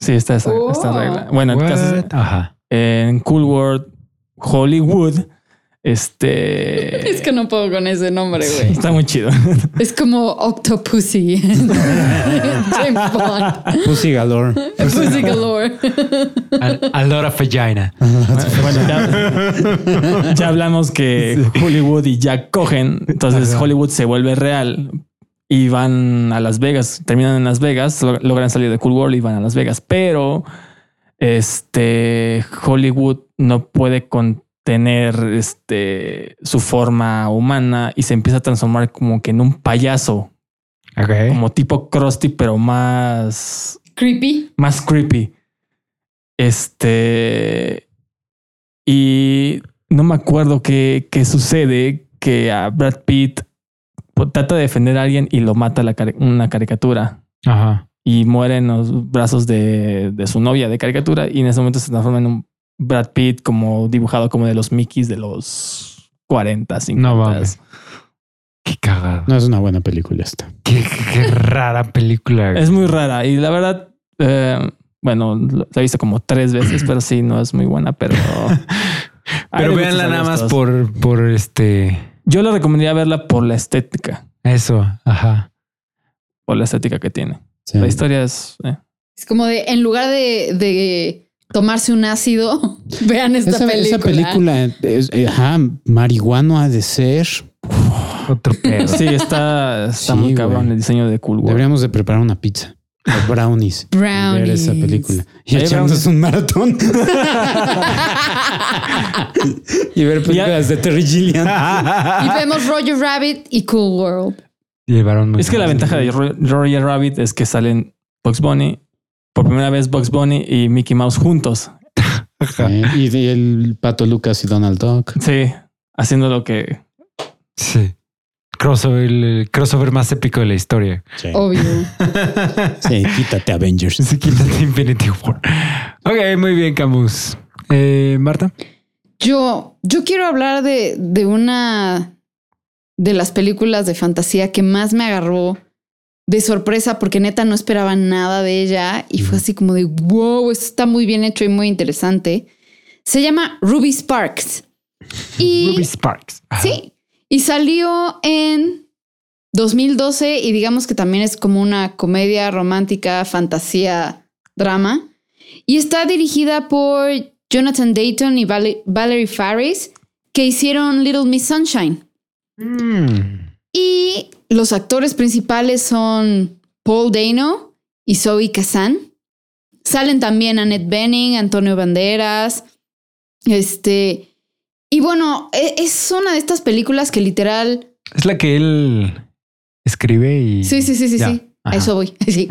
Sí, está esa, Oh. esta regla. Bueno, el caso es- What? Ajá. en Cool World Hollywood. Este [laughs] Es que no puedo con ese nombre, güey. está muy chido. [laughs] Es como Octopussy. [laughs] James Bond. Pussy Galore. Pussy Galore. A, a lot of vagina. bueno, ya, ya hablamos que Hollywood y Jack cogen. Entonces. Hollywood se vuelve real y van a Las Vegas. Terminan en Las Vegas, lo- logran salir de Cool World y van a Las Vegas. Pero este Hollywood no puede contener este su forma humana y se empieza a transformar como que en un payaso. Ok. como tipo Krusty, pero más, Creepy. más creepy. Este. Y no me acuerdo qué, qué sucede que a Brad Pitt trata de defender a alguien y lo mata la cari- una caricatura Ajá. y muere en los brazos de, de su novia de caricatura. Y en ese momento se transforma en un Brad Pitt como dibujado como de los Mickeys de los 40, 50. No mames. Qué cagado. No es una buena película esta. Qué, qué rara película. Es muy rara y la verdad, eh, bueno, la he visto como tres veces, pero sí, no es muy buena, pero... [laughs] Pero véanla nada más por, por este. Yo le recomendaría verla por la estética, Eso, ajá. por la estética que tiene. Sí. La historia es... eh. Es como de, en lugar de, de tomarse un ácido, [laughs] vean esta Esa, película. esa película, es- eh, ajá, marihuano ha de ser. Otro pedo. [laughs] Sí, está, está Sí, muy cabrón el diseño de Cool World. Deberíamos de preparar una pizza. o [laughs] brownies. y Brownies. Ver esa película. Y echarnos un maratón. y ver películas de Terry Gilliam. y vemos Roger Rabbit y Cool World. Llevaron Es que la ventaja de Ro- Roger Rabbit es que salen Bugs Bunny, por primera vez Bugs Bunny y Mickey Mouse juntos. Eh, y el Pato Lucas y Donald Duck. Sí, haciendo lo que... Sí. Crossover, el crossover más épico de la historia. Sí. Obvio. [laughs] Sí, quítate Avengers. Se quita de Infinity War. Ok, muy bien, Camus. Eh, Marta. Yo, yo quiero hablar de, de una de las películas de fantasía que más me agarró de sorpresa porque neta no esperaba nada de ella y fue así como de wow, esto está muy bien hecho y muy interesante. Se llama Ruby Sparks. Y Ruby Sparks. Ajá. sí, y salió en 2012 y digamos que también es como una comedia romántica, fantasía, drama. Y está dirigida por Jonathan Dayton y Val- Valerie Faris, que hicieron Little Miss Sunshine. Mm. Y los actores principales son Paul Dano y Zoe Kazan. Salen también Annette Bening, Antonio Banderas. Este. Y bueno, e- es una de estas películas que literal. Es la que él escribe y. Sí, sí, sí, sí, Ya. sí. A eso voy. [laughs] Sí.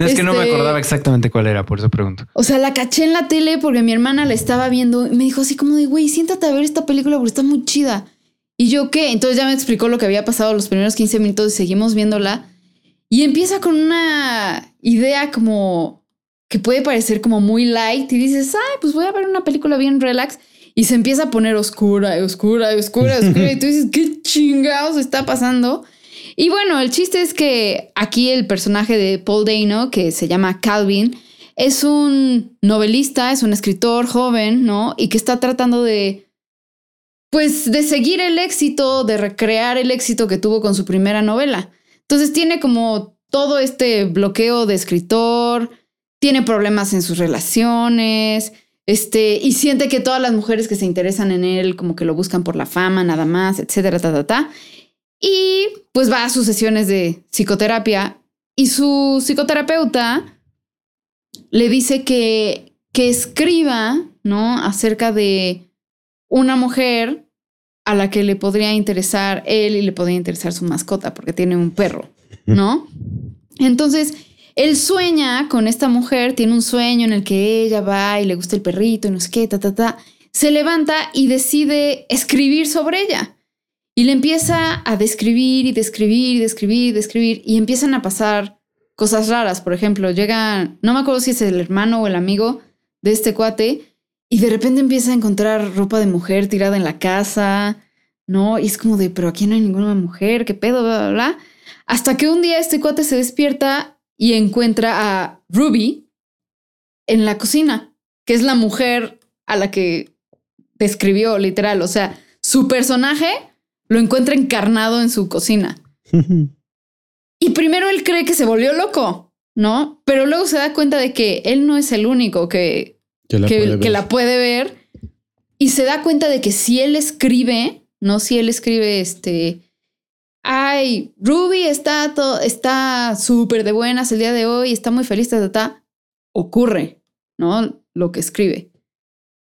Es que no me Este- acordaba exactamente cuál era, por eso pregunto. O sea, la caché en la tele porque mi hermana la estaba viendo y me dijo así como de, güey, siéntate a ver esta película porque está muy chida. Y yo, ¿qué? Entonces ya me explicó lo que había pasado los primeros 15 minutos y seguimos viéndola. Y empieza con una idea como que puede parecer como muy light y dices, ay, pues voy a ver una película bien relax. Y se empieza a poner oscura, oscura, oscura, oscura. y tú dices, ¿qué chingados está pasando? Y bueno, el chiste es que aquí el personaje de Paul Dano, que se llama Calvin, es un novelista, es un escritor joven, ¿no? Y que está tratando de, pues, de seguir el éxito, de recrear el éxito que tuvo con su primera novela. Entonces tiene como todo este bloqueo de escritor, tiene problemas en sus relaciones, este, y siente que todas las mujeres que se interesan en él como que lo buscan por la fama nada más, etcétera, ta, ta, ta. Y pues va a sus sesiones de psicoterapia y su psicoterapeuta le dice que, que escriba, ¿no? Acerca de una mujer a la que le podría interesar él y le podría interesar su mascota porque tiene un perro, ¿no? Entonces, él sueña con esta mujer, tiene un sueño en el que ella va y le gusta el perrito y no sé qué, ta, ta, ta. Se levanta y decide escribir sobre ella. Y le empieza a describir y describir y describir y describir y empiezan a pasar cosas raras. Por ejemplo, llega, no me acuerdo si es el hermano o el amigo de este cuate y de repente empieza a encontrar ropa de mujer tirada en la casa, ¿no? Y es como de, pero aquí no hay ninguna mujer, ¿qué pedo? Bla, bla, bla. Hasta que un día este cuate se despierta y encuentra a Ruby en la cocina, que es la mujer a la que describió literal. O sea, su personaje lo encuentra encarnado en su cocina. [laughs] Y primero él cree que se volvió loco, ¿no? Pero luego se da cuenta de que él no es el único que, Que la que, puede ver. que la puede ver. Y se da cuenta de que si él escribe, no si él escribe este. Ay, Ruby está to- está súper de buenas el día de hoy, está muy feliz, ta, ta, ta", ocurre, ¿no? Lo que escribe.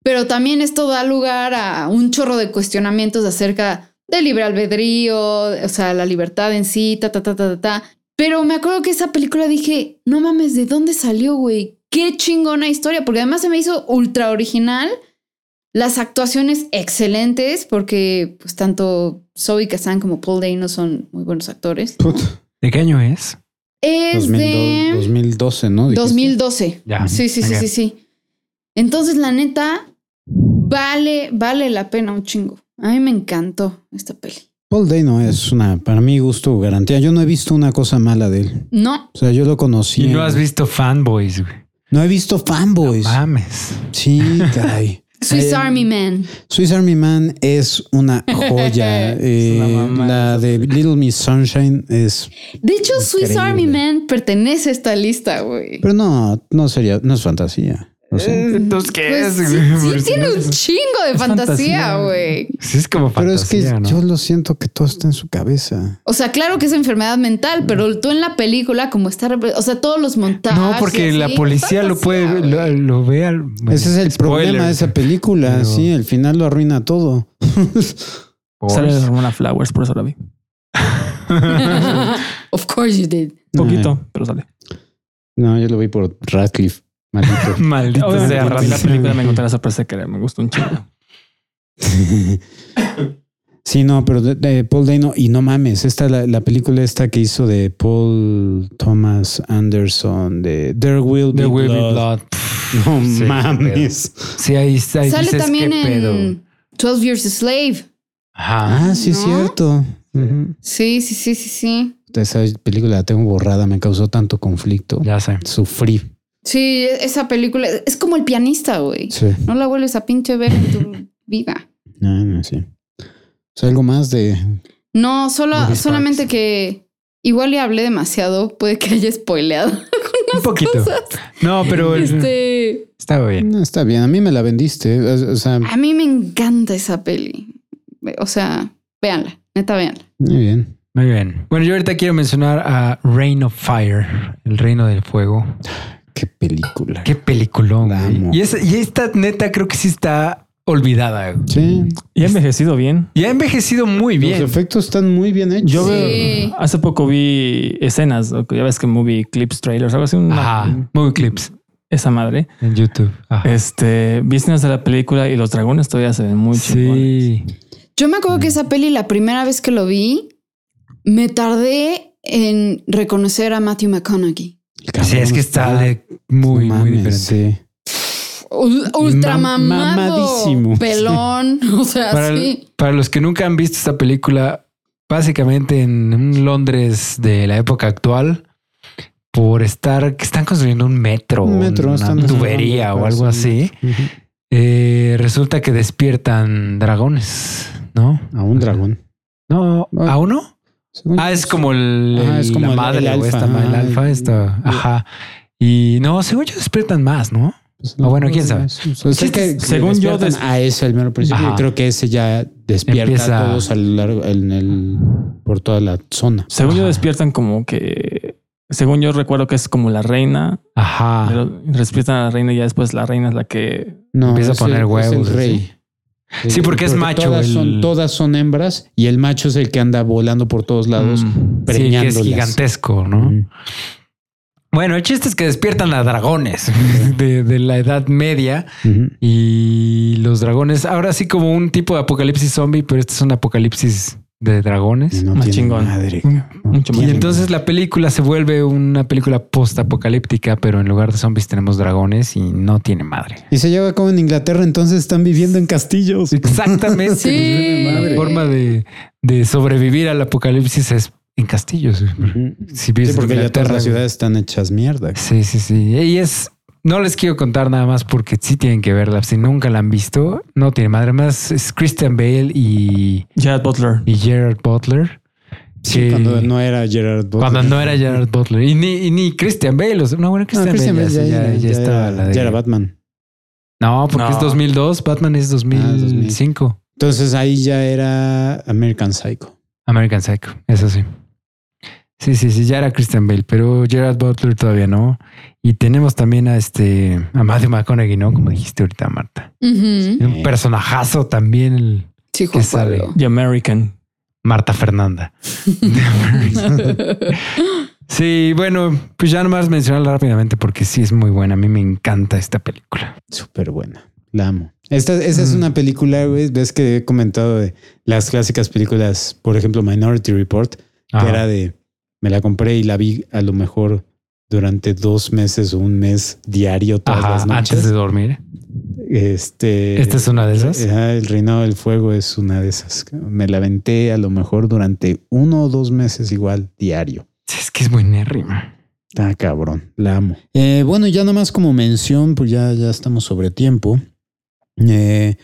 Pero también esto da lugar a un chorro de cuestionamientos acerca del libre albedrío, o sea, la libertad en sí, ta, ta, ta, ta, ta, ta. Pero me acuerdo que esa película dije, no mames, ¿de dónde salió, güey? Qué chingona historia, porque además se me hizo ultra original. Las actuaciones excelentes, porque pues tanto Zoe Kazan como Paul Dano son muy buenos actores. Put, ¿De qué año es? Es 2002, de 2012, ¿no? Dijiste. 2012. Ya. Sí, sí, sí, sí, sí. Entonces, la neta, vale, vale la pena un chingo. A mí me encantó esta peli. Paul Dano es una, para mí, gusto garantía. Yo no he visto una cosa mala de él. No, O sea, yo lo conocí. Y no en- has visto fanboys, güey. No he visto fanboys. Mames. Sí, caray. [laughs] Swiss Eh, Army Man. Swiss Army Man es una [laughs] joya. Eh, una la de Little Miss Sunshine es. De hecho, Swiss. Army Man pertenece a esta lista, güey. Pero no, no sería, no es fantasía. No sé. Entonces, ¿qué Pues sí, es? sí tiene un chingo de es fantasía, fantasía. güey. Sí, es como Pero es que fantasía, ¿no? yo lo siento que todo está en su cabeza. O sea, claro que es enfermedad mental, pero tú en la película, como está, o sea, todos los montajes. No, porque la policía lo fantasía, puede, lo, lo ve al. bueno, Ese es el spoiler, problema de esa película. Sí, el final lo arruina todo. Sale Ramona Flowers, por eso la vi. [laughs] of course you did. Poquito, pero sale. No, yo lo vi por Radcliffe. Maldito. [laughs] Maldito Obviamente, sea la película me encontré la sorpresa que me gustó un chingo. [laughs] Sí, no, pero de, de Paul Dano, y no mames, esta la, la película esta que hizo de Paul Thomas Anderson, de There Will Be There will be Blood. [laughs] No Sí, mames. Sí, ahí, ahí Sale dices, también ¿qué pedo? en 12 Years a Slave. Ah, sí, es ¿No? cierto. Ujú. Sí, sí, sí, sí, sí. Esa película la tengo borrada, me causó tanto conflicto. Ya sé. Sufrí. Sí, esa película es como el pianista, güey. Sí. No la vuelves a pinche ver en tu vida. No, no, sí. O sea, algo más de. No, solo, solamente que igual le hablé demasiado, puede que haya spoileado. [laughs] Un poquito. cosas. No, pero el- Este, estaba bien. No, está bien. A mí me la vendiste. O o sea, a mí me encanta esa peli. O sea, véanla, neta, véanla. muy bien. Muy bien. Bueno, yo ahorita quiero mencionar a Reign of Fire, el reino del fuego. Qué película. Qué peliculón. Güey. Y, esa- y esta neta creo que sí está olvidada. güey. Sí. Y ha envejecido bien. Y ha envejecido muy bien. Los efectos están muy bien hechos. Yo Sí. veo, hace poco vi escenas, ya ves que movie clips, trailers, algo así, Ajá. Movie clips esa madre. en YouTube. Ajá. Este, vi escenas de la película y los dragones todavía se ven muy. Sí. Yo me acuerdo que esa peli, la primera vez que lo vi, me tardé en reconocer a Matthew McConaughey. El cabrón Sí, es que está muy, muy diferente. sí. Ul- Ultra mamadísimo. pelón, [laughs] o sea, Para, sí. para los que nunca han visto esta película, básicamente en un Londres de la época actual, por estar que están construyendo un metro, Un metro, una están tubería o algo así, eh, resulta que despiertan dragones, ¿no? A un dragón. No. ¿a uno? Según Ah, es como el, Ajá, es como la el- madre el o alfa, esta, el ajá, alfa, esta, ajá. Y no, según yo despiertan más, ¿no? pues, Ah, bueno, quién sabe. O sea, que Según yo, des- a ese al mero principio. Ajá. Yo creo que ese ya despierta Empieza- a todos a lo largo en el por toda la zona. Según yo despiertan como que, según yo recuerdo que es como la reina, Ajá. pero despiertan a la reina y ya después la reina es la que No, Empieza a poner el- huevos, Es el ¿sí? rey. Sí, porque es macho, Todas, el- son, todas son hembras y el macho es el que anda volando por todos lados. Mm. Sí, que es preñándolas. gigantesco, ¿no? Mm. Bueno, el chiste es que despiertan a dragones [laughs] de, de la Edad Media y los dragones, ahora sí como un tipo de apocalipsis zombie, pero este es un apocalipsis de dragones. No Más tiene chingón. madre. Mucho Y entonces la película se vuelve una película post-apocalíptica, pero en lugar de zombies tenemos dragones y no tiene madre. Y se lleva como en Inglaterra, entonces están viviendo en castillos. Exactamente. [laughs] Sí. La forma de, de sobrevivir al apocalipsis es en castillos. Si vives Sí, porque en ya todas Inglaterra, las ciudades están hechas mierda. Sí, sí, sí. Y es. No les quiero contar nada más porque sí tienen que verla. Si nunca la han visto, no tiene madre. Más es Christian Bale y, Jared Butler. y Gerard Butler. Sí, que- cuando no era Gerard Butler. cuando no era Gerard Butler. Y ni, y ni Christian Bale. o sea, no, bueno, No, Christian, Bale ya, Bale ya, ya estaba era- la de- ya era Batman. No, porque No. es 2002. Batman es 2005. Entonces ahí ya era American Psycho. American Psycho. Eso sí. Sí, sí, sí. Ya era Christian Bale, pero Gerard Butler todavía no. Y tenemos también a este, a Matthew McConaughey, ¿no? Como dijiste ahorita, Marta. Un personajazo también, el Sí, Juan ¿Qué sale? Pablo. The American. Marta Fernanda. [laughs] sí, bueno, pues ya nomás mencionarla rápidamente porque sí es muy buena. A mí me encanta esta película. Súper buena. La amo. Esta, esa es Mm. una película, güey. Ves que he comentado de las clásicas películas, por ejemplo, Minority Report, que Ajá. era de me la compré y la vi a lo mejor durante dos meses o un mes diario todas Ajá, las noches. antes de dormir. Este, ¿Esta es una de esas? Ajá, el Reinado del Fuego es una de esas. Me la aventé a lo mejor durante uno o dos meses igual diario. Es que es muy nérrima. Está cabrón, la amo. Eh, bueno, ya nada más como mención, pues ya, ya estamos sobre tiempo. Eh,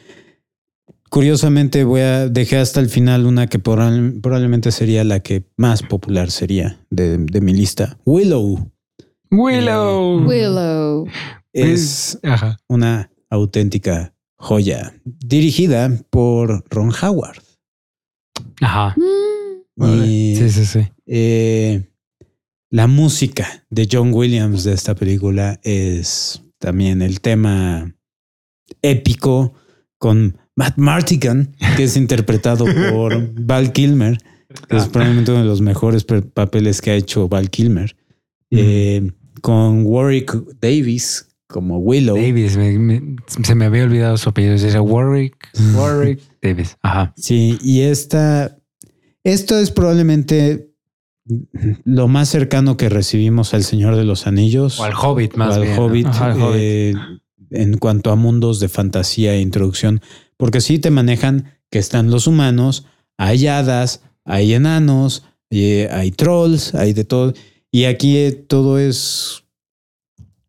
curiosamente, voy a dejé hasta el final una que probable- probablemente sería la que más popular sería de, de mi lista. Willow Willow. Willow. es Ajá. una auténtica joya, dirigida por Ron Howard. Ajá. Mm, Y, Sí, sí, sí. eh, la música de John Williams de esta película es también el tema épico con Matt Martigan, que es interpretado por [laughs] Val Kilmer, que es probablemente uno de los mejores papeles que ha hecho Val Kilmer, Eh, con Warwick Davis como Willow. Davis, me- me- se me había olvidado su apellido. Era Warwick. [laughs] Warwick Davis. Ajá. Sí, y esta, esto es probablemente lo más cercano que recibimos al Señor de los Anillos. O al Hobbit, o más al bien. Hobbit, Ajá, al Hobbit. eh, en cuanto a mundos de fantasía e introducción, porque sí te manejan que están los humanos, hay hadas, hay enanos, eh, hay trolls, hay de todo. Y aquí eh, todo es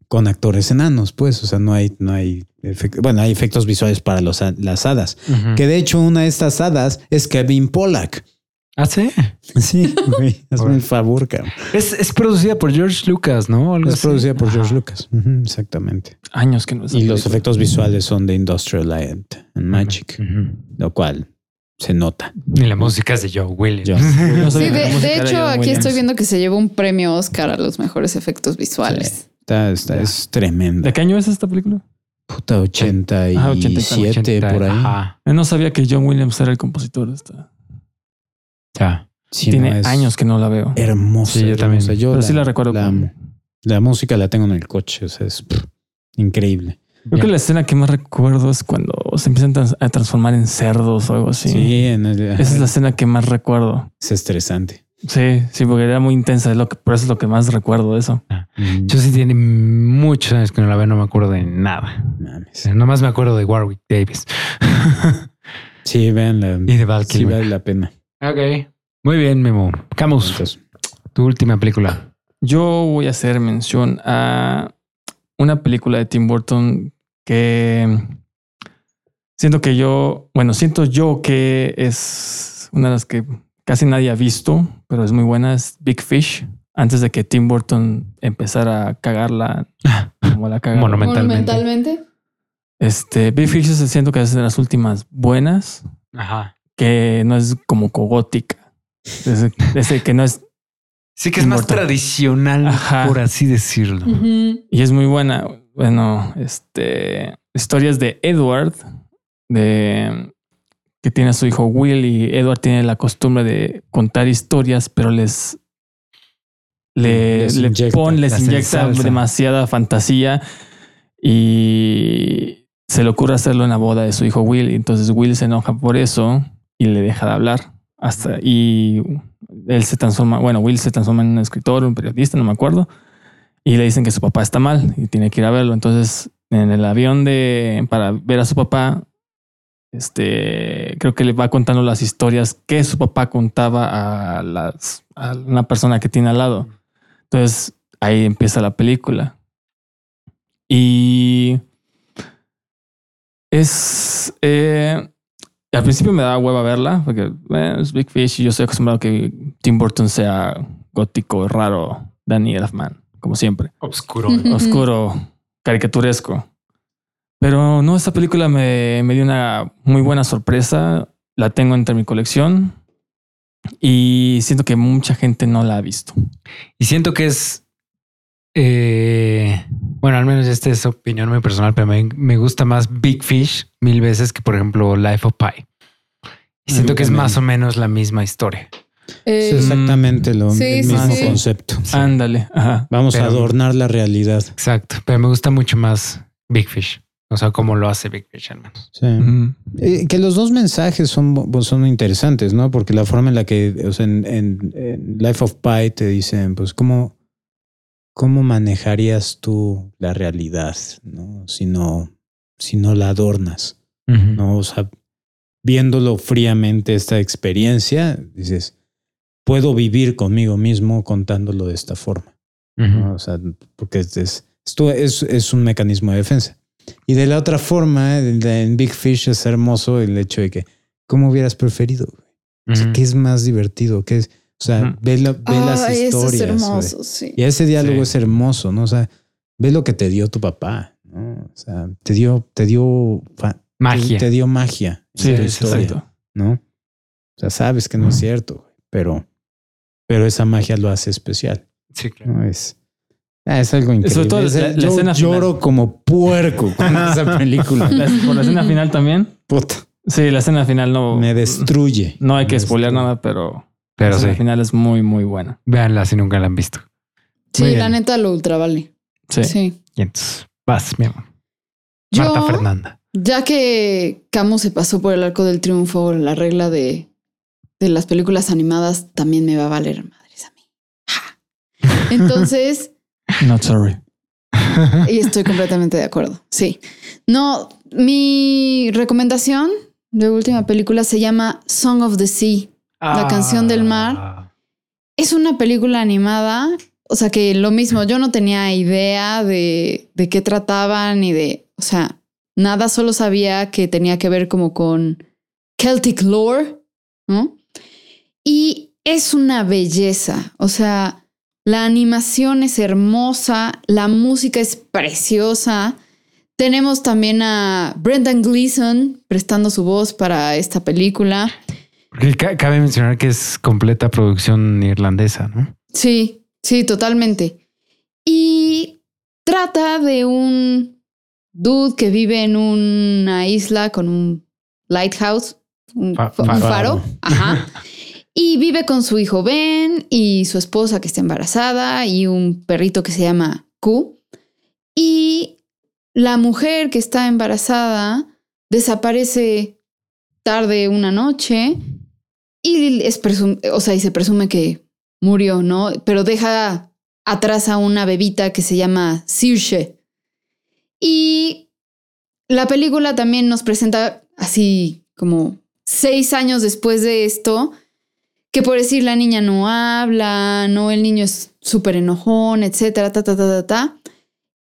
con actores enanos, pues, o sea, no hay, no hay, efect- bueno, hay efectos visuales para los, las hadas. Que de hecho una de estas hadas es Kevin Pollack. Ah, sí. Sí, güey, hazme el favor, cabrón. Es, es producida por George Lucas, ¿no? Algo Es así. producida por George. Lucas. Exactamente. Años que no es Y los efectos visuales son de Industrial Light and Magic, lo cual se nota. Y la música es de Joe Williams. Sí, de, hecho, John aquí Williams. estoy viendo que se llevó un premio Oscar a los mejores efectos visuales. Está, está, es tremenda. ¿De qué año es esta película? Puta 87 Ah, 87, por ahí. Ajá. Yo no sabía que John Williams era el compositor de esta. Ya. Sí, Tiene no, años que no la veo. Hermosa. Sí, yo también. hermosa. Yo Pero sí la recuerdo La, como-. La música la tengo en el coche, o sea, es pff, increíble. Creo que la escena que más recuerdo es cuando se empiezan a transformar en cerdos o algo así. Sí, en el- Esa es la escena que más recuerdo. es estresante. Sí, sí, porque era muy intensa. Es lo que, por eso es lo que más recuerdo de eso. Mm, Yo sí tiene muchos años que no la veo, no me acuerdo de nada. mames. Nomás me acuerdo de Warwick Davis. [laughs] Sí, veanla. y de Val Sí, vale la pena. Ok. Muy bien, Memo. Camus, Entonces, tu última película. Yo voy a hacer mención a una película de Tim Burton que siento que yo, bueno, siento yo que es una de las que casi nadie ha visto, pero es muy buena, es Big Fish. Antes de que Tim Burton empezara a cagarla [laughs] como la cagaba. Monumentalmente. Monumentalmente. Este, Big Fish es- siento que es de las últimas buenas, Ajá. Que no es como cogótica. Es, es que no es Sí que es más tradicional, Ajá. por así decirlo. Y es muy buena. Bueno, este historias de Edward, de que tiene a su hijo Will y Edward tiene la costumbre de contar historias, pero les le, Les le inyecta, pone, les inyecta ensalza. demasiada fantasía y se le ocurre hacerlo en la boda de su hijo Will. Y entonces Will se enoja por eso y le deja de hablar hasta y él se transforma. Bueno, Will se transforma en un escritor, un periodista, no me acuerdo y le dicen que su papá está mal y tiene que ir a verlo. Entonces, en el avión de para ver a su papá, este creo que le va contando las historias que su papá contaba a las a una persona que tiene al lado. Entonces, ahí empieza la película. Y es eh, al principio me daba hueva verla porque bueno, es Big Fish y yo estoy acostumbrado a que Tim Burton sea gótico, raro, Danny Elfman, como siempre Obscuro. Ujú. oscuro, caricaturesco. Pero no, esta película me, me dio una muy buena sorpresa. La tengo entre mi colección y siento que mucha gente no la ha visto. Y siento que es. Eh, bueno, al menos esta es opinión muy personal, pero me, me gusta más Big Fish mil veces que, por ejemplo, Life of Pi. Y siento que es también. más o menos la misma historia. Eh, es exactamente lo sí, el sí, mismo sí. concepto. Ándale. Ajá. Vamos a adornar la realidad. Exacto. Pero me gusta mucho más Big Fish. O sea, cómo lo hace Big Fish, al menos. Sí. Eh, que los dos mensajes son, pues, son interesantes, ¿no? Porque la forma en la que, o sea, en, en- en Life of Pi te dicen, pues, ¿cómo, ¿cómo manejarías tú la realidad, ¿no? Si no, si no la adornas, ¿no? O sea, viéndolo fríamente esta experiencia, dices, puedo vivir conmigo mismo contándolo de esta forma, Ujú. ¿no? O sea, porque es, es- esto es, es un mecanismo de defensa. Y de la otra forma, en Big Fish es hermoso el hecho de que, ¿cómo hubieras preferido? O sea. ¿qué es más divertido? ¿Qué es? O sea, ve, la- ve las Ay, eso historias. es hermoso, sí. Y ese diálogo Sí. es hermoso, ¿no? O sea, ve lo que te dio tu papá, ¿no? O sea, te dio, te dio Magia. Te, te dio magia. en Sí, tu es historia, exacto. ¿no? O sea, sabes que no es cierto, güey, pero, pero esa magia lo hace especial. Sí, claro. ¿no? Es, ah, es algo increíble. Sobre todo Es- la- la yo escena lloro final. como puerco con [laughs] esa película. La- por la escena final también. Puta, Sí, la escena final no. me destruye. No hay que destruye. nada, pero. Pero sí, escena final es muy, muy buena. véanla si nunca la han visto. Sí, la neta lo ultra vale. Sí. Sí. Y entonces, vas, mi amor. Yo, Marta Fernanda. ya que Camus se pasó por el arco del triunfo, la regla de, de las películas animadas también me va a valer madres a mí. [laughs] Entonces, Not sorry. [laughs] y estoy completamente de acuerdo. Sí. No, mi recomendación de última película se llama Song of the Sea. La canción del mar. Ah. Es una película animada, o sea que lo mismo, yo no tenía idea de, de qué trataban ni de, o sea, nada, solo sabía que tenía que ver como con Celtic lore, ¿no? Y es una belleza, o sea, la animación es hermosa, la música es preciosa. Tenemos también a Brendan Gleeson prestando su voz para esta película. Porque ca- cabe mencionar que es completa producción irlandesa, ¿no? Sí, sí, totalmente. Y trata de un dude que vive en una isla con un lighthouse, un, Fa- fa- un faro. faro, [laughs] ajá. Y vive con su hijo Ben y su esposa que está embarazada y un perrito que se llama Q. Y la mujer que está embarazada desaparece tarde una noche y es o sea, y se presume que murió, ¿no? Pero deja atrás a una bebita que se llama Saoirse. Y la película también nos presenta así como seis años después de esto, que por decir la niña no habla, no, el niño es súper enojón, etcétera, ta, ta, ta, ta, ta.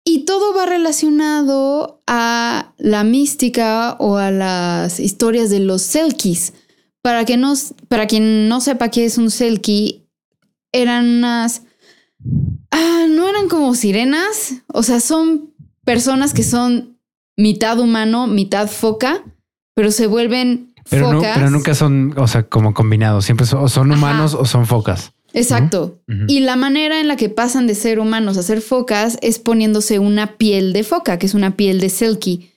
Y todo va relacionado a la mística o a las historias de los Selkies. Para, que no, para quien no sepa qué es un Selkie, eran unas... Ah, no eran como sirenas. O sea, son personas que son mitad humano, mitad foca, pero se vuelven Pero, no- focas. pero nunca son, o sea, como combinados. Siempre son, o son Ajá. humanos o son focas. Exacto. Y la manera en la que pasan de ser humanos a ser focas es poniéndose una piel de foca, que es una piel de Selkie,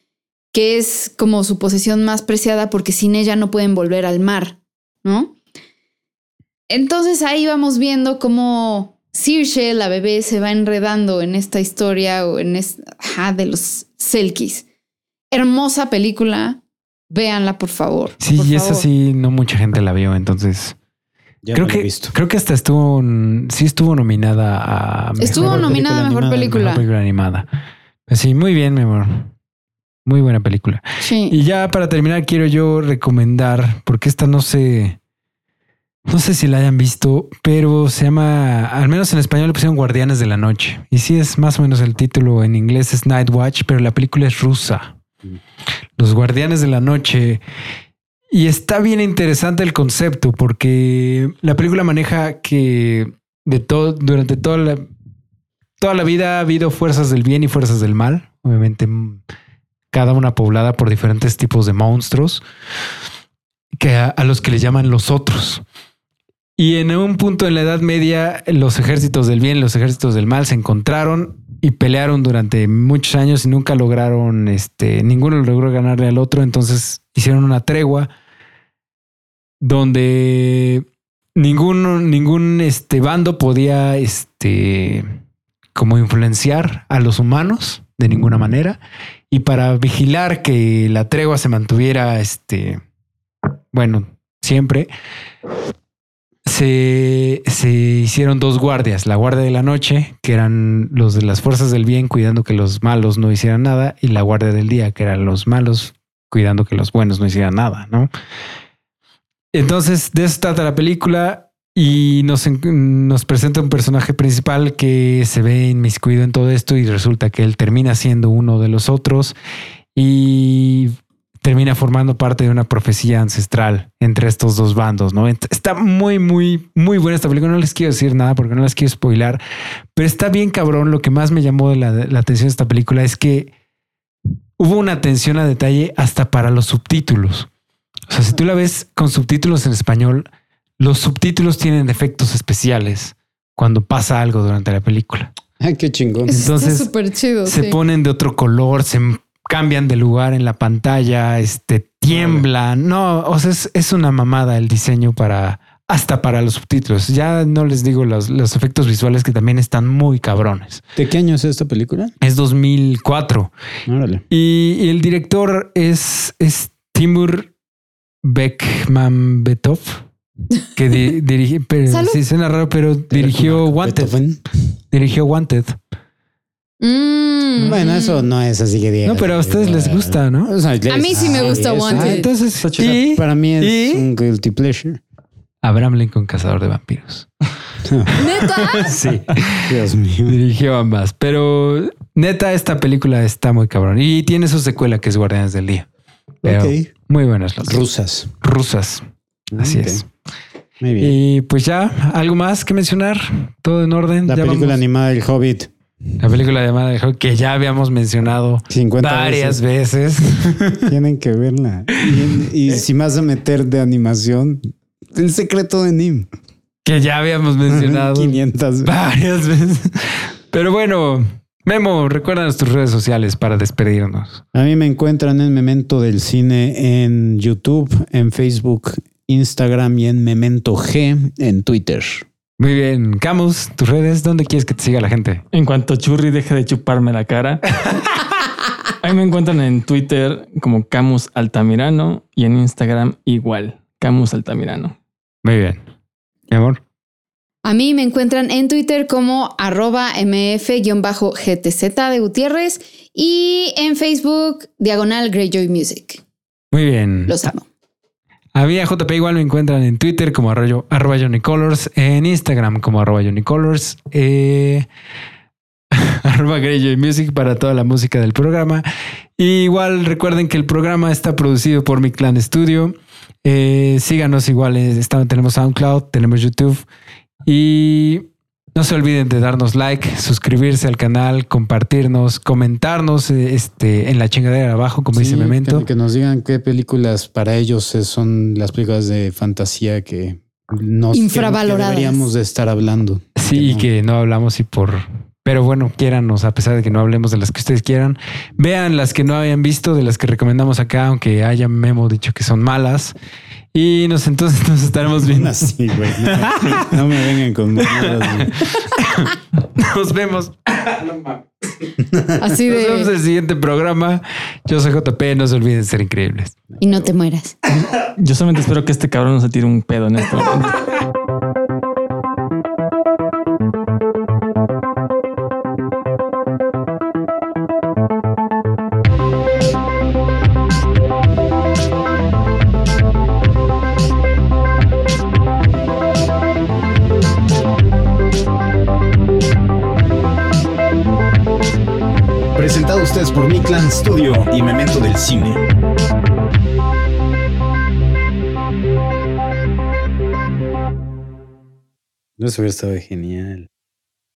que es como su posesión más preciada porque sin ella no pueden volver al mar, ¿no? Entonces ahí vamos viendo cómo Saoirse, la bebé, se va enredando en esta historia o en es, ajá, de los Selkies. Hermosa película. Véanla, por favor. Sí, por y esa sí, no mucha gente la vio. Entonces, Ya creo me lo he que, visto. creo que hasta estuvo, sí estuvo nominada a Estuvo nominada a mejor película. mejor película animada. Sí, muy bien, mi amor. Muy buena película. Sí. Y ya para terminar, quiero yo recomendar, porque esta no sé, no sé si la hayan visto, pero se llama, al menos en español le pusieron Guardianes de la Noche. Y sí es más o menos el título en inglés es Night Watch, pero la película es rusa. Los Guardianes de la Noche. Y está bien interesante el concepto, porque la película maneja que de todo, durante toda la, toda la vida ha habido fuerzas del bien y fuerzas del mal. Obviamente, cada una poblada por diferentes tipos de monstruos que a, los que le llaman los otros. Y en un punto en la Edad Media, los ejércitos del bien y los ejércitos del mal se encontraron y pelearon durante muchos años y nunca lograron, este, ninguno logró ganarle al otro. Entonces hicieron una tregua donde ningún, ningún este, bando podía, este, como influenciar a los humanos de ninguna manera. Y para vigilar que la tregua se mantuviera, este, bueno, siempre, se, se hicieron dos guardias, la guardia de la noche, que eran los de las fuerzas del bien cuidando que los malos no hicieran nada, y la guardia del día, que eran los malos cuidando que los buenos no hicieran nada, ¿no? Entonces, de eso trata la película y nos, nos presenta un personaje principal que se ve inmiscuido en todo esto y resulta que él termina siendo uno de los otros y termina formando parte de una profecía ancestral entre estos dos bandos, ¿no? Está muy, muy, muy buena esta película. No les quiero decir nada porque no las quiero spoilar, pero está bien cabrón. Lo que más me llamó la, la atención de esta película es que hubo una atención a detalle hasta para los subtítulos. O sea, si tú la ves con subtítulos en español, los subtítulos tienen efectos especiales cuando pasa algo durante la película. Ay, qué chingón. Entonces, súper chido. Se sí. ponen de otro color, se cambian de lugar en la pantalla, este tiemblan. No, o sea, es, es una mamada el diseño para hasta para los subtítulos. Ya no les digo los, los efectos visuales que también están muy cabrones. ¿De qué año es esta película? Es 2004 Órale. y, y el director es, es Timur Bekmambetov que di- dirige, pero [laughs] Salud. sí suena raro, pero dirigió Wanted. Beethoven. Dirigió Wanted. Mm. Bueno, eso no es así que diga. No, pero a ustedes les gusta, ¿no? O sea, A mí sí me gusta eso- Wanted. Ah, entonces, y Para mí es ¿Y? un guilty pleasure. Abraham Lincoln, cazador de vampiros. [laughs] ¿Neta? Sí, Dios mío. dirigió ambas. Pero neta, esta película está muy cabrón. Y tiene su secuela que es Guardianes del Día. Pero Ok. muy buenas las. Rusas. rusas. Así es. Muy bien. Y pues ya, algo más que mencionar. Todo en orden. La Ya película vamos- animada del Hobbit. La película llamada de Hulk, que ya habíamos mencionado 50 varias veces. [laughs] Tienen que verla. Y, y si me vas a meter de animación, el secreto de Nim. que ya habíamos [laughs] mencionado 500 veces. varias veces. Pero bueno, Memo, recuérdanos tus redes sociales para despedirnos. A mí me encuentran en Memento del Cine en YouTube, en Facebook, Instagram y en Memento G en Twitter. Muy bien, Camus, tus redes, ¿dónde quieres que te siga la gente? En cuanto Churri deje de chuparme la cara. [laughs] Ahí me encuentran en Twitter como Camus Altamirano y en Instagram igual, Camus Altamirano. Muy bien. Mi amor. A mí me encuentran en Twitter como arroba mf-gtz de Gutiérrez y en Facebook diagonal Greyjoy Music. Muy bien. Los amo. A mí a JP igual me encuentran en Twitter como arroyo, arroba Johnny Colors, en Instagram como arroba Johnny Colors, eh, [laughs] arroba Greyjoy Music para toda la música del programa. Y igual recuerden que el programa está producido por mi clan Studio. Eh, síganos igual, eh, tenemos SoundCloud, tenemos YouTube y no se olviden de darnos like, suscribirse al canal, compartirnos, comentarnos eh, este, en la chingadera de abajo, como dice Sí, Memento. Que, nos digan qué películas para ellos son las películas de fantasía que nos que- Infravaloradas. que deberíamos de estar hablando. Sí, no. que no hablamos y por... Pero bueno, quiéranos, a pesar de que no hablemos de las que ustedes quieran. Vean las que no hayan visto, de las que recomendamos acá, aunque haya Memo dicho que son malas. Y nos entonces [laughs] nos estaremos viendo. Así, güey. No, [laughs] no me vengan con mamadas. Nos vemos. Así Nos vemos en de... el siguiente programa. Yo soy JP, no se olviden de ser increíbles. Y no te mueras. Yo solamente espero que este cabrón no se tire un pedo en este momento. [laughs] Clan Studio y Memento del Cine. No, Eso hubiera estado genial.